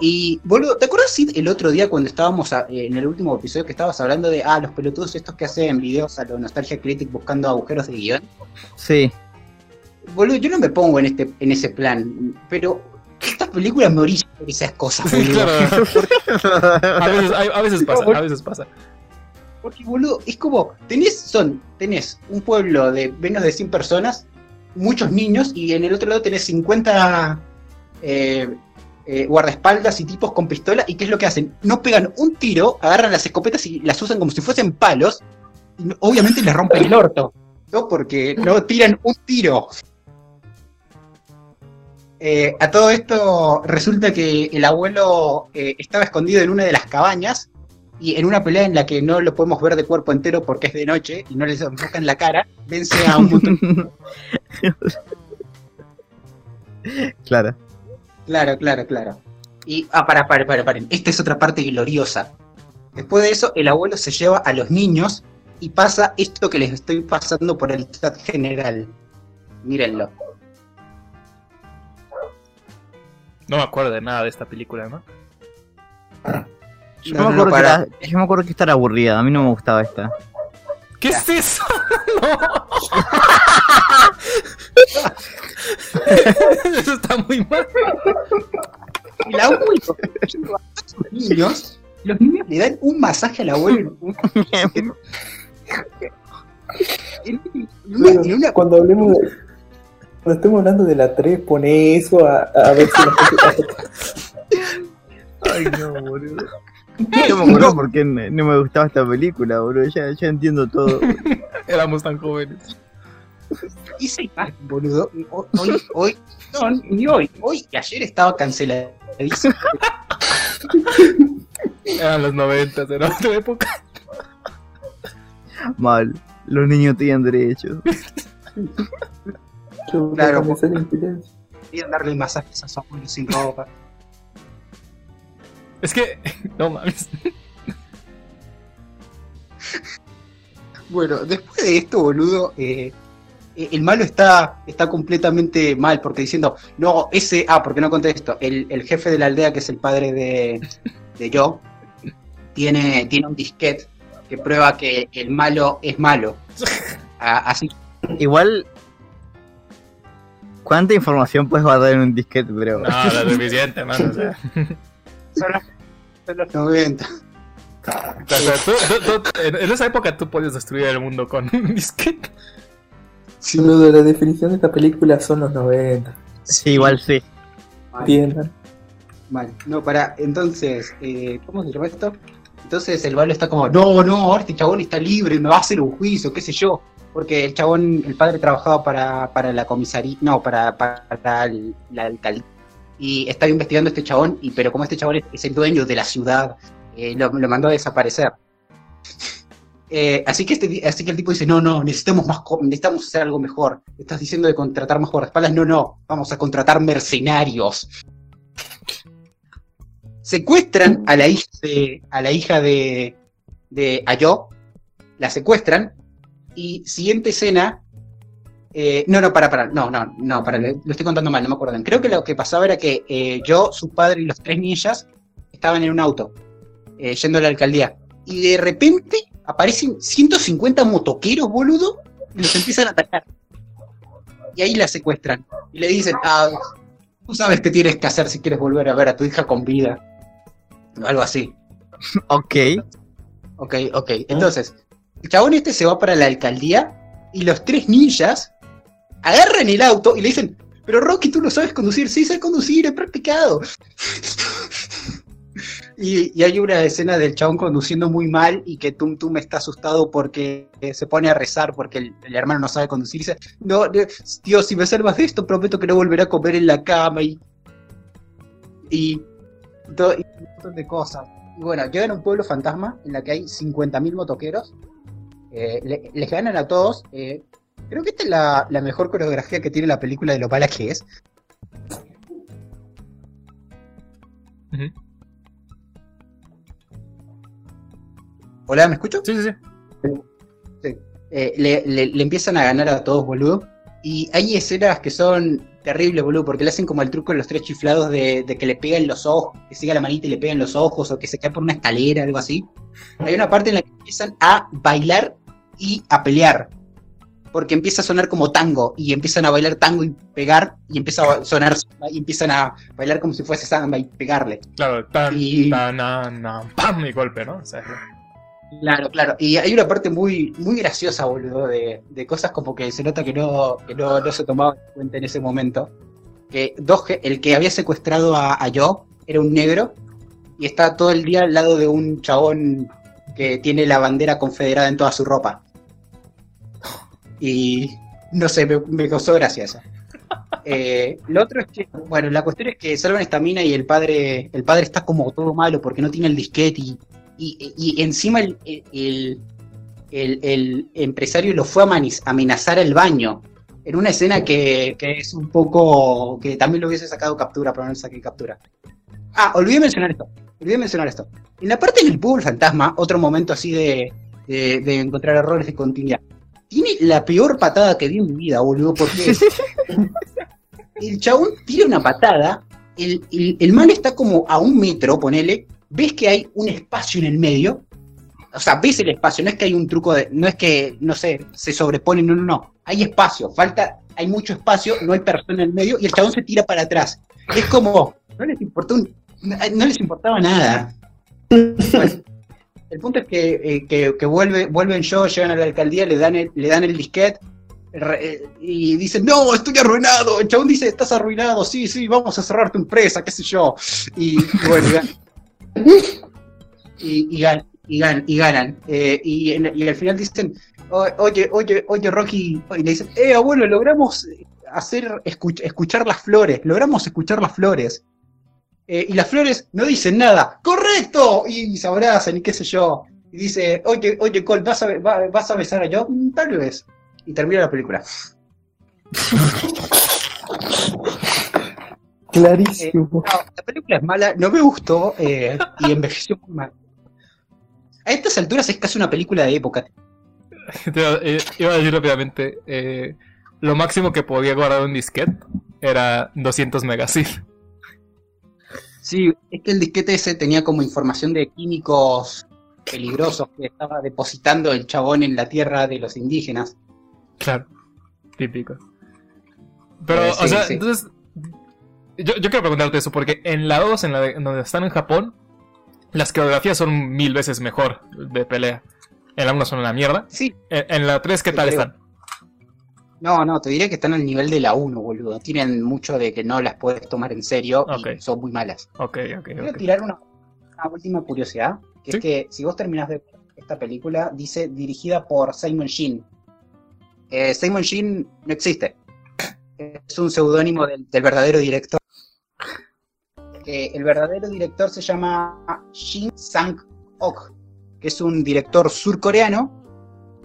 Y, boludo, ¿te acuerdas Sid, el otro día cuando estábamos a- eh, en el último episodio que estabas hablando de, ah, los pelotudos estos que hacen videos a lo Nostalgia Critic buscando agujeros de guion? Sí. Boludo, yo no me pongo en este en ese plan, pero estas películas me orillan por esas cosas, Sí, boludo. claro. A veces, a veces pasa, a veces pasa. Porque, boludo, es como, tenés, son, tenés un pueblo de menos de 100 personas, muchos niños, y en el otro lado tenés 50 eh, eh, guardaespaldas y tipos con pistola, y ¿qué es lo que hacen? No pegan un tiro, agarran las escopetas y las usan como si fuesen palos, y obviamente les rompen el orto, ¿no? Porque no tiran un tiro. Eh, a todo esto resulta que el abuelo eh, estaba escondido en una de las cabañas y en una pelea en la que no lo podemos ver de cuerpo entero porque es de noche y no les enfocan la cara, vence a un montón. claro. Claro, claro, claro. Y, ah, para, para, para, paren. Esta es otra parte gloriosa. Después de eso, el abuelo se lleva a los niños y pasa esto que les estoy pasando por el chat general. Mírenlo. No me acuerdo de nada de esta película, ¿no? Yo, No, me no, acuerdo no, que para. era- yo me acuerdo que esta era aburrida, a mí no me gustaba esta. ¿Qué es eso? No. Eso está muy mal. El abuelo niños. Los niños le dan un masaje al abuelo. en- en, en una, en una- Cuando hablemos de. Cuando estemos hablando de la 3, pone eso a, a ver si. Ay, no, boludo. Yo me acuerdo por qué no no me gustaba esta película, boludo. Ya, ya entiendo todo. Éramos tan jóvenes. esa imagen, boludo. Hoy, hoy, hoy- no, ni hoy, hoy y ayer estaba canceladísimo. Eran los 90, era otra época. Mal. Los niños tenían derechos. Yo Claro, silencio. Querían darle masajes a su abuelo sin ropa. Es que, no mames. Bueno, después de esto, boludo, eh, eh, el malo está, está completamente mal, porque diciendo, no, ese, ah, porque no conté esto, el, el jefe de la aldea, que es el padre de, de Joe, tiene, tiene un disquete que prueba que el malo es malo. Ah, así Igual. ¿Cuánta información puedes guardar en un disquete, bro? No, es suficiente, mano. O sea, son los 90. o sea, tú- tú- tú- en, esa época tú podías destruir el mundo con un disquete. Sí, boludo, la definición de esta película son los 90. Sí, igual sí. Entiendan. Mal. No, para, entonces, eh, ¿cómo se llama esto? Entonces el malo está como, no, no, este chabón está libre, me va a hacer un juicio, qué sé yo. Porque el chabón, el padre trabajaba para, para la comisaría, no, para, para el- la alcaldía. Y estaba investigando a este chabón, pero como este chabón es, el dueño de la ciudad, eh, lo, mandó a desaparecer. Eh, así, que este, así que el tipo dice, no, no, necesitamos más, necesitamos hacer algo mejor. Estás diciendo de contratar más guardaespaldas, no, no, vamos a contratar mercenarios. Secuestran a la hija de, a la hija de, de Ayo, la secuestran, y siguiente escena, eh, no, no, para, para, no, no, no, para, lo estoy contando mal, no me acuerdo. Creo que lo que pasaba era que eh, yo, su padre y los tres ninjas estaban en un auto, eh, yendo a la alcaldía, y de repente aparecen 150 motoqueros, boludo, y los empiezan a atacar. Y ahí la secuestran, y le dicen, ah, tú sabes qué tienes que hacer si quieres volver a ver a tu hija con vida. O algo así. Ok. Ok, ok. Entonces, el chabón este se va para la alcaldía y los tres ninjas agarran el auto y le dicen, pero Rocky, tú no sabes conducir. Sí, sé conducir, he practicado. y, hay una escena del chabón conduciendo muy mal y que Tum Tum está asustado porque eh, se pone a rezar porque el, hermano no sabe conducir. Y dice, no, Dios, si me salvas de esto, prometo que no volveré a comer en la cama y... Y, to- y un montón de cosas. Y bueno, llegan a un pueblo fantasma en la que hay 50.000 motoqueros. Eh, le- les ganan a todos. eh, creo que esta es la, la mejor coreografía que tiene la película de lo mala que es. Hola, ¿me escucho? Sí, sí, sí. Eh, le, le- le empiezan a ganar a todos, boludo. Y hay escenas que son terribles, boludo, porque le hacen como el truco de los tres chiflados de, de que le pegan los ojos, que siga la manita y le pegan los ojos, o que se cae por una escalera, algo así. Hay una parte en la que empiezan a bailar y a pelear. Porque empieza a sonar como tango, y empiezan a bailar tango y pegar, y empieza a sonar y empiezan a bailar como si fuese samba y pegarle. Claro, tan, Y- tan, tan, tan, pam, y golpe, ¿no? O sea, Claro, claro. Y hay una parte muy, muy graciosa, boludo, de, de cosas como que se nota que no, que no, no se tomaba en cuenta en ese momento. Que dos, ge- el que había secuestrado a, a Joe era un negro y está todo el día al lado de un chabón que tiene la bandera confederada en toda su ropa. Y no sé, me, me causó gracia eso. Eh, lo otro es que, bueno, la cuestión es que salvan esta mina y el padre, el padre está como todo malo porque no tiene el disquete y y, y encima el, el, el- el empresario lo fue a amenazar al baño. En una escena que, que es un poco. que también lo hubiese sacado captura, pero no le saqué captura. Ah, olvidé mencionar esto. Olvidé mencionar esto. En la parte del pueblo fantasma, otro momento así de, de, de encontrar errores de continuidad. Tiene la peor patada que vi en mi vida, boludo, porque el chabón tira una patada, el, el, el man está como a un metro, ponele, ves que hay un espacio en el medio, o sea, ves el espacio, no es que hay un truco de, no es que, no sé, se sobrepone, no, no, no, hay espacio, falta, hay mucho espacio, no hay persona en el medio y el chabón se tira para atrás. Es como, no les importó un- no, no les importaba nada. Bueno, el punto es que, eh, que, que vuelve, vuelven yo, llegan a la alcaldía, le dan el, le dan el disquete eh, y dicen, no, estoy arruinado. El chabón dice, estás arruinado, sí, sí, vamos a cerrar tu empresa, qué sé yo. Y, y bueno, y gan- y, y gan- y gan- y ganan. Eh, y, y al final dicen, "O- oye, oye, oye, Rocky, y le dicen, eh, abuelo, logramos hacer, escuch- escuchar las flores, logramos escuchar las flores. Eh, y las flores no dicen nada, ¡correcto! Y, se abrazan y qué sé yo. Y dice, oye, oye, Cole, ¿vas a, va- ¿vas a besar a yo? "Mm, Tal vez. Y termina la película. Clarísimo. No, la película es mala, no me gustó eh, y envejeció muy mal. A estas alturas es casi una película de época. Te iba, eh, iba a decir rápidamente, eh, lo máximo que podía guardar un disquete era 200 megasid. Sí, es que el disquete ese tenía como información de químicos peligrosos que estaba depositando el chabón en la tierra de los indígenas. Claro, típico. Pero, Eh, o sea, sí. entonces, yo, yo quiero preguntarte eso, porque en la 2, en la de- donde están en Japón, las coreografías son mil veces mejor de pelea. En la 1 son una mierda. Sí, En, en la 3, ¿qué tal creo. están? No, no, te diré que están al nivel de la 1, boludo. Tienen mucho de que no las puedes tomar en serio Ok. y son muy malas. Ok, ok, Quiero ok. tirar una, una última curiosidad, que Sí. es que si vos terminás de ver esta película, dice dirigida por Simon Sheen. Eh, Simon Sheen no existe. Es un seudónimo del, del verdadero director. Eh, el verdadero director se llama Shin Sang-ok, que es un director surcoreano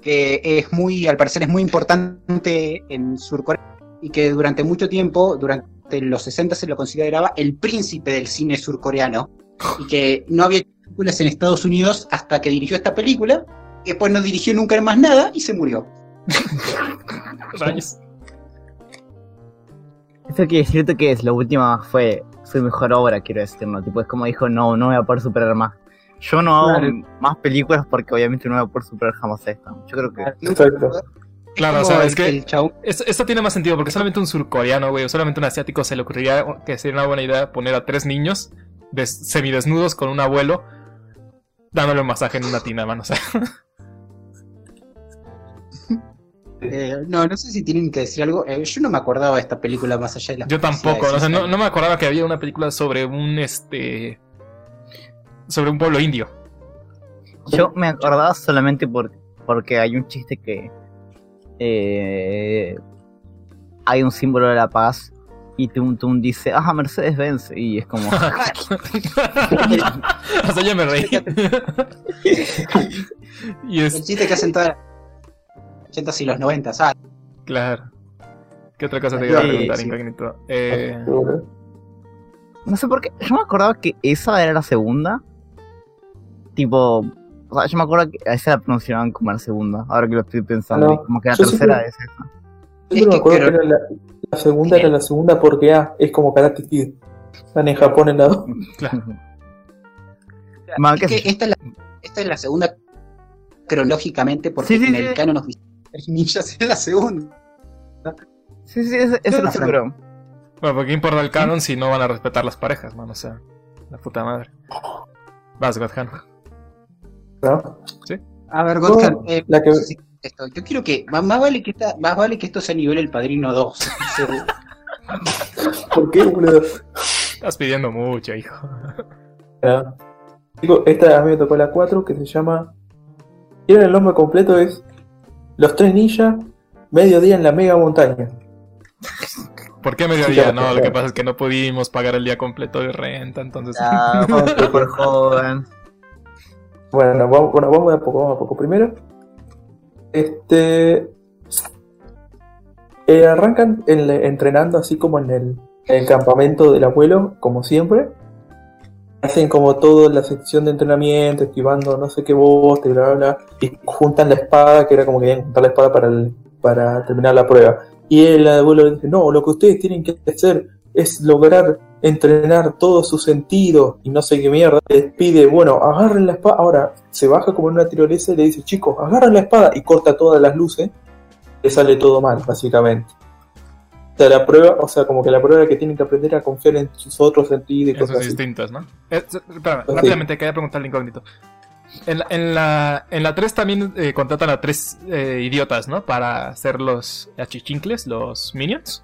que es muy, al parecer es muy importante en Surcorea y que durante mucho tiempo, durante los 60 se lo consideraba el príncipe del cine surcoreano y que no había películas en Estados Unidos hasta que dirigió esta película, y después no dirigió nunca más nada y se murió. Rayos. Eso quiere decirte que es la última fue su mejor obra, quiero decir, ¿no? Tipo, es como dijo, no, no voy a poder superar más. Yo no hago Claro. más películas porque obviamente no voy a poder superar jamás esta. Yo creo que... Exacto. Claro, o sea, es que esto tiene más sentido porque solamente un surcoreano, güey, o solamente un asiático se le ocurriría que sería una buena idea poner a tres niños des- semidesnudos con un abuelo dándole un masaje en una tina, mano. O sea, eh, no, no sé si tienen que decir algo. Eh, yo no me acordaba de esta película más allá de las yo tampoco, publicidades o sea, no, no me acordaba que había una película sobre un este sobre un pueblo indio. Yo me acordaba solamente por, porque hay un chiste que eh, hay un símbolo de la paz y Tum Tum dice, ah, Mercedes Benz, y es como, o sea, yo me reí. y El chiste que hacen todas las 80 y los 90, ¿sabes? claro. ¿Qué otra cosa te iba a preguntar, sí. incógnito? Eh, no sé por qué, yo me acordaba que esa era la segunda, tipo, o sea, yo me acuerdo que a esa la pronunciaban como la segunda, ahora que lo estoy pensando, No, como que la tercera siempre- es esa. Yo Es me que acuerdo creo- que era la, la segunda era la segunda porque ah, es como Karate Kid. Están en Japón en la 2. claro. Es que esta es, la, esta es la segunda cronológicamente porque Sí, sí, en sí. el canon nos viste tres ninjas en la segunda. Sí, sí, eso, eso lo la seguro. Bueno, porque importa el canon si no van a respetar las parejas, mano? O sea, la puta madre. Vas, Godhan. ¿No? A ver, Godkan, Oh, eh, la que- esto, yo quiero que más, más vale que esta, más vale que esto sea nivel el Padrino 2. seguro. ¿Por qué, boludo? Estás pidiendo mucho, hijo. Ah. Digo, esta a mí me tocó la 4 que se llama. ¿Quieren el nombre completo? Es Los tres ninjas, mediodía en la mega montaña. ¿Por qué mediodía? Sí, No, claro. lo que pasa es que no pudimos pagar el día completo de renta, entonces. Ah, por joven. Bueno, vamos, bueno, vamos a poco, vamos a poco. Primero, este. eh, arrancan en- entrenando así como en el, en el campamento del abuelo, como siempre. Hacen como toda la sección de entrenamiento, esquivando no sé qué bosta y bla bla bla. Y juntan la espada, que era como que querían juntar la espada para, el- para terminar la prueba. Y el abuelo dice, no, lo que ustedes tienen que hacer es lograr entrenar todo su sentido y no sé qué mierda. Les pide, bueno, agarren la espada. Ahora se baja como en una tirolesa y le dice, chicos, agarren la espada y corta todas las luces. Le sale todo mal, básicamente. O sea, la prueba, o sea, como que la prueba es que tienen que aprender a confiar en sus otros sentidos y cosas distintos, ¿no? Eh, s- espérame, Sí. rápidamente quería preguntarle incógnito. En la, en la, en la 3 también eh, contratan a tres eh, idiotas, ¿no? Para hacer los achichincles, los minions.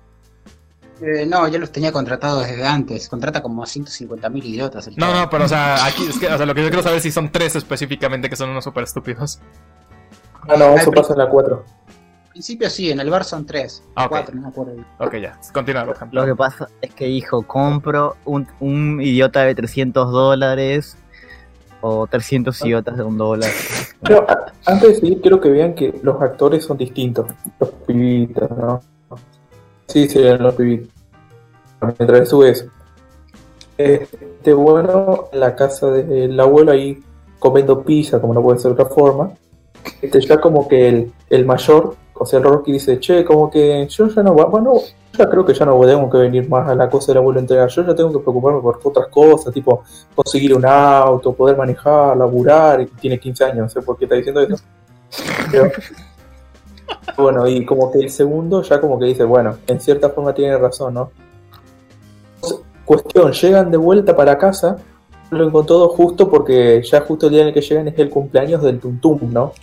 Eh, no, ya los tenía contratados desde antes. Contrata como a 150.000 idiotas. el No, no, pero o sea, aquí es que, o sea, lo que yo quiero saber es si son tres específicamente que son unos super estúpidos. Ah, no, eso pasa en la 4. Al principio sí, en el bar son 3. Ah, ok. 4, no me acuerdo. Ok, ya, continúa, por ejemplo. Lo que pasa es que dijo, compro un, un idiota de 300 dólares o 300 idiotas de un dólar. Pero antes de seguir, quiero que vean que los actores son distintos. Los pibitos, ¿no? Sí, serían los pibitos. Mientras sube eso. Este, bueno, en la casa del abuelo ahí comiendo pizza, como no puede ser de otra forma, este, ya como que el, el mayor, o sea, el Rocky dice, che, como que yo ya no, bueno, ya creo que ya no tengo que venir más a la cosa del abuelo entregar, yo ya tengo que preocuparme por otras cosas, tipo conseguir un auto, poder manejar, laburar, y tiene 15 años, no sé por qué está diciendo eso. Pero- bueno, y como que el segundo ya como que dice, bueno, en cierta forma tiene razón, ¿no? Cuestión, llegan de vuelta para casa, lo encontró justo porque ya justo el día en el que llegan es el cumpleaños del Tuntum, ¿no?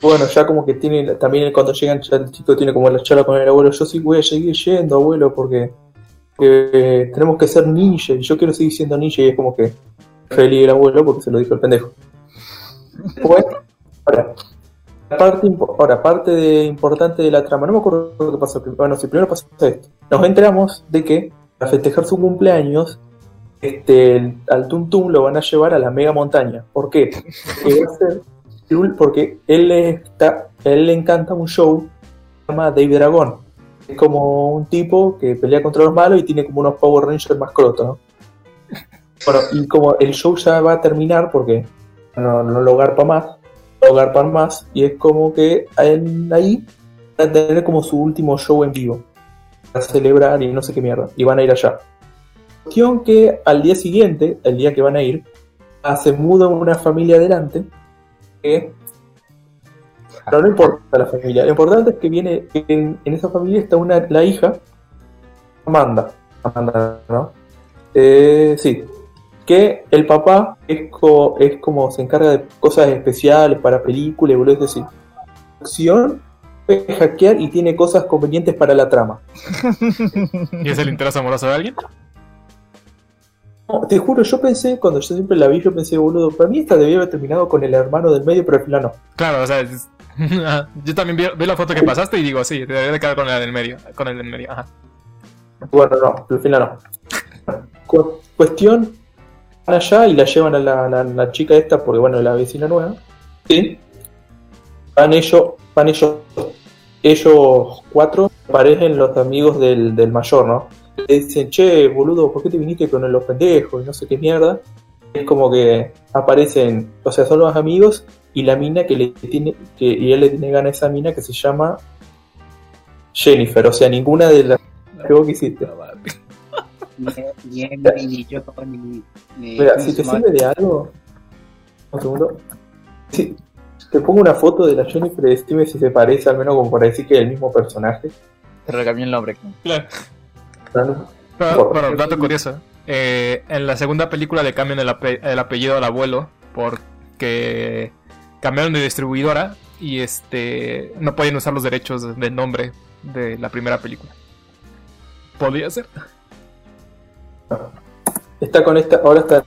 Bueno, ya como que tiene, también cuando llegan ya el chico tiene como la charla con el abuelo, yo sí voy a seguir yendo, abuelo, porque tenemos que ser ninja, y yo quiero seguir siendo ninja, y es como que feliz el abuelo porque se lo dijo el pendejo. Bueno, ahora, parte, ahora, parte de, importante de la trama, no me acuerdo lo que pasó, bueno, si primero pasó esto, nos enteramos de que para festejar su cumpleaños, este, al Tum lo van a llevar a la mega montaña. ¿Por qué? Porque, va a ser porque él, está, él le encanta un show que se llama Dave Dragon. Es como un tipo que pelea contra los malos y tiene como unos Power Rangers más crotos, ¿no? Bueno, y como el show ya va a terminar porque no, no lo garpa más, no lo garpan más, y es como que en- ahí van a tener como su último show en vivo para celebrar y no sé qué mierda, y van a ir allá. Cuestión que al día siguiente, el día que van a ir, se muda una familia adelante que pero no importa la familia, lo importante es que viene en, en esa familia está una la hija Amanda, Amanda, ¿no? Eh, sí, que el papá es, co- es como se encarga de cosas especiales para películas boludo así. Acción, puede hackear y tiene cosas convenientes para la trama. ¿Y es el interés amoroso de alguien? No, te juro, yo pensé, cuando yo siempre la vi, yo pensé, boludo, para mí esta debía haber terminado con el hermano del medio, pero al final no. Claro, o sea, es- yo también vi, vi la foto que pasaste y digo, sí, te debería de quedar con la del medio. Con el del medio, ajá. Bueno, no, al final no. Cu- cuestión, allá y la llevan a la, la- la chica esta, porque bueno, la vecina nueva. Sí. Van ellos, van ellos, ellos cuatro, parecen los amigos del, del mayor, ¿no? Le dicen, che, boludo, ¿por qué te viniste con los pendejos? Y no sé qué mierda. Es como que aparecen, o sea, son los amigos y la mina que le tiene, que, y él le tiene ganas a esa mina que se llama Jennifer, o sea, ninguna de las que vos quisiste. Ni, ni Emily, ni yo, ni. ni Mira, ¿cómo si te sirve de algo. Un segundo. Si te pongo una foto de la Jennifer, decime si se parece, al menos como para decir que es el mismo personaje. Te recambié el nombre. Claro. Pero Pero, bueno, dato curioso. eh, en la segunda película le cambian el, ape- el apellido al abuelo porque cambiaron de distribuidora y este no pueden usar los derechos del nombre de la primera película. Podría ser. Está con esta, ahora está.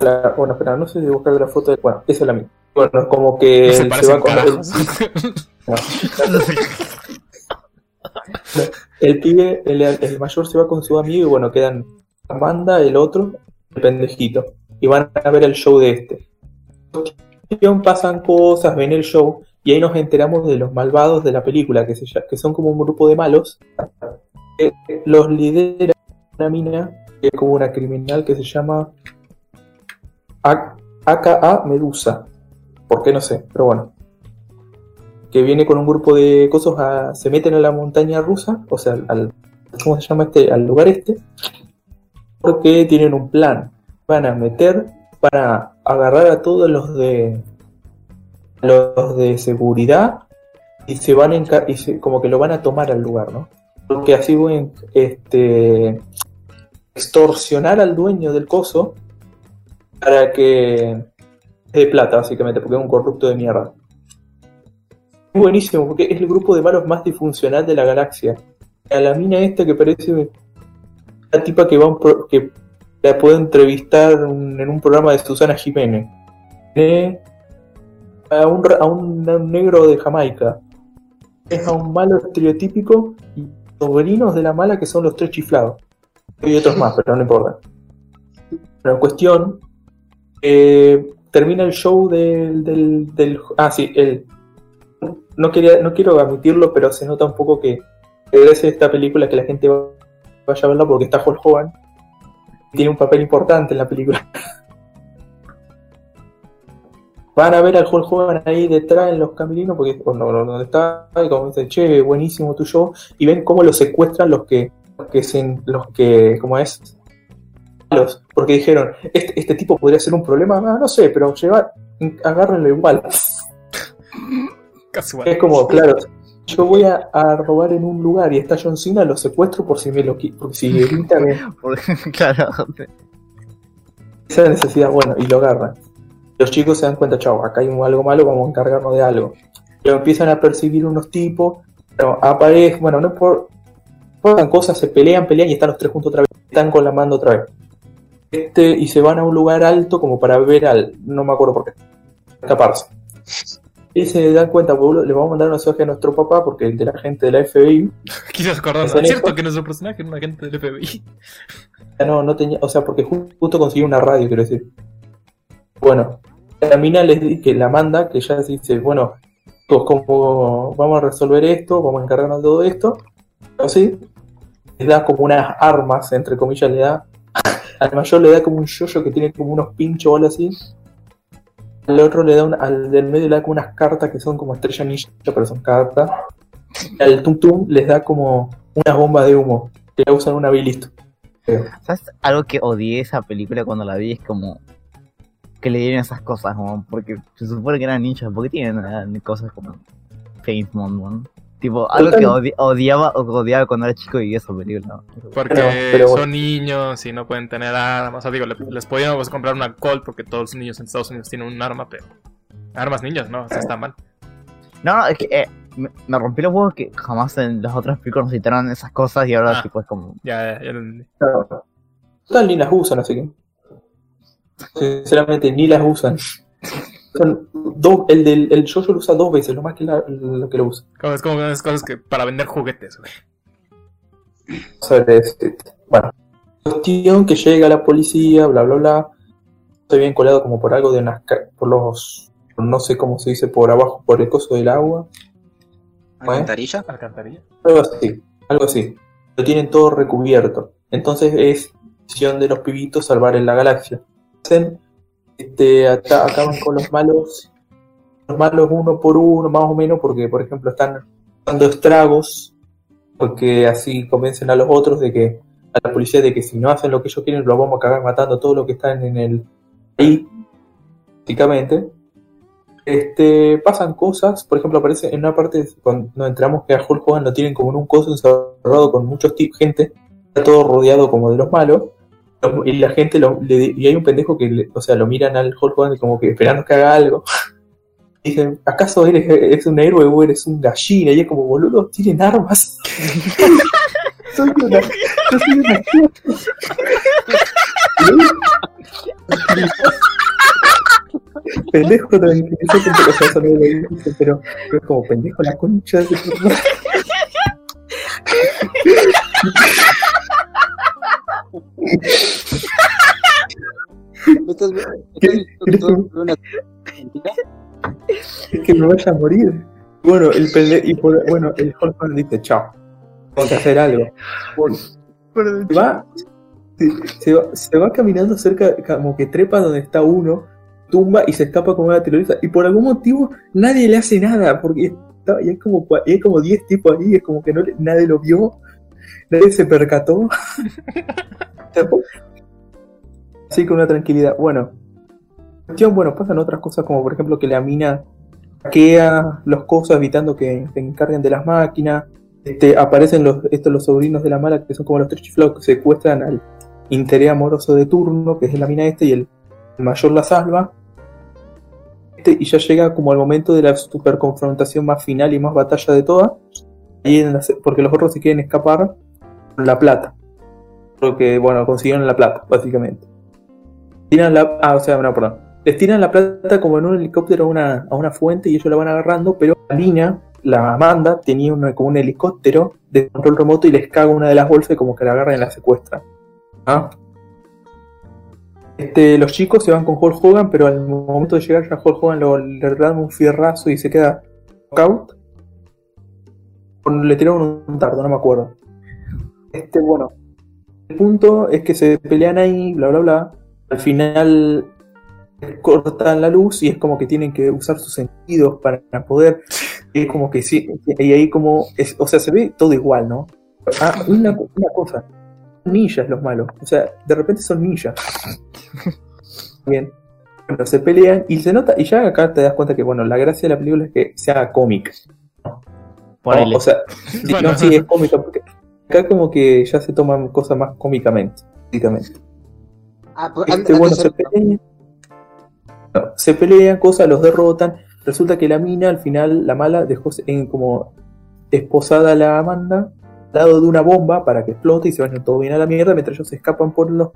La, bueno, espera, no sé si buscar la foto de. Bueno, esa es la misma. Bueno, como que No se va con carajos. El pibe, el, el mayor se va con su amigo y bueno, quedan Amanda, el otro, el pendejito. Y van a ver el show de este. Pasan cosas, ven el show y ahí nos enteramos de los malvados de la película, que, se, que son como un grupo de malos. que los lidera una mina, que es como una criminal que se llama AKA Medusa. ¿Por qué no sé? Pero bueno que viene con un grupo de cosas, a- se meten a la montaña rusa, o sea, al, ¿cómo se llama este? Al lugar este, porque tienen un plan. Van a meter, van a agarrar a todos los de los de seguridad y se van a y como que lo van a tomar al lugar, ¿no? Porque así pueden este extorsionar al dueño del coso para que de plata, básicamente, porque es un corrupto de mierda. Es buenísimo, porque es el grupo de malos más disfuncional de la galaxia. A la mina esta que parece la tipa que va pro- que la puede entrevistar en un programa de Susana Jiménez. Ra- a un- a un negro de Jamaica. Es a un malo estereotípico y sobrinos de la mala que son los tres chiflados. Hay otros más, pero no importa. Pero en cuestión, eh, termina el show del, del, del- Ah, sí, el, no, quería, no quiero admitirlo, pero se nota un poco que gracias a esta película que la gente va- vaya a verla porque está Hulk Hogan. Tiene un papel importante en la película. van a ver al Hulk Hogan ahí detrás en los camerinos, porque o no, no, donde está, y como dicen, che, buenísimo tu show, y ven cómo lo secuestran los que, que, se, los que ¿cómo es? Los, porque dijeron, este, este tipo podría ser un problema, no sé, pero llevar, agárrenlo igual. Casual. Es como, claro, yo voy a, a robar en un lugar y está John Cena, lo secuestro por si me lo porque si Porque, claro, esa necesidad, bueno, y lo agarran. Los chicos se dan cuenta, chao, acá hay algo malo, vamos a encargarnos de algo. Lo empiezan a percibir unos tipos, pero aparecen, bueno, no por pasan cosas, se pelean, pelean y están los tres juntos otra vez, están con la mano otra vez. Este, y se van a un lugar alto como para ver al, no me acuerdo por qué, escaparse. Y se dan cuenta, boludo, le vamos a mandar un mensaje a nuestro papá porque el de la gente de la FBI Quizás acordando. ¿Hacen Es cierto eso? que nuestro personaje era un agente del FBI. Ya no, no tenía, o sea, porque ju- justo consiguió una radio, quiero decir. Bueno, la mina les di que la manda, que ya dice, bueno, pues como vamos a resolver esto, vamos a encargarnos de todo esto, así, les da como unas armas, entre comillas, le da, al mayor le da como un yoyo que tiene como unos pinchos o algo así, al otro le da un, al del medio le da como unas cartas que son como estrella ninja, pero son cartas, y al tum tum les da como unas bombas de humo, que la usan una vez. ¿Sabes? Algo que odié esa película cuando la vi es como que le dieron esas cosas, como porque se supone que eran ninjas, ¿por qué tienen eh, cosas como Faint Moon? Tipo, algo que odi- odiaba o que odiaba cuando era chico y esa película. ¿no? Porque Pero- pero bueno. son niños y no pueden tener armas. O sea, digo, le- les podíamos comprar una Colt porque todos los niños en Estados Unidos tienen un arma, pero. Armas niños, ¿no? Eso está mal. No, no, es que eh, me, me rompí los huevos que jamás en las otras películas nos citaron esas cosas y ahora Ah. tipo es como... Ya, ya, ya lo entendí. No. Total ni las usan, así que. Sinceramente, ni las usan. Dos, el del el yo lo usa dos veces, lo más que la- lo que lo usa. Como- Es como esas cosas que para vender juguetes, güey. Sobre este. Bueno, cuestión que llega la policía, bla, bla, bla. Estoy bien colado como por algo de unas. por los. no sé cómo se dice, por abajo, por el coso del agua. ¿Alcantarilla? Alcantarilla. Algo así, algo así. Lo tienen todo recubierto. Entonces es misión de los pibitos salvar en la galaxia. Hacen, este, acaban con los malos, los malos uno por uno, más o menos, porque por ejemplo están dando estragos, porque así convencen a los otros de que, a la policía de que si no hacen lo que ellos quieren, los vamos a cagar matando todo lo que están en el ahí, básicamente. Este, pasan cosas, por ejemplo, aparece en una parte cuando nos enteramos que a Hulk Hogan lo tienen como en un coso encerrado con muchos gente, está todo rodeado como de los malos, lo- y la gente lo, le- y hay un pendejo que, le- o sea, lo miran al Hulk Hogan como que esperando que haga algo. Dicen, ¿acaso eres, eres un héroe o eres un gallina? Y es como, boludo, tienen armas. soy una, yo soy una pendejo dice, pero, pero es como pendejo la concha de. ¿Me estás es que me vaya a morir. Bueno, el pende y por, bueno, el Hogan dice, chao, tengo que hacer algo. Bueno, se va, se, se va, se va caminando cerca, como que trepa donde está uno, tumba y se escapa como una terrorista. Y por algún motivo nadie le hace nada, porque está, y hay como cua- y hay como 10 tipos ahí, es como que no le- nadie lo vio, nadie se percató. Así con una tranquilidad. Bueno, cuestión, bueno, pasan otras cosas como por ejemplo que la mina hackea los cosas evitando que se encarguen de las máquinas. Este, aparecen los, estos los sobrinos de la mala que son como los tres chiflados que secuestran al interés amoroso de turno, que es la mina este, y el, mayor la salva. Este, y ya llega como el momento de la super confrontación más final y más batalla de todas. Porque los otros se quieren escapar con la plata. Porque, bueno, consiguieron la plata, básicamente. Tiran la. Ah, o sea, no, perdón. Les tiran la plata como en un helicóptero a una, a una fuente y ellos la van agarrando, pero la mina, la Amanda, tenía como un helicóptero de control remoto y les caga una de las bolsas como que la agarran y la secuestran. ¿Ah? Este, los chicos se van con Hulk Hogan, pero al momento de llegar ya Hulk Hogan lo, le dan un fierrazo y se queda knockout. Le tiraron un dardo, no me acuerdo. Este, bueno. El punto es que se pelean ahí, bla bla bla. Al final cortan la luz y es como que tienen que usar sus sentidos para poder. Es como que sí, y ahí como. es- o sea, se ve todo igual, ¿no? Ah, una, una cosa. Ninjas los malos. O sea, de repente son ninjas. Bien. Bueno, se pelean y se nota. Y ya acá te das cuenta que, bueno, la gracia de la película es que sea cómica. Ponele. O sea, Bueno. no, sí, es cómica. Porque acá como que ya se toman cosas más cómicamente. Ah, pues, Este, bueno, se pelean. No, se pelean, cosas, los derrotan. Resulta que la mina, al final, la mala, dejó en como esposada a la Amanda al lado de una bomba para que explote y se vayan todo bien a la mierda mientras ellos se escapan por, los,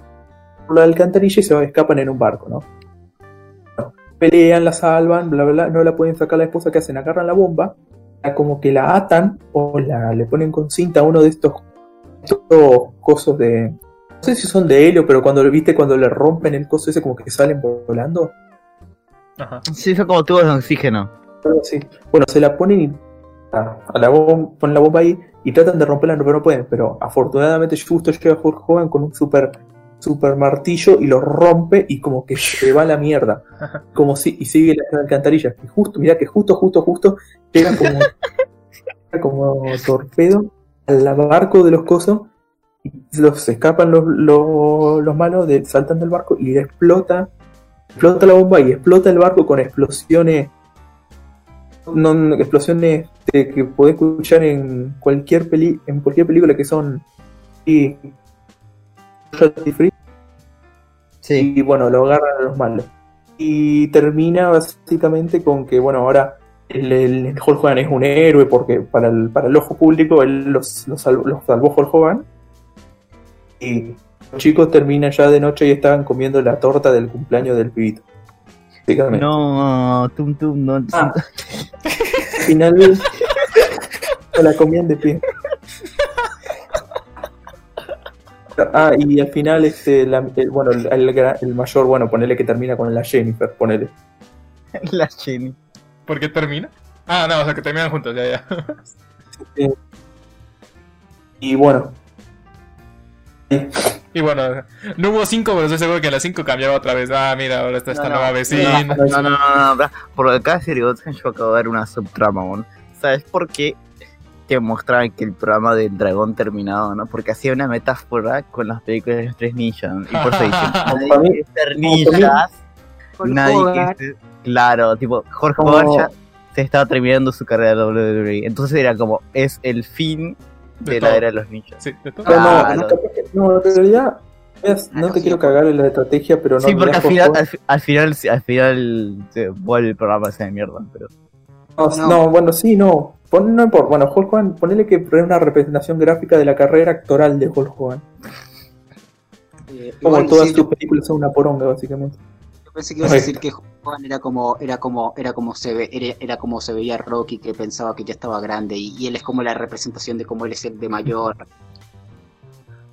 por la alcantarilla y se escapan en un barco, ¿no? No, Pelean, la salvan, bla, bla, bla, no la pueden sacar la esposa, que hacen? Agarran la bomba, como que la atan o la, le ponen con cinta a uno de estos, estos cosos de, no sé si son de helio, pero cuando viste cuando le rompen el coso ese como que salen volando. Ajá. Sí, son como tubos de oxígeno. Así. Bueno, se la ponen y a, a la bomba, ponen la bomba ahí y tratan de romperla, pero no pueden. Pero afortunadamente justo llega Hulk Hogan con un super, super martillo y lo rompe y como que se va a la mierda. Como si, y sigue la alcantarilla. Y justo, mira que justo, justo, justo llega como, como torpedo al barco de los cosos. Y los se escapan los, los, los malos, de, saltan del barco y explota explota la bomba y explota el barco con explosiones no, explosiones de- que podés escuchar en cualquier peli en cualquier película que son y, Sí. y bueno lo agarran a los malos y termina básicamente con que bueno ahora el, el, el Hulk Hogan es un héroe porque para el, para el ojo público él los, los, salvó, los salvó Hulk Hogan y los chicos terminan ya de noche y estaban comiendo la torta del cumpleaños del pibito No, tum tum, no. Ah, finalmente se la comían de pie. Ah, y al final, este, la- el, bueno, el, el mayor, bueno, ponele que termina con la Jennifer, ponele. La Jenny. ¿Por qué termina? Ah, no, o sea que terminan juntos, ya, ya. Y bueno, Y bueno, no hubo cinco, pero estoy seguro que en las cinco cambiaba otra vez. Ah, mira, ahora está esta No, no, nueva vecina. No, no, no, no, no, Por decir Gotham, yo acabo de ver una subtrama. ¿Sabes por qué te mostraban que el programa del dragón terminado, no? Porque hacía una metáfora con las películas de los tres ninjas. Y por eso dicen, nadie quiere ser ninjas, nadie quiere ser... Claro, tipo, Jorge ya se estaba terminando su carrera de WWE. Entonces era como, es el fin De de, todo. la era de los ninjas. Sí, de todo. pero no, Claro. no, que- en realidad, es- no te quiero cagar en la estrategia, pero no. sí, porque al final, al, fi- al final, al final se vuelve el programa ese de mierda, pero... No. no, bueno, sí, no. Pon, no importa. Bueno, Hulk Hogan, ponele que es una representación gráfica de la carrera actoral de Hulk Hogan. Eh, Como igual, todas sí, sus películas son una poronga, básicamente. Yo pensé que ibas a decir que Hogan era como, era como, era como se ve, era, era como se veía Rocky, que pensaba que ya estaba grande, y, y él es como la representación de cómo él es el de mayor.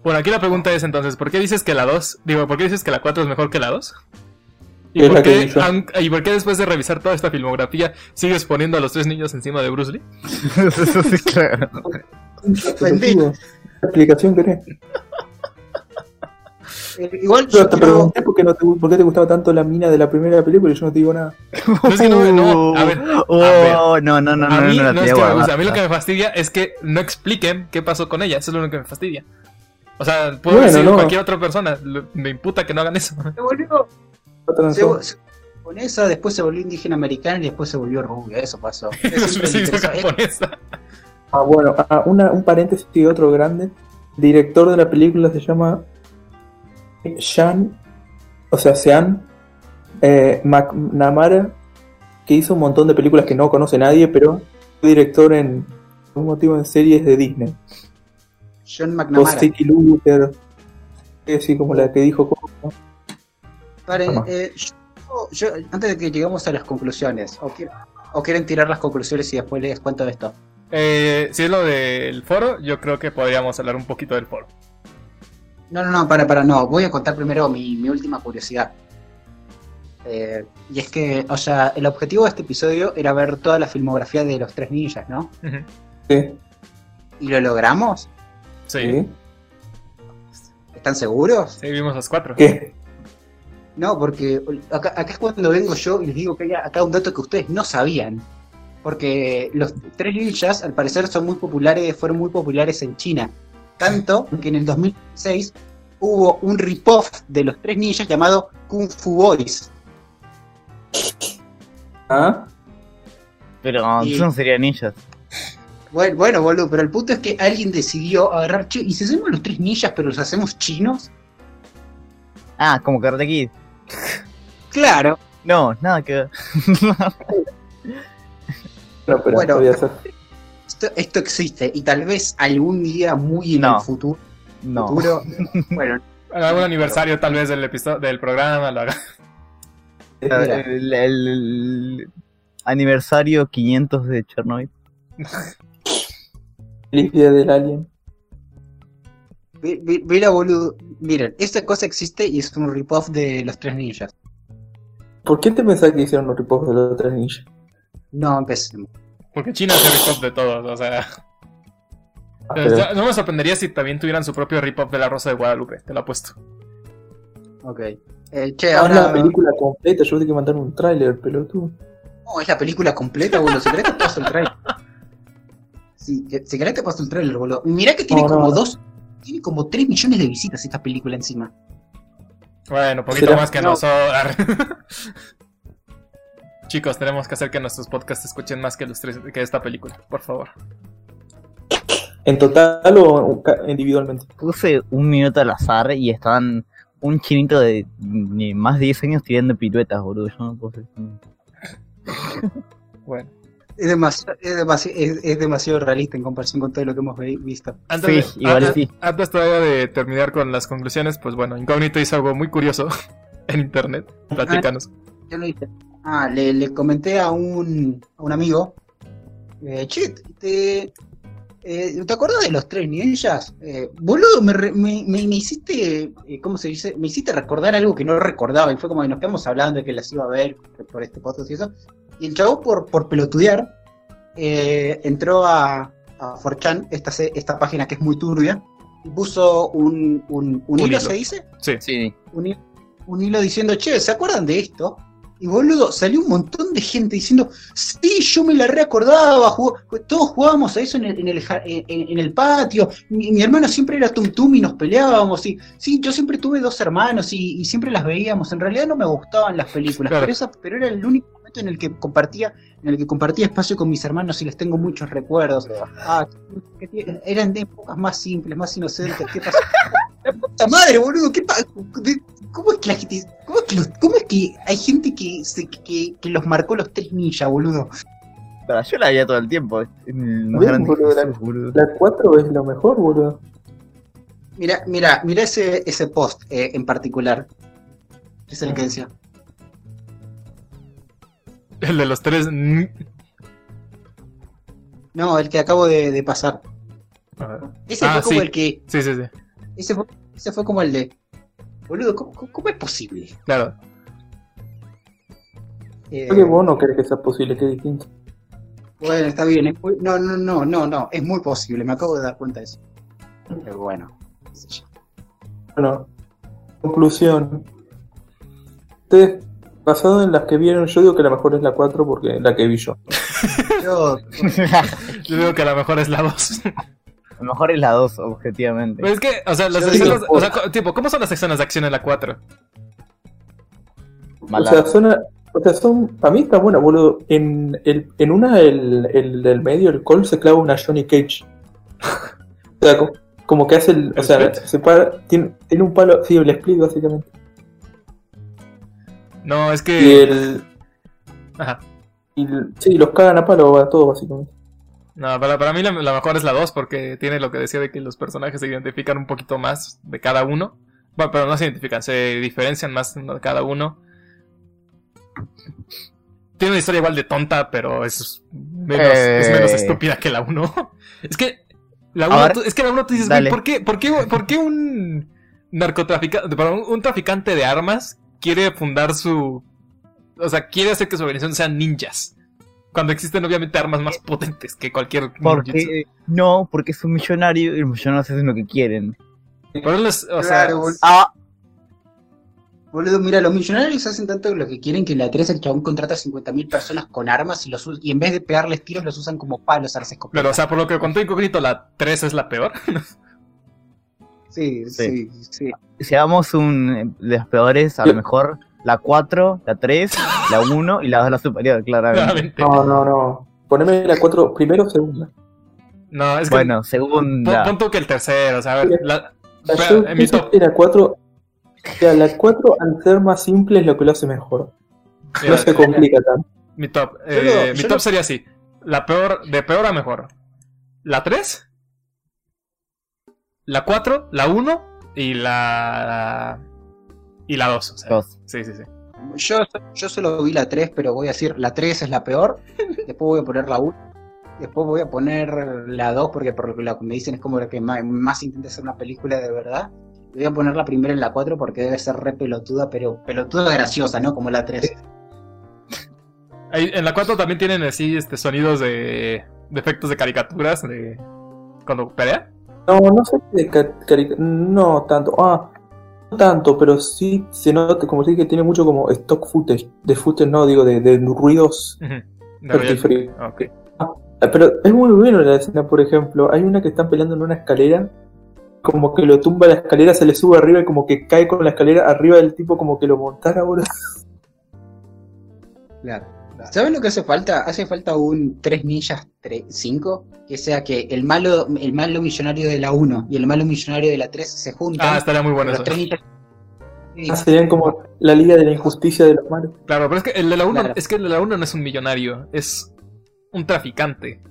Bueno, aquí la pregunta es entonces, ¿por qué dices que la 2, digo, ¿por qué dices que la 4 es mejor que la 2? ¿Y por, qué, ¿Y por qué después de revisar toda esta filmografía sigues poniendo a los tres niños encima de Bruce Lee? Eso sí, claro. ¿Qué explicación querés? Eh, igual Yo te pregunté por qué, no te, por qué te gustaba tanto la mina de la primera película y yo no te digo nada. No, es que no, no, a ver, Oh, no, no, no, a no, mí no, no, es que me guste, a mí lo que me fastidia es que no expliquen qué pasó con ella, eso es lo único que me fastidia. O sea, puedo Bueno, decir no. cualquier otra persona, me imputa que no hagan eso. se volvió, No te se, se- con esa, después se volvió indígena americana y después se volvió rubia, eso pasó. Eso japonesa. Ah, bueno, ah, una, un paréntesis y otro grande. El director de la película se llama Sean, o sea, Sean eh, McNamara, que hizo un montón de películas que no conoce nadie, pero fue director en un motivo en series de Disney. O McNamara. Sticky Luther, así como la que dijo Coco. Paren, eh, yo- yo- antes de que lleguemos a las conclusiones, o, quieren- o quieren tirar las conclusiones y después les cuento esto. Eh, si es lo del foro, yo creo que podríamos hablar un poquito del foro. No, no, no, para, para, no. Voy a contar primero mi, mi última curiosidad. Eh, y es que, o sea, el objetivo de este episodio era ver toda la filmografía de los tres ninjas, ¿no? Sí, ¿Y lo logramos? Sí, sí. ¿Están seguros? sí, vimos los cuatro. ¿Qué? No, porque acá, acá es cuando vengo yo y les digo que hay acá un dato que ustedes no sabían. Porque los tres ninjas, al parecer, son muy populares, fueron muy populares en China. Tanto que en el 2006 hubo un rip-off de los tres ninjas llamado Kung Fu Boys. ¿Ah? Pero Y- eso no sería ninjas. Bueno, bueno, boludo, pero el punto es que alguien decidió agarrar, che, ¿y si hacemos los tres ninjas pero los hacemos chinos? Ah, como Karate Kid. Claro, No, nada que ver. No, pero Bueno. podía ser. esto, esto existe y tal vez algún día muy en No. el futuro, No. futuro bueno, En algún aniversario tal vez del episodio del programa lo haga. Mira. El, el- el aniversario 500 de Chernobyl. Feliz día del alien. Mi- mi- Mira, boludo, miren, esta cosa existe y es un rip-off de los tres ninjas. ¿Por qué te pensás que hicieron los ripos de los tres ninjas? No empecemos. Porque China es el rip-off de todos, o sea. Ah, pero- No me sorprendería si también tuvieran su propio rip-off de la Rosa de Guadalupe, te lo apuesto. Ok. Eh, che, Ah, ahora. la película completa, yo tengo que mandar un tráiler, pelotudo. No, es la película completa, boludo. Si querés te paso el trailer. Si, si querés te paso el trailer, boludo. Mirá que tiene no, como no. dos. Tiene como 3 millones de visitas esta película encima. Bueno, poquito ¿Será? más que No. nosotros. Chicos, tenemos que hacer que nuestros podcasts escuchen más que los tres que esta película, por favor. ¿En total o individualmente? Puse un minuto al azar y estaban un chinito de ni más de 10 años tirando piruetas, boludo. Yo no puedo hacer Bueno. Es, demasiado, es, demasi- es- es demasiado realista en comparación con todo lo que hemos visto. Antes, Sí, igual sí. antes todavía de terminar con las conclusiones, pues bueno, Incógnito hizo algo muy curioso en internet. Platícanos. Yo lo hice. Ah, le, le comenté a un, a un amigo. Eh, che, te, eh, ¿te acuerdas de los tres ninjas? Eh, boludo, me, re- me, me- me hiciste, eh, ¿cómo se dice? Me hiciste recordar algo que no recordaba y fue como que nos quedamos hablando de que las iba a ver por este podcast y eso. Y el chavo, por, por pelotudear, eh, entró a, a 4chan, esta, se- esta página que es muy turbia, y puso un, un, un Un hilo, hilo. ¿se dice? Sí. Sí. un, hi- un hilo diciendo, che, ¿se acuerdan de esto? Y boludo, salió un montón de gente diciendo, sí, yo me la reacordaba, jugó- todos jugábamos a eso en el, en el, ja- en- en el patio, mi, mi hermano siempre era Tum Tum y nos peleábamos, y sí, yo siempre tuve dos hermanos y, y siempre las veíamos, en realidad no me gustaban las películas, Claro. pero, esa, pero era el único momento en el que compartía, en el que compartía espacio con mis hermanos y les tengo muchos recuerdos. Ah, que eran de épocas más simples, más inocentes, ¿qué pasó? La puta madre, boludo, ¿qué pasa? ¿Cómo es que la gente, cómo es que, los- cómo es que hay gente que, se- que, que los marcó los tres ninjas, boludo? Pero yo la veía todo el tiempo. Bien, boludo, la- Jesús, boludo. La 4 es lo mejor, boludo. Mira, mira, mira ese, ese post eh, en particular. Es el que decía. El de los tres. mm, No, el que acabo de, de pasar. a ver. Ese Ah, fue como sí. el que. Sí, sí, sí. Ese fue, ese fue como el de. Boludo, ¿cómo, es posible? Claro. Eh, Creo que vos no crees que sea posible, que es distinto. Bueno, está bien. es muy- no, no, no, no, no. Es muy posible. Me acabo de dar cuenta de eso. Pero bueno. Bueno, conclusión. Ustedes, basado en las que vieron, yo digo que la mejor es la 4 porque la que vi yo. Yo, Yo digo que a lo mejor es la 2. A lo mejor es la 2, objetivamente. Pero es que, o sea, las Yo escenas. digo, O sea, tipo, ¿cómo son las escenas de acción en la 4? O sea, son, o sea, son, para mí está buena, boludo. En, el, en una, el, el del medio, el Cole se clava una Johnny Cage. o sea, co- como, que hace el, o ¿El sea, split? se para, tiene, tiene un palo, sí, el split básicamente. No, es Y que. el, Ajá. y el- sí, los cagan a palo a todos básicamente. No, para, para mí la, la mejor es la 2 porque tiene lo que decía de que los personajes se identifican un poquito más de cada uno. Bueno, pero no se identifican, se diferencian más de cada uno. Tiene una historia igual de tonta, pero es menos, es menos Eh. estúpida que la 1. Es que la A 1, ver, tú- es que la 1 tú dices. ¿por qué, por, qué, ¿por qué un narcotraficante, perdón, un traficante de armas quiere fundar su... O sea, quiere hacer que su organización sean ninjas? Cuando existen obviamente armas más potentes que cualquier ninjutsu. Porque, no, porque es un millonario y los millonarios hacen lo que quieren. Pero él es- o sea, Claro, Ah, Boludo, mira, los millonarios hacen tanto lo que quieren que en la 3 el chabón contrata 50.000 personas con armas y los y en vez de pegarles tiros los usan como palos a las escopetas. Pero, o sea, por lo que contó Incógnito, la 3 es la peor. sí, sí, sí. Si hagamos un eh, de los peores, a lo mejor la 4, la 3, la 1 y la 2 la superior, claramente. Claramente. No, no, no. Poneme la 4 primero o segunda. No, es que. Bueno, segunda. pon tú que el tercero, o sea, a ver. La, La Espera, en mi top. la 4. O sea, la 4 al ser más simple es lo que lo hace mejor. mira, No se complica tanto. mi top. Eh, lo- mi top lo- sería así: la peor, de peor a mejor. La 3, la 4, la 1 y la. Y la 2. O sea, Dos. sí, sí, sí. Yo, yo solo vi la 3, pero voy a decir la 3 es la peor. Después voy a poner la 1. Después voy a poner la 2 porque por lo que la- me dicen es como la que más, más intenta hacer una película de verdad. Voy a poner la primera en la 4 porque debe ser re pelotuda, pero pelotuda graciosa, ¿no? Como la 3. Ahí, en la 4 también tienen así este, sonidos de, de efectos de caricaturas de cuando pelea. No, no sé si de No tanto. Ah, no tanto, pero sí se nota, como te dije, que tiene mucho como stock footage. De footage, no, digo, de, de ruidos Ok. Ah, Pero es muy bueno la escena, por ejemplo. Hay una que están peleando en una escalera. Como que lo tumba la escalera, se le sube arriba y como que cae con la escalera arriba del tipo, como que lo montara ahora. Claro. ¿Saben lo que hace falta? Hace falta un 3 ninjas 3, 5, que sea que el malo, el malo millonario de la 1 y el malo millonario de la 3 se juntan. Ah, estaría muy bueno eso. Ah, Serían como la liga de la injusticia de los malos. Claro, pero es que el de la 1 Claro. es que el de la 1 no es un millonario, es un traficante.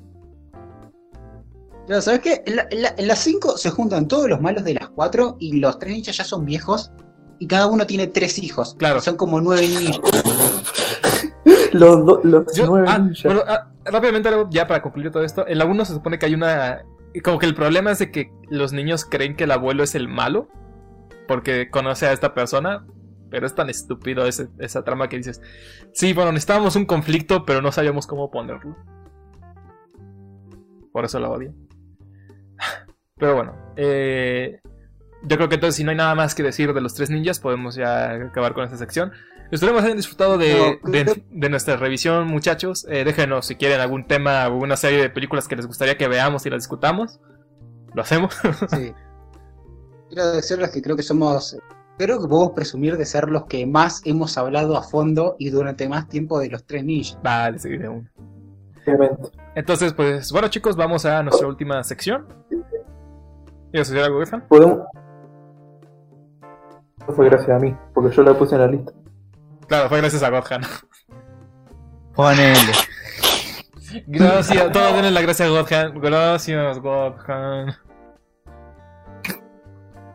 Claro, ¿sabes qué? En la, en la- en la 5 se juntan todos los malos de las 4 y los tres ninjas ya son viejos y cada uno tiene tres hijos. Claro. Son como nueve niños. Los, do- los Yo- nueve ah, bueno, ah, rápidamente, algo ya para concluir todo esto. En la 1 se supone que hay una. Como que el problema es de que los niños creen que el abuelo es el malo. Porque conoce a esta persona. Pero es tan estúpido ese- esa trama que dices. Sí, bueno, necesitábamos un conflicto, pero no sabíamos cómo ponerlo. Por eso la odio. Pero bueno, eh, yo creo que entonces si no hay nada más que decir de los tres ninjas, podemos ya acabar con esta sección. Esperemos hayan disfrutado de, No, de- nuestra revisión, muchachos. Eh, déjenos si quieren algún tema o una serie de películas que les gustaría que veamos y las discutamos. Lo hacemos. Sí. Quiero decirles que creo que somos. Creo que podemos presumir de ser los que más hemos hablado a fondo y durante más tiempo de los tres ninjas. vale, sí, de uno. Entonces, pues bueno, chicos, vamos a nuestra última sección. ¿Quieres decir algo? Podemos. No fue gracias a mí, porque yo la puse en la lista. Claro, fue gracias a Godhan. Ponele. Gracias, todos denle la gracia a Godhan. Gracias, Godhan.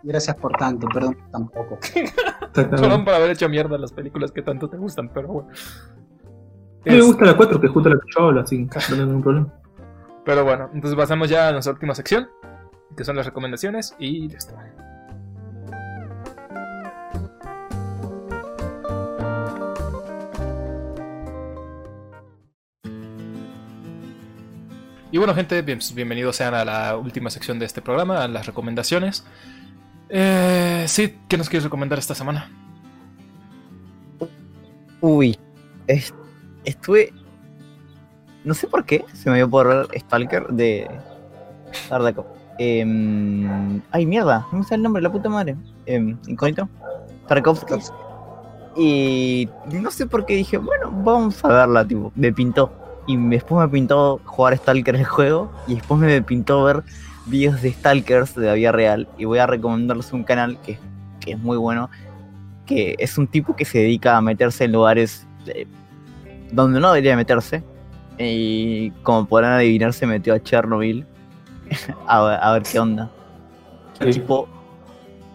Gracias por tanto, perdón tampoco. Perdón por haber hecho mierda las películas que tanto te gustan, pero bueno. A mí me gusta la 4, que es justo la que yo hablo, así que no tengo ningún problema. Pero bueno, entonces pasamos ya a nuestra última sección, que son las recomendaciones y listo. Y bueno, gente, bien- pues, bienvenidos sean a la última sección de este programa, a las recomendaciones. Eh, sí, ¿qué nos quieres recomendar esta semana? Uy, es- estuve. No sé por qué se me dio por ver Stalker de Tartakov. Em, ay, mierda, no me sale el nombre, la puta madre. Em, Incógnito. Tarkovsky. Y no sé por qué dije, bueno, vamos a verla, tipo, me pintó. Y después me pintó jugar Stalker el juego. Y después me pintó ver videos de Stalkers de la vida real. Y voy a recomendarles un canal que, que es muy bueno. Que es un tipo que se dedica a meterse en lugares eh, donde no debería meterse. Y como podrán adivinar, se metió a Chernobyl a, ver- a ver qué onda. Sí. Tipo,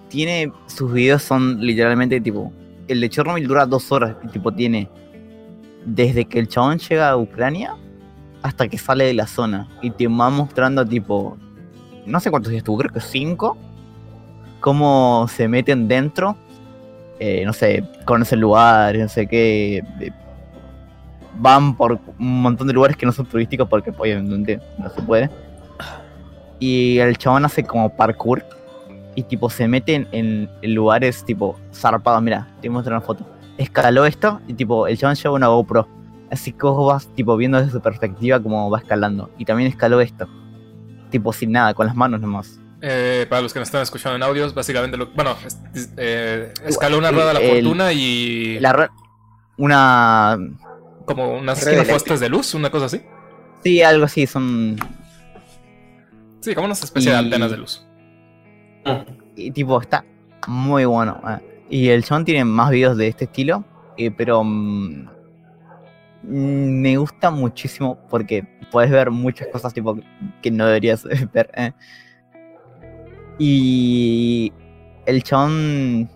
tiene. Sus videos son literalmente tipo. El de Chernobyl dura dos horas. y, tipo, tiene. Desde que el chabón llega a Ucrania hasta que sale de la zona. Y te va mostrando, tipo. No sé cuántos días estuvo, creo que cinco. Cómo se meten dentro. eh, no sé, conocen lugares, no sé qué. eh, van por un montón de lugares que no son turísticos porque obviamente no se puede. Y el chabón hace como parkour y tipo se meten en, en lugares tipo zarpados. Mira, te muestro una foto. Escaló esto y tipo el chabón lleva una GoPro. Así que vos vas tipo viendo desde su perspectiva cómo va escalando. Y también escaló esto. Tipo sin nada, con las manos nomás. Eh, para los que nos están escuchando en audios, básicamente, lo, bueno, es- eh, escaló una rueda de la El- fortuna y La una como unas postes de luz, una cosa así. sí, algo así, son Sí, como una especie de antenas de luz. y tipo está muy bueno. Y el chabón tiene más videos de este estilo, eh, pero mm, me gusta muchísimo porque puedes ver muchas cosas tipo que no deberías ver. eh. Y el chabón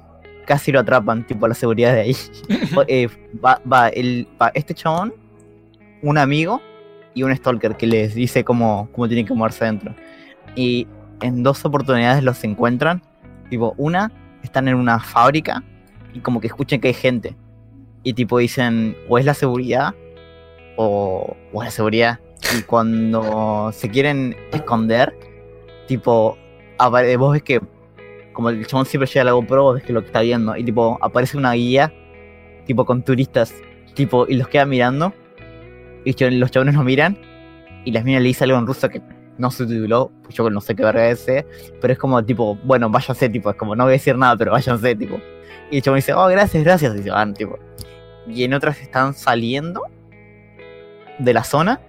casi lo atrapan, tipo la seguridad de ahí. Eh, va, va, el, va este chabón, un amigo y un stalker que les dice cómo, cómo tienen que moverse adentro. Y en dos oportunidades los encuentran. Tipo, una, están en una fábrica y como que escuchan que hay gente. Y tipo dicen, o es la seguridad o, o es la seguridad. Y cuando se quieren esconder, tipo, vos ves que como el chabón siempre llega a la GoPro, ves que lo que está viendo. Y tipo, aparece una guía, tipo con turistas, tipo, y los queda mirando. Y los chabones lo miran. Y las minas le dice algo en ruso que no se tituló, pues yo no sé qué verga es ese, pero es como tipo, bueno, váyanse, tipo, es como no voy a decir nada, pero váyanse, tipo. Y el chabón dice, oh, gracias, gracias, y se van, tipo. Y en otras están saliendo de la zona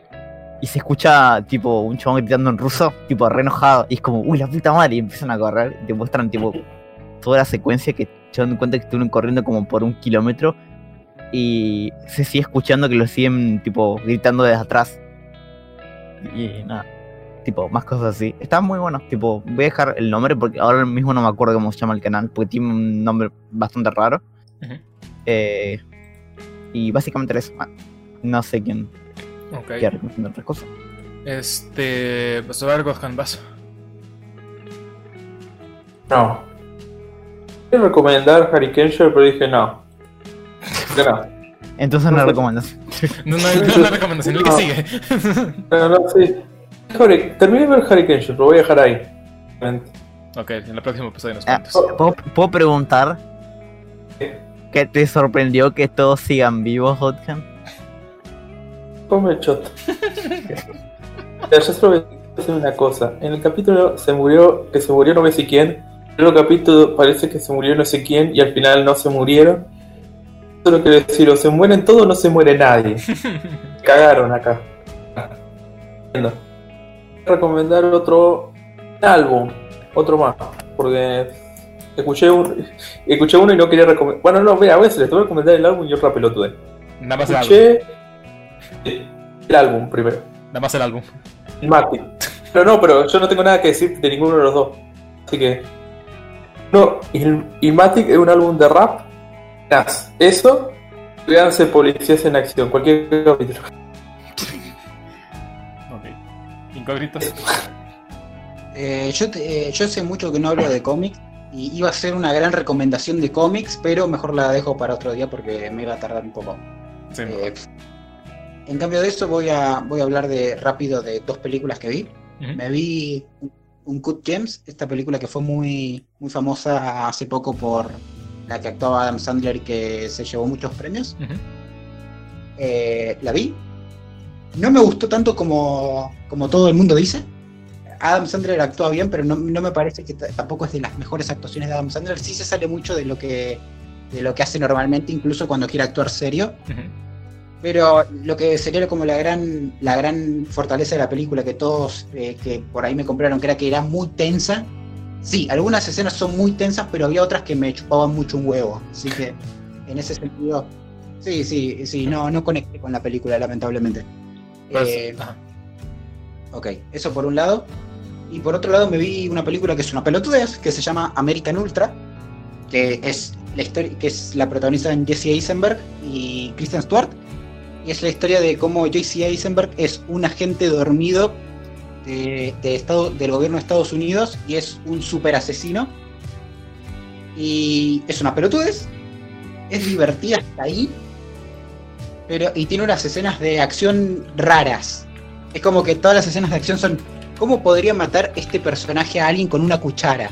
y se escucha, tipo, un chabón gritando en ruso, tipo, re enojado, y es como, uy, la puta madre, y empiezan a correr, y te muestran, tipo, toda la secuencia que se dan cuenta que estuvieron corriendo como por un kilómetro y se sigue escuchando que lo siguen, tipo, gritando desde atrás. Y nada tipo, más cosas así. Está muy bueno, tipo, voy a dejar el nombre porque ahora mismo no me acuerdo cómo se llama el canal, porque tiene un nombre bastante raro. Ujú. Eh, y básicamente eso. Ah, No sé quién Ok. quiere recomendar otra cosa. Este. Pues a ver, Gohan, vas. No. Quiero recomendar Harry Kensher, pero dije no. Que no. Entonces no recomendación. No, no, no es una recomendación, el que No. sigue. No, no, sí. Terminé de ver Harry Kensher, lo voy a dejar ahí. ok, en el próximo episodio nos Ah, cuentas. ¿puedo, puedo preguntar qué te sorprendió que todos sigan vivos, Hotcan? Come el shot. Ya, yo solo voy a decir una cosa. En el capítulo se murió, que se murió no sé quién. En otro capítulo parece que se murió no sé quién y al final no se murieron. Solo quiero decir, o se mueren todos o no se muere nadie. Cagaron acá. Entiendo. Recomendar otro álbum, otro más, porque escuché un, escuché uno y no quería recomendar. Bueno, no, mira, a veces les voy a recomendar el álbum y otra pelotude. Nada más el álbum. Escuché el álbum primero. Nada más el álbum. Ilmatic. Pero no, pero yo no tengo nada que decir de ninguno de los dos. Así que. No, Il- Ilmatic es un álbum de rap. Eso. Véanse Policías en Acción, cualquier capítulo. Ok. Incógnitos. Eh, yo, te- eh, yo sé mucho que no hablo de cómics y iba a ser una gran recomendación de cómics, pero mejor la dejo para otro día porque me iba a tardar un poco. Sí, Eh, en cambio de eso voy a, voy a hablar de rápido de dos películas que vi. Me vi un Cut Gems, esta película que fue muy, muy famosa hace poco por la que actuaba Adam Sandler y que se llevó muchos premios. Eh, la vi. No me gustó tanto como, como todo el mundo dice. Adam Sandler actúa bien, pero no, no me parece que tampoco es de las mejores actuaciones de Adam Sandler. Sí se sale mucho de lo que, de lo que hace normalmente, incluso cuando quiere actuar serio. Pero lo que sería como la gran, la gran fortaleza de la película que todos eh, que por ahí me compraron, que era que era muy tensa. Sí, algunas escenas son muy tensas, pero había otras que me chupaban mucho un huevo. Así que en ese sentido, sí, sí, sí, no, no conecté con la película, lamentablemente. Pues, Eh, ajá. ok, eso por un lado. Y por otro lado me vi una película que es una pelotudez, que se llama American Ultra, que es la historia, que es la protagonizan Jesse Eisenberg y Kristen Stewart. Y es la historia de cómo Jesse Eisenberg es un agente dormido de, de estado, del gobierno de Estados Unidos y es un super asesino. Y es una pelotudez. Es divertida hasta ahí. Pero, y tiene unas escenas de acción raras. Es como que todas las escenas de acción son. ¿Cómo podría matar este personaje a alguien con una cuchara?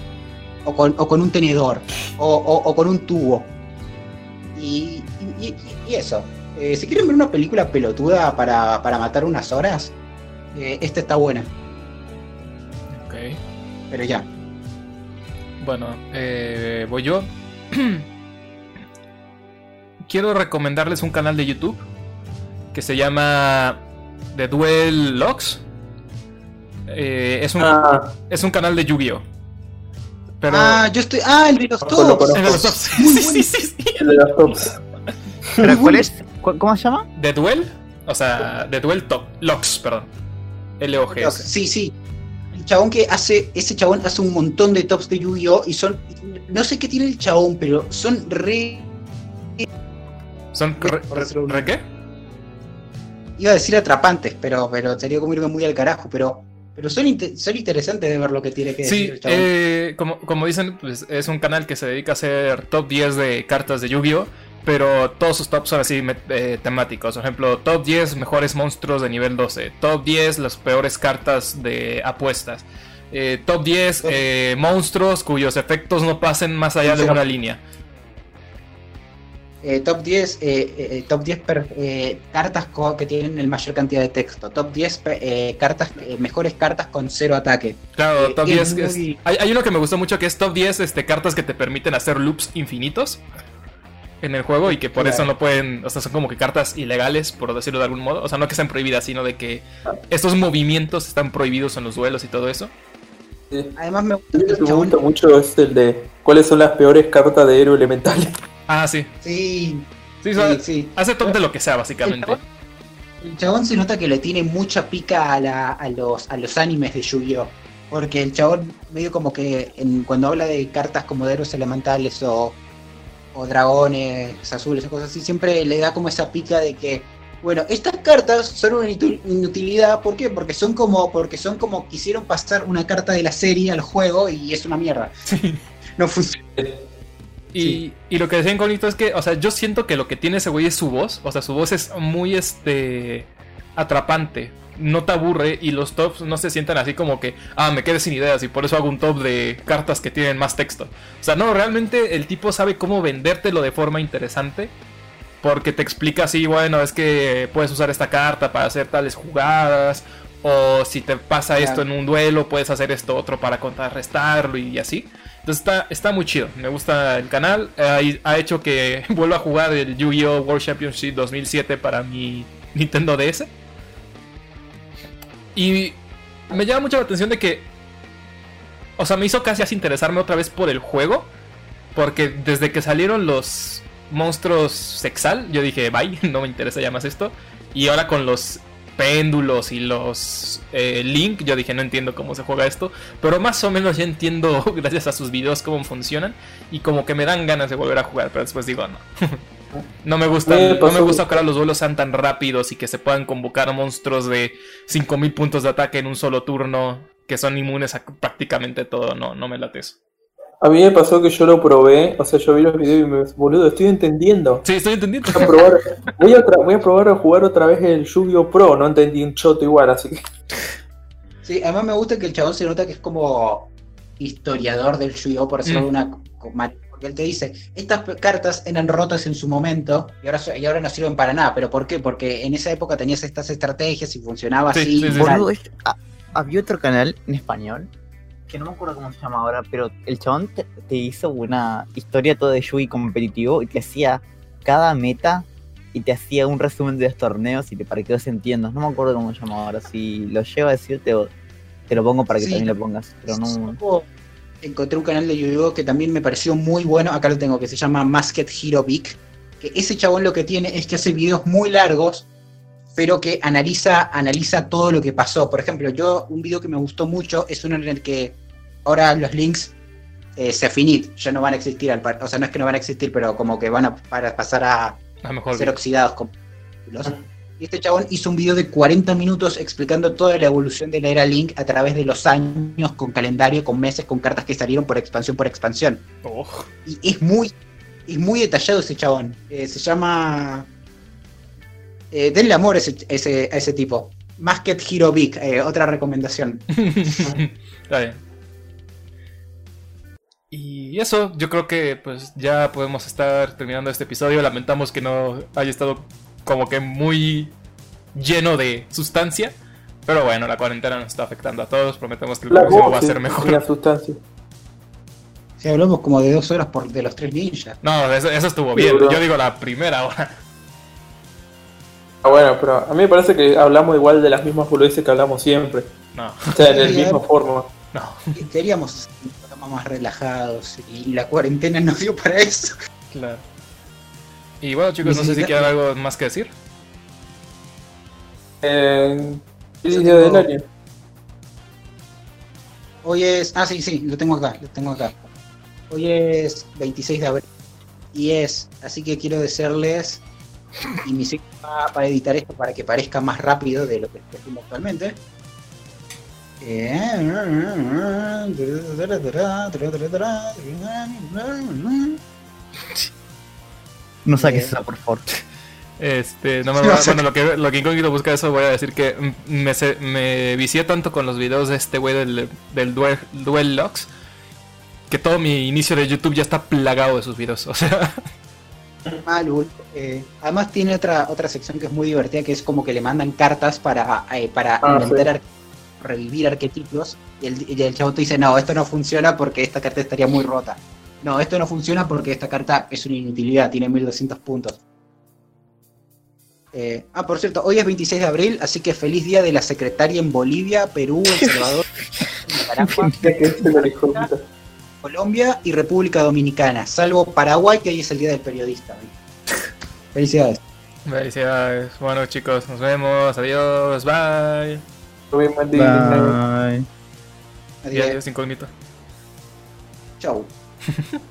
o con, o con un tenedor, o, o- o con un tubo. Y, y- eso. Eh, si quieren ver una película pelotuda para, para matar unas horas, eh, esta está buena, Ok. pero ya. Bueno, eh, voy yo. Quiero recomendarles un canal de YouTube que se llama The Duel Logs. Eh, es, un, Ah, es un canal de Yu-Gi-Oh! Pero. Ah, yo estoy. Ah, el de los Lo tops. conozco. Es de los tops. Sí, sí, sí, sí. el de los tops. ¿Pero cuál es? ¿Cu- ¿Cómo se llama? The Duel. O sea, The Duel Top. Logs, perdón. L-O-G-S. Sí, sí. El chabón que hace, ese chabón hace un montón de tops de Yu-Gi-Oh! y son, no sé qué tiene el chabón, pero son re, ¿Son re, qué? iba a decir atrapantes, pero, pero sería como irme muy al carajo, pero, pero son, son interesantes de ver lo que tiene que decir Sí, eh, como, como dicen, pues, es un canal que se dedica a hacer top 10 de cartas de Yu-Gi-Oh! Pero todos sus tops son así eh, temáticos. Por ejemplo, top 10 mejores monstruos de nivel 12. Top 10 las peores cartas de apuestas. eh, top 10 eh, monstruos cuyos efectos no pasen más allá de una línea. Eh, top 10, eh, eh, top 10 per- eh, cartas que tienen el mayor cantidad de texto. Top 10 pe- eh, cartas, eh, mejores cartas con cero ataque. Claro, Eh, top es 10. es- hay, hay uno que me gustó mucho que es top 10 este, cartas que te permiten hacer loops infinitos en el juego y que por Claro. eso no pueden, o sea, son como que cartas ilegales, por decirlo de algún modo. O sea, no que sean prohibidas, sino de que estos movimientos están prohibidos en los duelos y todo eso. Sí. Además me gusta mucho es el de cuáles son las peores cartas de héroe elemental. Ah, sí. Sí, Sí, sí, o sea, sí. hace top de lo que sea, básicamente. El chabón se nota que le tiene mucha pica a, la- a los, a los animes de Yu-Gi-Oh! Porque el chabón medio como que en- cuando habla de cartas como de héroes elementales o, o dragones azules o cosas así, siempre le da como esa pica de que, bueno, estas cartas son una inutil- inutilidad, ¿por qué? Porque son como, porque son como quisieron pasar una carta de la serie al juego y es una mierda. Sí. No funciona. Y, y lo que decía Incognito es que, o sea, yo siento que lo que tiene ese güey es su voz. O sea, su voz es muy este atrapante. No te aburre y los tops no se sientan así como que, ah, me quedé sin ideas y por eso hago un top de cartas que tienen más texto. O sea, no, realmente el tipo sabe cómo vendértelo de forma interesante. Porque te explica así, bueno, es que puedes usar esta carta para hacer tales jugadas. O si te pasa esto en un duelo, puedes hacer esto otro para contrarrestarlo y así. Entonces está, está muy chido, me gusta el canal. eh, ha hecho que vuelva a jugar el Yu-Gi-Oh! World Championship 2007 para mi Nintendo DS. Y me llama mucho la atención de que... O sea, me hizo casi así interesarme otra vez por el juego. Porque desde que salieron los monstruos sexal, yo dije, bye, no me interesa ya más esto. Y ahora con los péndulos y los eh, Link, yo dije, no entiendo cómo se juega esto. Pero más o menos ya entiendo, gracias a sus videos, cómo funcionan. Y como que me dan ganas de volver a jugar, pero después digo, no. No me gusta, Me no me gusta que ahora los vuelos sean tan rápidos y que se puedan convocar monstruos de 5000 puntos de ataque en un solo turno, que son inmunes a prácticamente todo. No, no me late eso. A mí me pasó que yo lo probé, o sea, yo vi los videos y me boludo, estoy entendiendo. Sí, estoy entendiendo. Voy a probar, voy a, otra- voy a probar a jugar otra vez el Yu-Gi-Oh! Pro, no entendí un choto igual, así que. Sí, además me gusta que el chabón se nota que es como historiador del Yu-Gi-Oh! por decirlo Mm. de una manera. Porque él te dice, estas cartas eran rotas en su momento y ahora, y ahora no sirven para nada. ¿Pero por qué? Porque en esa época tenías estas estrategias y funcionaba Sí, así. sí. Boludo, es- ah, había otro canal en español que no me acuerdo cómo se llama ahora, pero el chabón te, te hizo una historia toda de Yugi competitivo y te hacía cada meta y te hacía un resumen de los torneos y te para que los entiendas. No me acuerdo cómo se llama ahora. Si lo llevo a decir, te, lo pongo para que Sí. también lo pongas. Pero no. Encontré un canal de Yu-Gi-Oh! que también me pareció muy bueno. Acá lo tengo, que se llama Masked Hero Big. Que ese chabón lo que tiene es que hace videos muy largos, pero que analiza, analiza todo lo que pasó. Por ejemplo, yo, un video que me gustó mucho es uno en el que ahora los links eh, se finit, ya no van a existir. Al par- o sea, no es que no van a existir, pero como que van a para pasar a, A lo mejor. ser oxidados como los- Y este chabón hizo un video de 40 minutos explicando toda la evolución de la era Link a través de los años, con calendario, con meses, con cartas que salieron por expansión por expansión. Oh, Y es muy, es muy detallado ese chabón. Eh, se llama. Eh, denle amor a ese, ese- a ese tipo. Masked Hero Big, eh, otra recomendación. Está bien. Y eso, yo creo que pues ya podemos estar terminando este episodio. Lamentamos que no haya estado como que muy lleno de sustancia. Pero bueno, la cuarentena nos está afectando a todos. Prometemos que el La próximo voz, va a sí, ser La mejor. sustancia. Si hablamos como de dos horas por, de los tres ninjas. No, eso, eso estuvo bien. Yo digo la primera hora. Ah, bueno, pero a mí me parece que hablamos igual de las mismas boludeces que hablamos siempre. No, O sea, la Sí, misma eh. forma. no. Queríamos más relajados y la cuarentena nos dio para eso. Claro. Y bueno, chicos, no sé si quieren algo más que decir. Eh, día tengo- del año. Hoy es. Ah, sí, sí, lo tengo acá, lo tengo acá. Hoy es 26 de abril. Y es. Así que quiero desearles. Y mi va para editar esto para que parezca más rápido de lo que estoy haciendo actualmente. No saques Eh. esa, por favor. Este, no me va- bueno, lo que, lo que Incógnito busca eso, voy a decir que me, se- me vicié tanto con los videos de este güey del, del Duel, Duel Locks que todo mi inicio de YouTube ya está plagado de sus videos. O sea, Malul. Eh, además tiene otra otra sección que es muy divertida, que es como que le mandan cartas para, eh, para Ah, inventar sí. ar- revivir arquetipos. Y el, y el chavo te dice, no, esto no funciona porque esta carta estaría muy rota. No, esto no funciona porque esta carta es una inutilidad, tiene 1200 puntos. Eh, ah, por cierto, hoy es 26 de abril, así que feliz día de la secretaria en Bolivia, Perú, El Salvador, Nicaragua, Colombia y República Dominicana, salvo Paraguay, que hoy es el día del periodista. Felicidades. felicidades. Bueno, chicos, nos vemos. Adiós. Bye. Bye. Y Adiós. adiós, Incógnito. Chau.